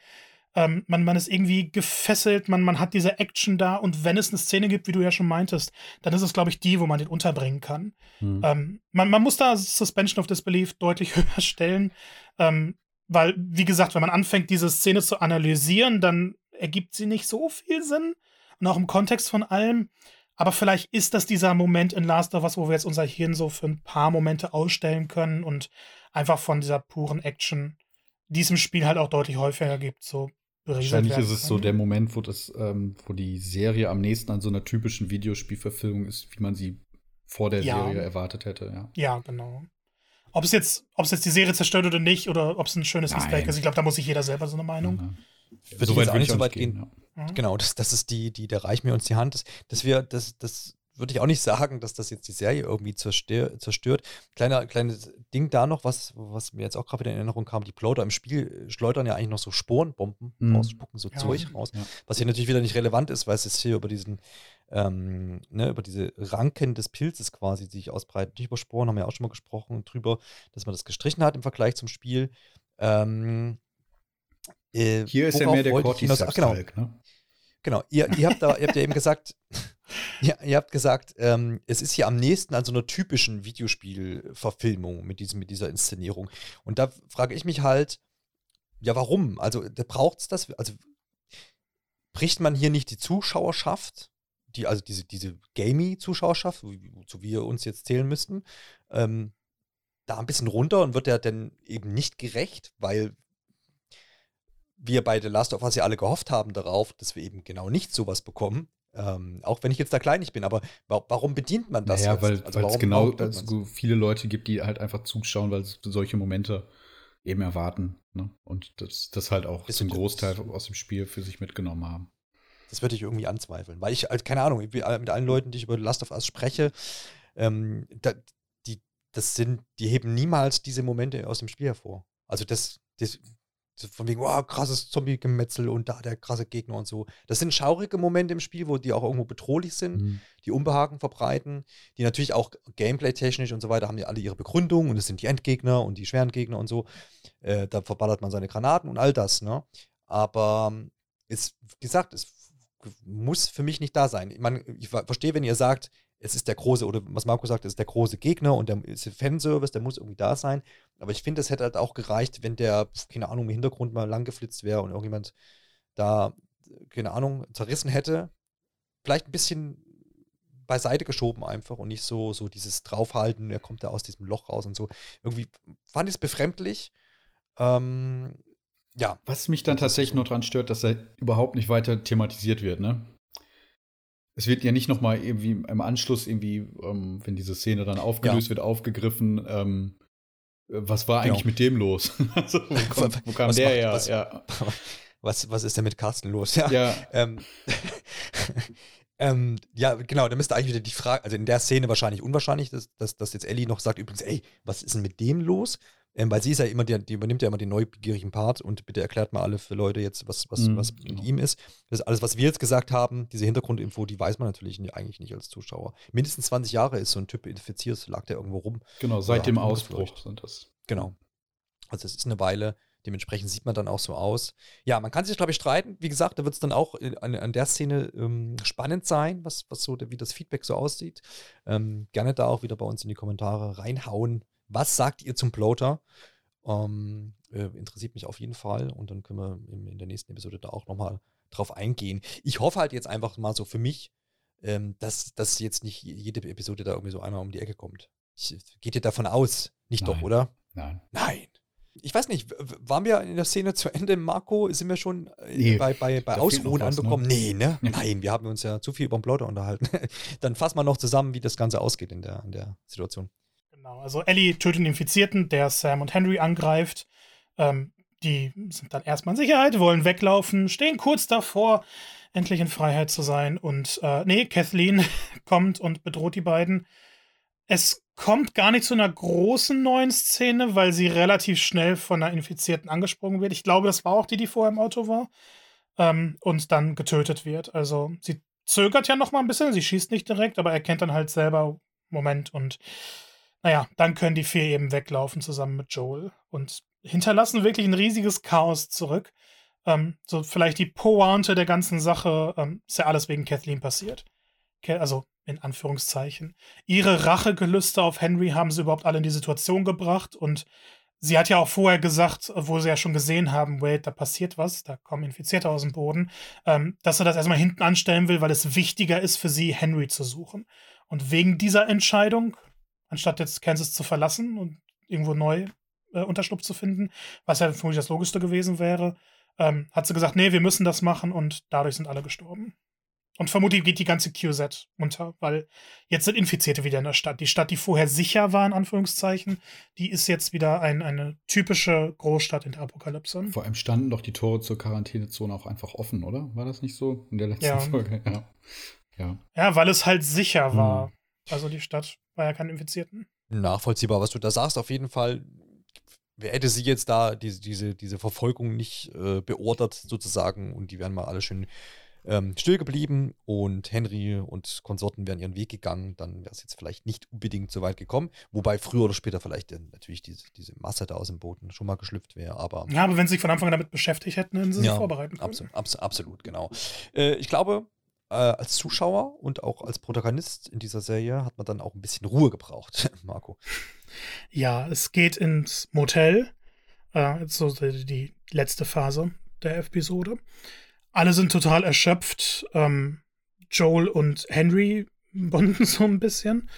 Ähm, man, man ist irgendwie gefesselt, man, man hat diese Action da und wenn es eine Szene gibt, wie du ja schon meintest, dann ist es, glaube ich, die, wo man den unterbringen kann. Mhm. Ähm, man, man muss da Suspension of Disbelief deutlich [LAUGHS] höher stellen, ähm, weil, wie gesagt, wenn man anfängt, diese Szene zu analysieren, dann ergibt sie nicht so viel Sinn. Und auch im Kontext von allem. Aber vielleicht ist das dieser Moment in Last of Us, wo wir jetzt unser Hirn so für ein paar Momente ausstellen können und einfach von dieser puren Action diesem Spiel halt auch deutlich häufiger gibt. So Wahrscheinlich ist es so der Moment, wo das, ähm, wo die Serie am nächsten an so einer typischen Videospielverfilmung ist, wie man sie vor der ja. Serie erwartet hätte, ja. Ja, genau. Ob es jetzt, ob es jetzt die Serie zerstört oder nicht, oder ob es ein schönes Easter Egg ist, ich glaube, da muss sich jeder selber so eine Meinung. Mhm. Würde so weit, würde ich so weit gehen. gehen. Ja. Genau, das, das ist die, die, da reicht mir uns die Hand, dass, dass wir, das, das würde ich auch nicht sagen, dass das jetzt die Serie irgendwie zerstör, zerstört. Kleiner, kleines Ding da noch, was, was mir jetzt auch gerade wieder in Erinnerung kam, die Plotter im Spiel schleudern ja eigentlich noch so Sporenbomben mhm. raus, spucken so ja. Zeug raus, ja. was hier natürlich wieder nicht relevant ist, weil es jetzt hier über diesen, ähm, ne, über diese Ranken des Pilzes quasi, die sich ausbreiten. Nicht über Sporen haben wir auch schon mal gesprochen drüber, dass man das gestrichen hat im Vergleich zum Spiel. Ähm, äh, hier ist ja mehr der Cordyceps genau. ne? Genau, ihr, ihr, habt da, ihr habt ja eben gesagt, [LAUGHS] ja, ihr habt gesagt, ähm, es ist hier am nächsten an so einer typischen Videospielverfilmung mit, diesem, mit dieser Inszenierung. Und da frage ich mich halt, ja, warum? Also, braucht es das? Also, bricht man hier nicht die Zuschauerschaft, die, also diese, diese Gaming-Zuschauerschaft, wozu wir uns jetzt zählen müssten, ähm, da ein bisschen runter und wird der denn eben nicht gerecht, weil wir bei The Last of Us ja alle gehofft haben darauf, dass wir eben genau nicht sowas bekommen. Ähm, auch wenn ich jetzt da kleinig bin, aber warum bedient man das? Ja, naja, weil also es genau so viele Leute gibt, die halt einfach zuschauen, weil sie solche Momente eben erwarten. Ne? Und das, das halt auch zum Großteil aus dem Spiel für sich mitgenommen haben. Das würde ich irgendwie anzweifeln, weil ich, also, keine Ahnung, mit allen Leuten, die ich über The Last of Us spreche, ähm, da, die, das sind, die heben niemals diese Momente aus dem Spiel hervor. Also das, das von wegen, wow, krasses Zombie-Gemetzel und da der krasse Gegner und so. Das sind schaurige Momente im Spiel, wo die auch irgendwo bedrohlich sind, mhm. die Unbehagen verbreiten, die natürlich auch gameplay-technisch und so weiter haben ja alle ihre Begründung und es sind die Endgegner und die schweren Gegner und so. Äh, da verballert man seine Granaten und all das, ne? Aber ist, wie gesagt, es muss für mich nicht da sein. Ich, meine, ich verstehe, wenn ihr sagt, es ist der große, oder was Marco sagt, es ist der große Gegner und der ist Fanservice, der muss irgendwie da sein. Aber ich finde, es hätte halt auch gereicht, wenn der, keine Ahnung, im Hintergrund mal lang geflitzt wäre und irgendjemand da, keine Ahnung, zerrissen hätte. Vielleicht ein bisschen beiseite geschoben einfach und nicht so, so dieses Draufhalten, er kommt da aus diesem Loch raus und so. Irgendwie fand ich es befremdlich. Ähm, ja. Was mich dann tatsächlich nur daran stört, dass er überhaupt nicht weiter thematisiert wird, ne? Es wird ja nicht noch mal irgendwie im Anschluss irgendwie, ähm, wenn diese Szene dann aufgelöst ja. wird, aufgegriffen. Ähm, was war eigentlich genau. mit dem los? [LAUGHS] also, wo, kommt, wo kam was der her? Was, ja. [LAUGHS] was, was ist denn mit Carsten los? Ja. ja. Ähm, [LAUGHS] ähm, ja, genau, da müsste eigentlich wieder die Frage, also in der Szene wahrscheinlich unwahrscheinlich, dass, dass, dass jetzt Ellie noch sagt, übrigens, ey, was ist denn mit dem los? Ähm, weil sie ist ja immer, die, die, übernimmt ja immer den neugierigen Part und bitte erklärt mal alle für Leute jetzt, was, was, mhm, was mit genau. ihm ist. Das ist alles, was wir jetzt gesagt haben, diese Hintergrundinfo, die weiß man natürlich eigentlich nicht als Zuschauer. Mindestens 20 Jahre ist so ein Typ infiziert, lag der irgendwo rum. Genau, seit dem Ausbruch sind das. Genau. Also es ist eine Weile. Dementsprechend sieht man dann auch so aus. Ja, man kann sich, glaube ich, streiten. Wie gesagt, da wird es dann auch an, an der Szene ähm, spannend sein, was, was so, wie das Feedback so aussieht. Ähm, gerne da auch wieder bei uns in die Kommentare reinhauen, was sagt ihr zum Bloater? Ähm, äh, interessiert mich auf jeden Fall und dann können wir in, in der nächsten Episode da auch nochmal drauf eingehen. Ich hoffe halt jetzt einfach mal so für mich, ähm, dass, dass jetzt nicht jede Episode da irgendwie so einmal um die Ecke kommt. Ich, geht ihr davon aus? Nicht Nein. doch, oder? Nein. Nein. Ich weiß nicht, waren wir in der Szene zu Ende, Marco? Sind wir schon äh, nee, bei, bei, bei Ausruhen ne? anbekommen? Ne? Nee, ne? Nein, wir haben uns ja zu viel über den Bloater unterhalten. [LAUGHS] Dann fassen wir noch zusammen, wie das Ganze ausgeht in der, in der Situation. Genau, also Ellie tötet den Infizierten, der Sam und Henry angreift. Ähm, die sind dann erstmal in Sicherheit, wollen weglaufen, stehen kurz davor, endlich in Freiheit zu sein. Und äh, nee, Kathleen [LAUGHS] kommt und bedroht die beiden. Es kommt gar nicht zu einer großen neuen Szene, weil sie relativ schnell von einer Infizierten angesprungen wird. Ich glaube, das war auch die, die vorher im Auto war. Ähm, und dann getötet wird. Also sie zögert ja noch mal ein bisschen, sie schießt nicht direkt, aber erkennt dann halt selber Moment und naja, dann können die vier eben weglaufen zusammen mit Joel und hinterlassen wirklich ein riesiges Chaos zurück. Ähm, so vielleicht die Pointe der ganzen Sache ähm, ist ja alles wegen Kathleen passiert. Also in Anführungszeichen. Ihre Rachegelüste auf Henry haben sie überhaupt alle in die Situation gebracht und sie hat ja auch vorher gesagt, wo sie ja schon gesehen haben, wait, da passiert was, da kommen Infizierte aus dem Boden, ähm, dass er das erstmal hinten anstellen will, weil es wichtiger ist für sie, Henry zu suchen. Und wegen dieser Entscheidung anstatt jetzt Kansas zu verlassen und irgendwo neu äh, Unterschlupf zu finden, was ja vermutlich das Logischste gewesen wäre, ähm, hat sie gesagt, nee, wir müssen das machen und dadurch sind alle gestorben. Und vermutlich geht die ganze QZ unter, weil jetzt sind Infizierte wieder in der Stadt. Die Stadt, die vorher sicher war, in Anführungszeichen, die ist jetzt wieder ein, eine typische Großstadt in der Apokalypse. Vor allem standen doch die Tore zur Quarantänezone auch einfach offen, oder? War das nicht so in der letzten Ja. Folge? Ja. Ja. Ja, weil es halt sicher Hm. war. Also die Stadt war ja keine Infizierten. Nachvollziehbar, was du da sagst, auf jeden Fall. Hätte sie jetzt da, diese, diese, diese Verfolgung nicht äh, beordert, sozusagen, und die wären mal alle schön ähm, still geblieben und Henry und Konsorten wären ihren Weg gegangen, dann wäre es jetzt vielleicht nicht unbedingt so weit gekommen. Wobei früher oder später vielleicht äh, natürlich diese, diese Masse da aus dem Boden schon mal geschlüpft wäre, aber. Ja, aber wenn sie sich von Anfang an damit beschäftigt hätten, hätten sie sich vorbereiten können. Absolut, abs absolut genau. Äh, ich glaube, äh, als Zuschauer und auch als Protagonist in dieser Serie hat man dann auch ein bisschen Ruhe gebraucht, [LAUGHS] Marco. Ja, es geht ins Motel. Äh, so die, die letzte Phase der Episode. Alle sind total erschöpft. Ähm, Joel und Henry [LAUGHS] bonden so ein bisschen,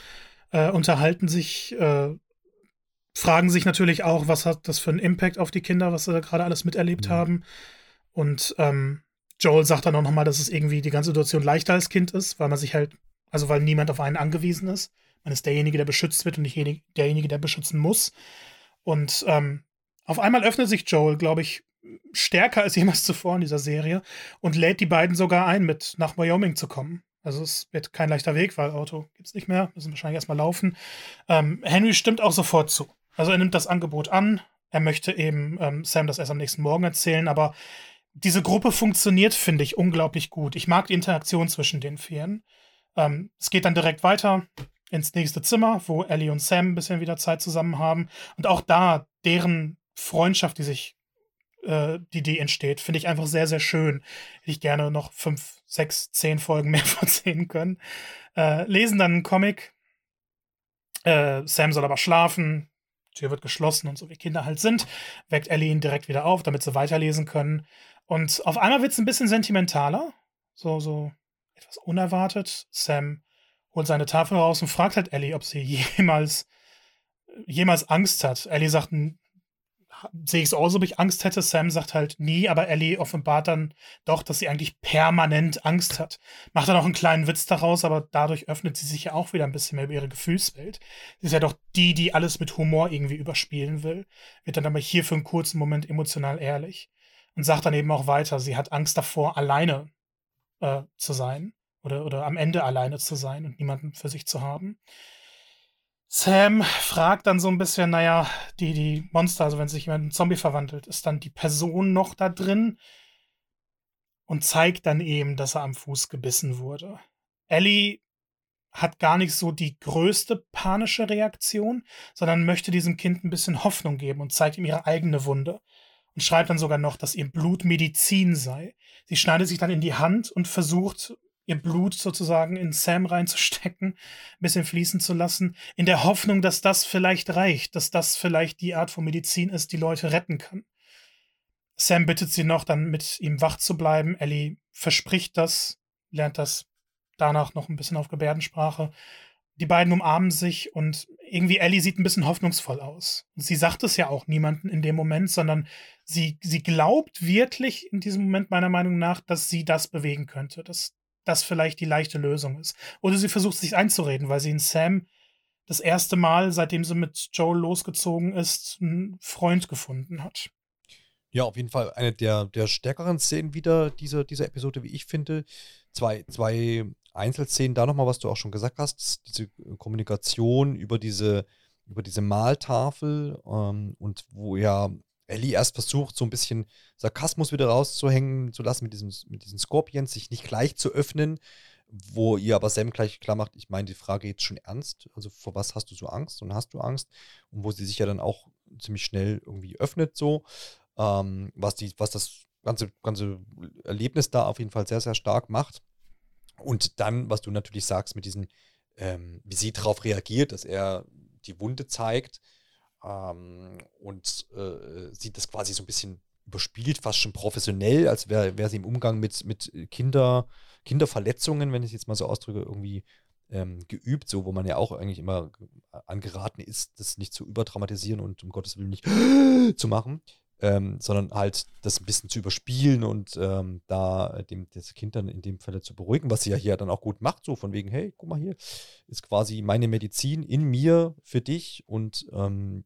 äh, unterhalten sich, äh, fragen sich natürlich auch, was hat das für einen Impact auf die Kinder, was sie da gerade alles miterlebt Mhm. haben. Und ähm, Joel sagt dann auch nochmal, dass es irgendwie die ganze Situation leichter als Kind ist, weil man sich halt, also weil niemand auf einen angewiesen ist. Man ist derjenige, der beschützt wird und nicht jenig- derjenige, der beschützen muss. Und ähm, auf einmal öffnet sich Joel, glaube ich, stärker als [LAUGHS] jemals zuvor in dieser Serie und lädt die beiden sogar ein, mit nach Wyoming zu kommen. Also es wird kein leichter Weg, weil Auto gibt's nicht mehr, müssen wahrscheinlich erstmal laufen. Ähm, Henry stimmt auch sofort zu. Also er nimmt das Angebot an. Er möchte eben ähm, Sam das erst am nächsten Morgen erzählen, aber diese Gruppe funktioniert, finde ich, unglaublich gut. Ich mag die Interaktion zwischen den Vieren. Ähm, es geht dann direkt weiter ins nächste Zimmer, wo Ellie und Sam ein bisschen wieder Zeit zusammen haben. Und auch da, deren Freundschaft, die sich, äh, die, die entsteht, finde ich einfach sehr, sehr schön. Hätte ich gerne noch fünf, sechs, zehn Folgen [LAUGHS] mehr von sehen können. Äh, lesen dann einen Comic. Äh, Sam soll aber schlafen. Tür wird geschlossen und so wie Kinder halt sind, weckt Ellie ihn direkt wieder auf, damit sie weiterlesen können. Und auf einmal wird es ein bisschen sentimentaler. So, so etwas unerwartet. Sam holt seine Tafel raus und fragt halt Ellie, ob sie [LAUGHS] jemals, jemals Angst hat. Ellie sagt, "N- sehe ich es auch so, ob ich Angst hätte. Sam sagt halt nie, aber Ellie offenbart dann doch, dass sie eigentlich permanent Angst hat. Macht dann auch einen kleinen Witz daraus, aber dadurch öffnet sie sich ja auch wieder ein bisschen mehr über ihre Gefühlswelt. Sie ist ja doch die, die alles mit Humor irgendwie überspielen will. Wird dann aber hier für einen kurzen Moment emotional ehrlich. Und sagt dann eben auch weiter, sie hat Angst davor, alleine äh, zu sein. Oder, oder am Ende alleine zu sein und niemanden für sich zu haben. Sam fragt dann so ein bisschen, naja, die, die Monster, also wenn sich jemand in einen Zombie verwandelt, ist dann die Person noch da drin und zeigt dann eben, dass er am Fuß gebissen wurde. Ellie hat gar nicht so die größte panische Reaktion, sondern möchte diesem Kind ein bisschen Hoffnung geben und zeigt ihm ihre eigene Wunde. Und schreibt dann sogar noch, dass ihr Blut Medizin sei. Sie schneidet sich dann in die Hand und versucht, ihr Blut sozusagen in Sam reinzustecken, ein bisschen fließen zu lassen, in der Hoffnung, dass das vielleicht reicht, dass das vielleicht die Art von Medizin ist, die Leute retten kann. Sam bittet sie noch, dann mit ihm wach zu bleiben. Ellie verspricht das, lernt das danach noch ein bisschen auf Gebärdensprache. Die beiden umarmen sich und irgendwie Ellie sieht ein bisschen hoffnungsvoll aus. Sie sagt es ja auch niemanden in dem Moment, sondern sie, sie glaubt wirklich in diesem Moment meiner Meinung nach, dass sie das bewegen könnte, dass das vielleicht die leichte Lösung ist. Oder sie versucht sich einzureden, weil sie in Sam das erste Mal, seitdem sie mit Joel losgezogen ist, einen Freund gefunden hat. Ja, auf jeden Fall eine der, der stärkeren Szenen wieder dieser, dieser Episode, wie ich finde. Zwei, zwei Einzelszenen, da nochmal, was du auch schon gesagt hast, diese Kommunikation über diese, über diese Maltafel ähm, und wo ja Ellie erst versucht, so ein bisschen Sarkasmus wieder rauszuhängen zu lassen mit diesen, mit diesen Scorpions, sich nicht gleich zu öffnen, wo ihr aber Sam gleich klar macht, ich meine die Frage jetzt schon ernst, also vor was hast du so Angst und hast du Angst? Und wo sie sich ja dann auch ziemlich schnell irgendwie öffnet so, ähm, was, die, was das ganze, ganze Erlebnis da auf jeden Fall sehr, sehr stark macht. Und dann, was du natürlich sagst mit diesen, ähm, wie sie darauf reagiert, dass er die Wunde zeigt ähm, und äh, sie das quasi so ein bisschen überspielt, fast schon professionell, als wäre wär sie im Umgang mit, mit Kinder, Kinderverletzungen, wenn ich es jetzt mal so ausdrücke, irgendwie ähm, geübt, so wo man ja auch eigentlich immer angeraten ist, das nicht zu überdramatisieren und um Gottes Willen nicht [GASPS] zu machen. Ähm, sondern halt das ein bisschen zu überspielen und ähm, da dem, das Kind dann in dem Fall zu beruhigen, was sie ja hier dann auch gut macht, so von wegen, hey, guck mal hier, ist quasi meine Medizin in mir für dich und ähm,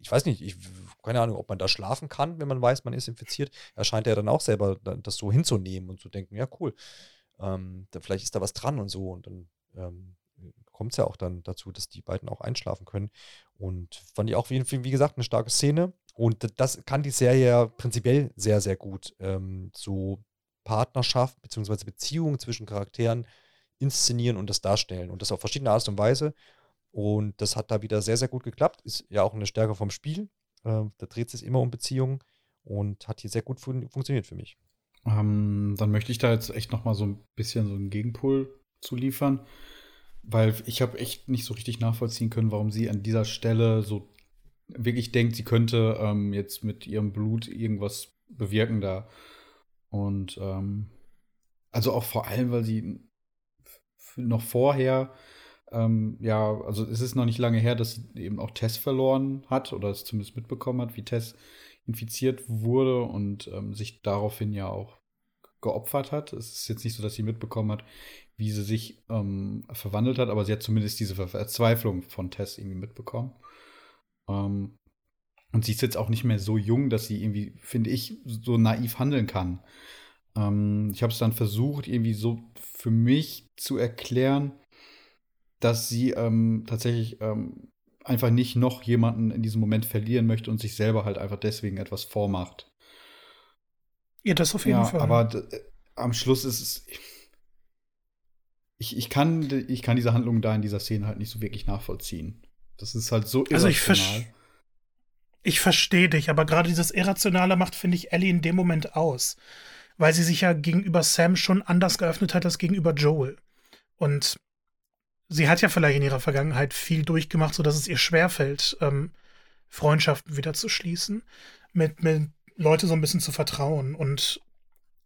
ich weiß nicht, ich, keine Ahnung, ob man da schlafen kann, wenn man weiß, man ist infiziert. Er scheint ja dann auch selber das so hinzunehmen und zu denken, ja, cool, ähm, da, vielleicht ist da was dran und so. Und dann ähm, kommt es ja auch dann dazu, dass die beiden auch einschlafen können. Und fand ich auch, wie, wie gesagt, eine starke Szene. Und das kann die Serie ja prinzipiell sehr, sehr gut. Ähm, so Partnerschaft bzw. Beziehungen zwischen Charakteren inszenieren und das darstellen. Und das auf verschiedene Art und Weise. Und das hat da wieder sehr, sehr gut geklappt. Ist ja auch eine Stärke vom Spiel. Äh, da dreht es immer um Beziehungen und hat hier sehr gut fun funktioniert für mich. Ähm, dann möchte ich da jetzt echt noch mal so ein bisschen so einen Gegenpol zu liefern, weil ich habe echt nicht so richtig nachvollziehen können, warum sie an dieser Stelle so wirklich denkt, sie könnte ähm, jetzt mit ihrem Blut irgendwas bewirken da. Und ähm, also auch vor allem, weil sie noch vorher ähm, ja, also es ist noch nicht lange her, dass sie eben auch Tess verloren hat oder es zumindest mitbekommen hat, wie Tess infiziert wurde und ähm, sich daraufhin ja auch geopfert hat. Es ist jetzt nicht so, dass sie mitbekommen hat, wie sie sich ähm, verwandelt hat, aber sie hat zumindest diese Verzweiflung von Tess irgendwie mitbekommen. Ähm, und sie ist jetzt auch nicht mehr so jung, dass sie irgendwie, finde ich, so naiv handeln kann. Ähm, ich habe es dann versucht, irgendwie so für mich zu erklären, dass sie ähm, tatsächlich ähm, einfach nicht noch jemanden in diesem Moment verlieren möchte und sich selber halt einfach deswegen etwas vormacht. Ja, das auf jeden ja, Fall. Aber äh, am Schluss ist es. Ich, ich, kann, ich kann diese Handlung da in dieser Szene halt nicht so wirklich nachvollziehen. Das ist halt so irrational. Also ich, ver ich verstehe dich, aber gerade dieses Irrationale macht, finde ich, Ellie in dem Moment aus. Weil sie sich ja gegenüber Sam schon anders geöffnet hat als gegenüber Joel. Und sie hat ja vielleicht in ihrer Vergangenheit viel durchgemacht, sodass es ihr schwerfällt, ähm, Freundschaften wieder zu schließen, mit, mit Leute so ein bisschen zu vertrauen. Und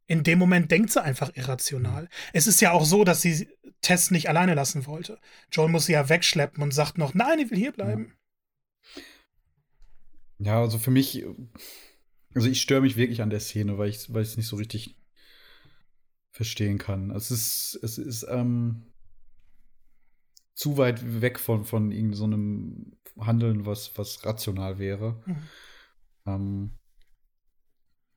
in dem Moment denkt sie einfach irrational. Es ist ja auch so, dass sie Tess nicht alleine lassen wollte. Joel muss sie ja wegschleppen und sagt noch, nein, ich will hier bleiben. Ja, also für mich, also ich störe mich wirklich an der Szene, weil ich weil es nicht so richtig verstehen kann. Es ist, es ist, ähm, zu weit weg von, von irgendeinem so Handeln, was, was rational wäre. Mhm. Ähm,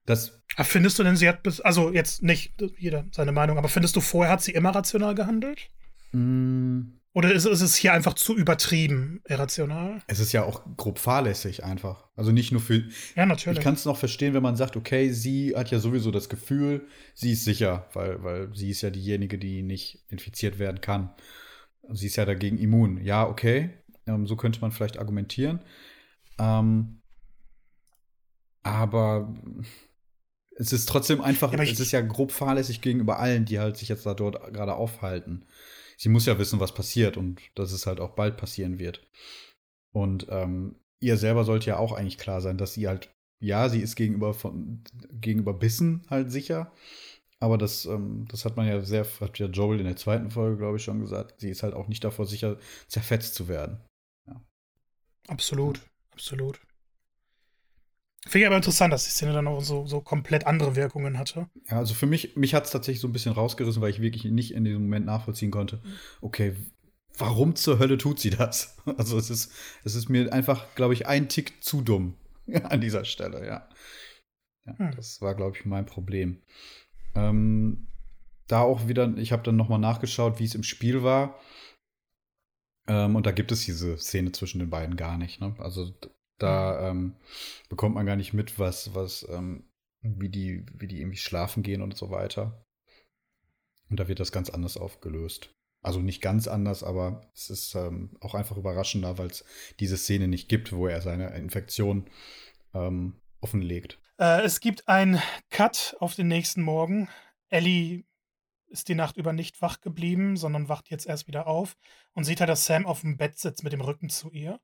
das findest du denn, sie hat bis, also jetzt nicht jeder seine Meinung, aber findest du vorher hat sie immer rational gehandelt? Mm. Oder ist, ist, es hier einfach zu übertrieben irrational? Es ist ja auch grob fahrlässig einfach. Also nicht nur für. Ja, natürlich. Ich kann es noch verstehen, wenn man sagt, okay, sie hat ja sowieso das Gefühl, sie ist sicher, weil, weil sie ist ja diejenige, die nicht infiziert werden kann. Sie ist ja dagegen immun. Ja, okay. Ähm, so könnte man vielleicht argumentieren. Ähm, aber es ist trotzdem einfach, ja, es ist ja grob fahrlässig gegenüber allen, die halt sich jetzt da dort gerade aufhalten. Sie muss ja wissen, was passiert und dass es halt auch bald passieren wird. Und ähm, ihr selber sollte ja auch eigentlich klar sein, dass sie halt, ja, sie ist gegenüber von gegenüber Bissen halt sicher, aber das, ähm, das hat man ja sehr, hat ja Joel in der zweiten Folge, glaube ich, schon gesagt. Sie ist halt auch nicht davor sicher, zerfetzt zu werden. Ja. Absolut, absolut. Finde ich aber interessant, dass die Szene dann auch so, so komplett andere Wirkungen hatte. Ja, also für mich, mich hat es tatsächlich so ein bisschen rausgerissen, weil ich wirklich nicht in diesem Moment nachvollziehen konnte. Okay, warum zur Hölle tut sie das? [LAUGHS] Also es ist, es ist mir einfach, glaube ich, ein Tick zu dumm [LAUGHS] an dieser Stelle, ja. ja hm. Das war, glaube ich, mein Problem. Ähm, da auch wieder, ich habe dann nochmal nachgeschaut, wie es im Spiel war. Ähm, und da gibt es diese Szene zwischen den beiden gar nicht. Ne? Also da ähm, bekommt man gar nicht mit, was, was, ähm, wie die, wie die irgendwie schlafen gehen und so weiter. Und da wird das ganz anders aufgelöst. Also nicht ganz anders, aber es ist ähm, auch einfach überraschender, weil es diese Szene nicht gibt, wo er seine Infektion ähm, offenlegt. Äh, es gibt einen Cut auf den nächsten Morgen. Ellie ist die Nacht über nicht wach geblieben, sondern wacht jetzt erst wieder auf und sieht halt, dass Sam auf dem Bett sitzt mit dem Rücken zu ihr.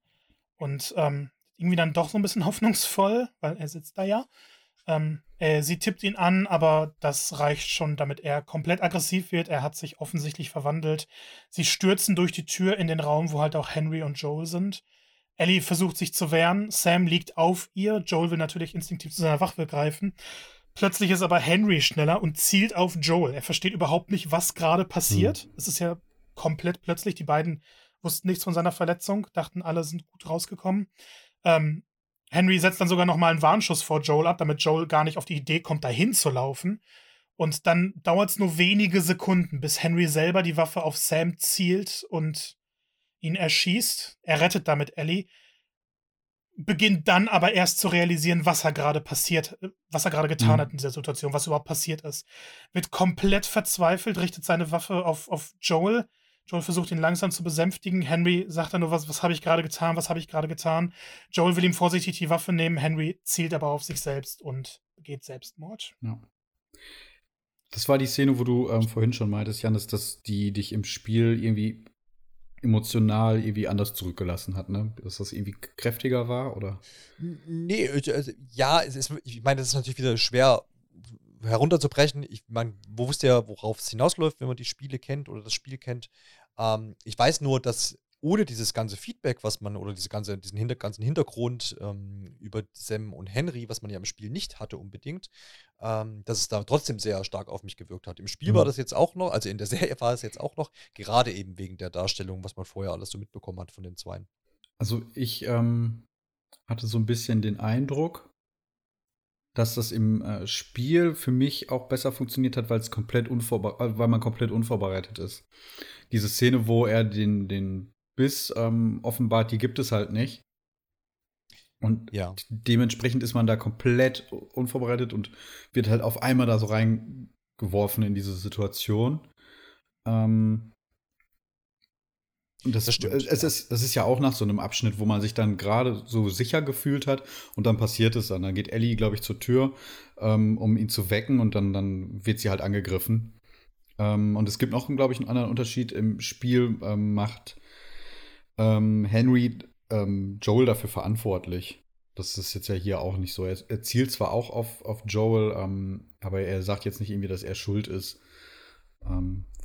Und ähm, irgendwie dann doch so ein bisschen [LAUGHS] hoffnungsvoll, weil er sitzt da ja. Ähm, äh, sie tippt ihn an, aber das reicht schon, damit er komplett aggressiv wird. Er hat sich offensichtlich verwandelt. Sie stürzen durch die Tür in den Raum, wo halt auch Henry und Joel sind. Ellie versucht sich zu wehren, Sam liegt auf ihr, Joel will natürlich instinktiv zu seiner Waffe greifen. Plötzlich ist aber Henry schneller und zielt auf Joel. Er versteht überhaupt nicht, was gerade passiert. Mhm. Es ist ja komplett plötzlich. Die beiden wussten nichts von seiner Verletzung, dachten, alle sind gut rausgekommen. Ähm, Henry setzt dann sogar noch mal einen Warnschuss vor Joel ab, damit Joel gar nicht auf die Idee kommt, dahin zu laufen. Und dann dauert es nur wenige Sekunden, bis Henry selber die Waffe auf Sam zielt und ihn erschießt. Er rettet damit Ellie. Beginnt dann aber erst zu realisieren, was er gerade passiert, was er gerade getan mhm. hat in dieser Situation, was überhaupt passiert ist. Wird komplett verzweifelt, richtet seine Waffe auf, auf Joel. Joel versucht ihn langsam zu besänftigen. Henry sagt dann nur, was, was habe ich gerade getan, was habe ich gerade getan. Joel will ihm vorsichtig die Waffe nehmen. Henry zielt aber auf sich selbst und begeht Selbstmord. Ja. Das war die Szene, wo du ähm, vorhin schon meintest, Janis, dass die dich im Spiel irgendwie emotional irgendwie anders zurückgelassen hat, ne? Dass das irgendwie kräftiger war, oder? Nee, also, ja, es ist, ich meine, das ist natürlich wieder schwer herunterzubrechen. Ich meine, wo wusste ja, worauf es hinausläuft, wenn man die Spiele kennt oder das Spiel kennt. Ähm, ich weiß nur, dass ohne dieses ganze Feedback, was man, oder diese ganze, diesen hinter, ganzen Hintergrund ähm, über Sam und Henry, was man ja im Spiel nicht hatte unbedingt, ähm, dass es da trotzdem sehr stark auf mich gewirkt hat. Im Spiel mhm. war das jetzt auch noch, also in der [LAUGHS] Serie war es jetzt auch noch, gerade eben wegen der Darstellung, was man vorher alles so mitbekommen hat von den Zweien. Also ich ähm, hatte so ein bisschen den Eindruck, dass das im äh, Spiel für mich auch besser funktioniert hat, weil es komplett unvorbereitet, weil man komplett unvorbereitet ist. Diese Szene, wo er den, den bis ähm, offenbart, die gibt es halt nicht. Und ja. dementsprechend ist man da komplett unvorbereitet und wird halt auf einmal da so reingeworfen in diese Situation. Ähm, das, das stimmt. Es ist, das ist ja auch nach so einem Abschnitt, wo man sich dann gerade so sicher gefühlt hat und dann passiert es dann. Dann geht Ellie, glaube ich, zur Tür, ähm, um ihn zu wecken und dann, dann wird sie halt angegriffen. Ähm, und es gibt noch, glaube ich, einen anderen Unterschied. Im Spiel ähm, macht ähm, Henry ähm, Joel dafür verantwortlich. Das ist jetzt ja hier auch nicht so. Er, er zielt zwar auch auf, auf Joel, ähm, aber er sagt jetzt nicht irgendwie, dass er schuld ist.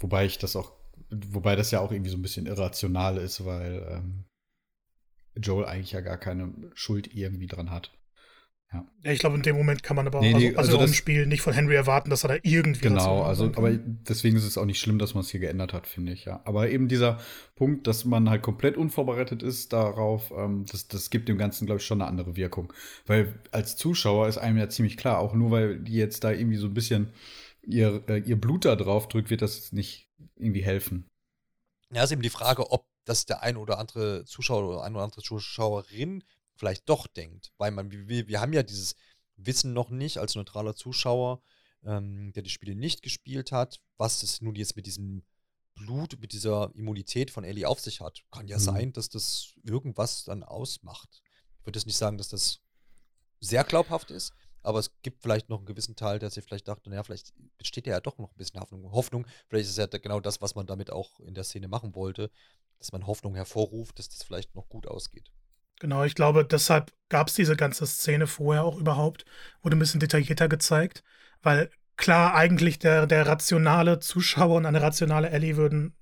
Wobei ich das auch, wobei das ja auch irgendwie so ein bisschen irrational ist, weil ähm, Joel eigentlich ja gar keine Schuld irgendwie dran hat. Ja. ja, ich glaube, in dem Moment kann man aber nee, nee, also, also im Spiel nicht von Henry erwarten, dass er da irgendwie. Genau, also, aber deswegen ist es auch nicht schlimm, dass man es hier geändert hat, finde ich, ja. Aber eben dieser Punkt, dass man halt komplett unvorbereitet ist darauf, ähm, das, das gibt dem Ganzen, glaube ich, schon eine andere Wirkung. Weil als Zuschauer ist einem ja ziemlich klar, auch nur weil die jetzt da irgendwie so ein bisschen ihr, äh, ihr Blut da drauf drückt, wird das nicht irgendwie helfen. Ja, ist eben die Frage, ob das der ein oder andere Zuschauer oder ein oder andere Zuschauerin vielleicht doch denkt. Weil man, wir, wir haben ja dieses Wissen noch nicht als neutraler Zuschauer, ähm, der die Spiele nicht gespielt hat, was es nun jetzt mit diesem Blut, mit dieser Immunität von Ellie auf sich hat. Kann ja mhm. sein, dass das irgendwas dann ausmacht. Ich würde jetzt nicht sagen, dass das sehr glaubhaft ist, aber es gibt vielleicht noch einen gewissen Teil, der sich vielleicht dachte, naja, vielleicht besteht ja doch noch ein bisschen Hoffnung. Hoffnung, vielleicht ist es ja genau das, was man damit auch in der Szene machen wollte, dass man Hoffnung hervorruft, dass das vielleicht noch gut ausgeht. Genau, ich glaube, deshalb gab es diese ganze Szene vorher auch überhaupt, wurde ein bisschen detaillierter gezeigt, weil klar, eigentlich der, der rationale Zuschauer und eine rationale Ellie würden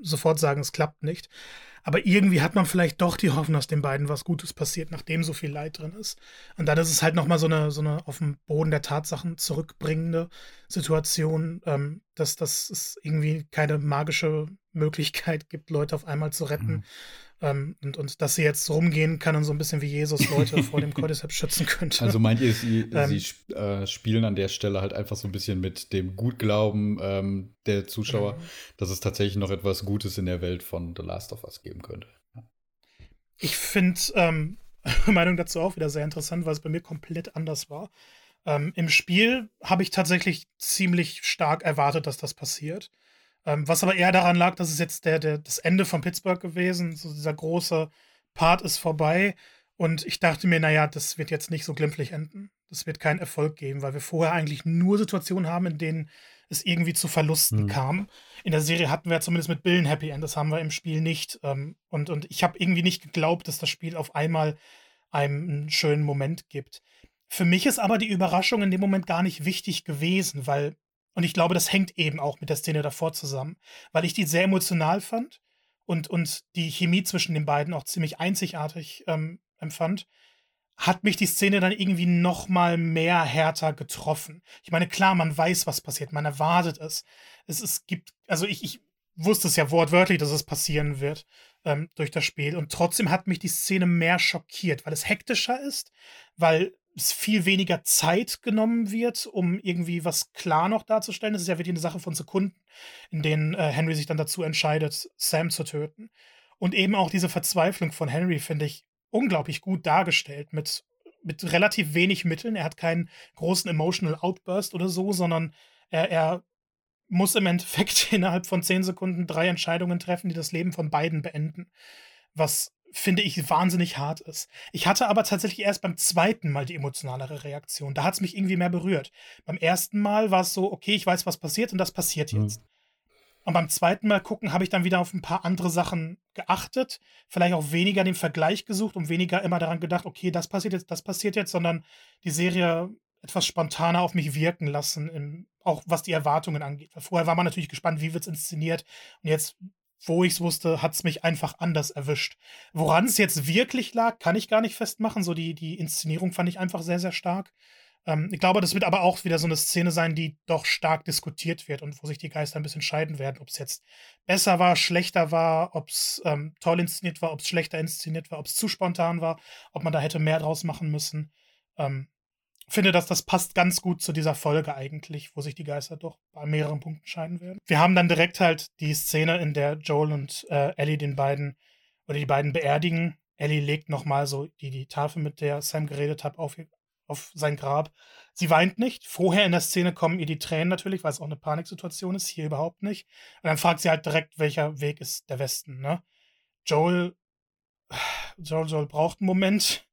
sofort sagen, es klappt nicht. Aber irgendwie hat man vielleicht doch die Hoffnung, dass den beiden was Gutes passiert, nachdem so viel Leid drin ist. Und dann ist es halt nochmal so eine, so eine auf den Boden der Tatsachen zurückbringende Situation, ähm, dass, dass es irgendwie keine magische Möglichkeit gibt, Leute auf einmal zu retten. Mhm. Ähm, und, und dass sie jetzt rumgehen kann und so ein bisschen wie Jesus Leute vor dem [LAUGHS] Cordyceps schützen könnte. Also meint ihr, sie, [LAUGHS] ähm, sie äh, spielen an der Stelle halt einfach so ein bisschen mit dem Gutglauben ähm, der Zuschauer, genau. dass es tatsächlich noch etwas Gutes in der Welt von The Last of Us geben könnte. Ja. Ich finde ähm, [LAUGHS] Meinung dazu auch wieder sehr interessant, weil es bei mir komplett anders war. Ähm, Im Spiel habe ich tatsächlich ziemlich stark erwartet, dass das passiert. Ähm, was aber eher daran lag, dass es jetzt der, der, das Ende von Pittsburgh gewesen. So dieser große Part ist vorbei. Und ich dachte mir, naja, das wird jetzt nicht so glimpflich enden. Das wird keinen Erfolg geben, weil wir vorher eigentlich nur Situationen haben, in denen es irgendwie zu Verlusten mhm. kam. In der Serie hatten wir zumindest mit Bill ein Happy End, das haben wir im Spiel nicht. Ähm, und, und ich habe irgendwie nicht geglaubt, dass das Spiel auf einmal einem einen schönen Moment gibt. Für mich ist aber die Überraschung in dem Moment gar nicht wichtig gewesen, weil und ich glaube, das hängt eben auch mit der Szene davor zusammen, weil ich die sehr emotional fand und, und die Chemie zwischen den beiden auch ziemlich einzigartig ähm, empfand, hat mich die Szene dann irgendwie noch mal mehr härter getroffen. Ich meine, klar, man weiß, was passiert, man erwartet es. Es, es gibt, also ich, ich wusste es ja wortwörtlich, dass es passieren wird ähm, durch das Spiel. Und trotzdem hat mich die Szene mehr schockiert, weil es hektischer ist, weil viel weniger Zeit genommen wird, um irgendwie was klar noch darzustellen. Es ist ja wirklich eine Sache von Sekunden, in denen äh, Henry sich dann dazu entscheidet, Sam zu töten. Und eben auch diese Verzweiflung von Henry finde ich unglaublich gut dargestellt mit, mit relativ wenig Mitteln. Er hat keinen großen Emotional Outburst oder so, sondern er, er muss im Endeffekt [LAUGHS] innerhalb von zehn Sekunden drei Entscheidungen treffen, die das Leben von beiden beenden. Was finde ich wahnsinnig hart ist. Ich hatte aber tatsächlich erst beim zweiten Mal die emotionalere Reaktion. Da hat es mich irgendwie mehr berührt. Beim ersten Mal war es so, okay, ich weiß, was passiert und das passiert mhm. jetzt. Und beim zweiten Mal gucken habe ich dann wieder auf ein paar andere Sachen geachtet, vielleicht auch weniger den Vergleich gesucht und weniger immer daran gedacht, okay, das passiert jetzt, das passiert jetzt, sondern die Serie etwas spontaner auf mich wirken lassen, in, auch was die Erwartungen angeht. Weil vorher war man natürlich gespannt, wie wird es inszeniert. Und jetzt, wo ich es wusste, hat es mich einfach anders erwischt. Woran es jetzt wirklich lag, kann ich gar nicht festmachen. So die, die Inszenierung fand ich einfach sehr, sehr stark. Ähm, ich glaube, das wird aber auch wieder so eine Szene sein, die doch stark diskutiert wird und wo sich die Geister ein bisschen scheiden werden, ob es jetzt besser war, schlechter war, ob es ähm, toll inszeniert war, ob es schlechter inszeniert war, ob es zu spontan war, ob man da hätte mehr draus machen müssen. Ähm, finde, dass das passt ganz gut zu dieser Folge eigentlich, wo sich die Geister doch bei mehreren Punkten scheiden werden. Wir haben dann direkt halt die Szene, in der Joel und äh, Ellie den beiden oder die beiden beerdigen. Ellie legt nochmal so die, die Tafel, mit der Sam geredet hat, auf, auf sein Grab. Sie weint nicht. Vorher in der Szene kommen ihr die Tränen natürlich, weil es auch eine Paniksituation ist. Hier überhaupt nicht. Und dann fragt sie halt direkt, welcher Weg ist der Westen, ne? Joel, Joel, Joel braucht einen Moment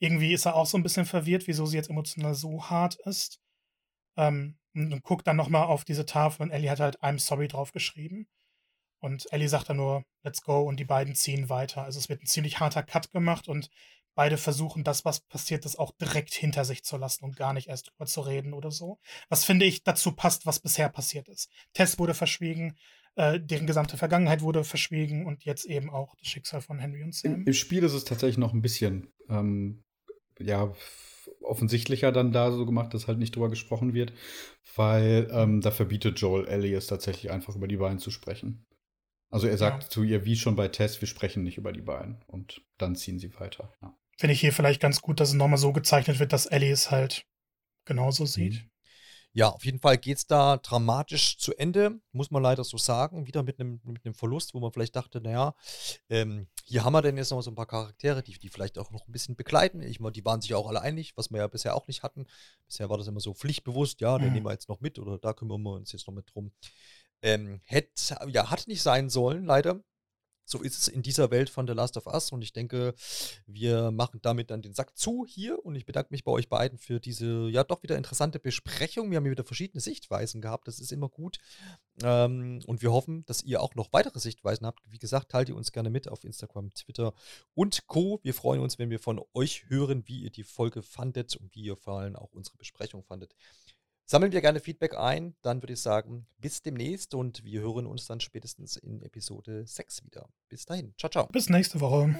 irgendwie ist er auch so ein bisschen verwirrt, wieso sie jetzt emotional so hart ist. Ähm, und, und guckt dann nochmal auf diese Tafel und Ellie hat halt I'm sorry draufgeschrieben. Und Ellie sagt dann nur, let's go und die beiden ziehen weiter. Also es wird ein ziemlich harter Cut gemacht und beide versuchen, das, was passiert ist, auch direkt hinter sich zu lassen und gar nicht erst drüber zu reden oder so. Was finde ich dazu passt, was bisher passiert ist. Tess wurde verschwiegen, äh, deren gesamte Vergangenheit wurde verschwiegen und jetzt eben auch das Schicksal von Henry und Sam. Im, im Spiel ist es tatsächlich noch ein bisschen ähm, ja, offensichtlicher dann da so gemacht, dass halt nicht drüber gesprochen wird, weil ähm, da verbietet Joel Ellie es tatsächlich einfach über die beiden zu sprechen. Also er sagt ja. zu ihr, wie schon bei Tess, wir sprechen nicht über die beiden und dann ziehen sie weiter. Ja. Finde ich hier vielleicht ganz gut, dass es nochmal so gezeichnet wird, dass Ellie es halt genauso sieht. Mhm. Ja, auf jeden Fall geht es da dramatisch zu Ende, muss man leider so sagen. Wieder mit einem mit Verlust, wo man vielleicht dachte, naja, ähm, hier haben wir denn jetzt noch so ein paar Charaktere, die, die vielleicht auch noch ein bisschen begleiten. Ich meine, die waren sich auch alle einig, was wir ja bisher auch nicht hatten. Bisher war das immer so pflichtbewusst, ja, den mhm. nehmen wir jetzt noch mit oder da kümmern wir uns jetzt noch mit drum. Ähm, hätte, ja, hat nicht sein sollen, leider so ist es in dieser Welt von The Last of Us. Und ich denke, wir machen damit dann den Sack zu hier. Und ich bedanke mich bei euch beiden für diese ja doch wieder interessante Besprechung. Wir haben hier wieder verschiedene Sichtweisen gehabt. Das ist immer gut. Ähm, und wir hoffen, dass ihr auch noch weitere Sichtweisen habt. Wie gesagt, teilt ihr uns gerne mit auf Instagram, Twitter und Co. Wir freuen uns, wenn wir von euch hören, wie ihr die Folge fandet und wie ihr vor allem auch unsere Besprechung fandet. Sammeln wir gerne Feedback ein. Dann würde ich sagen, bis demnächst und wir hören uns dann spätestens in Episode 6 wieder. Bis dahin. Ciao, ciao. Bis nächste Woche.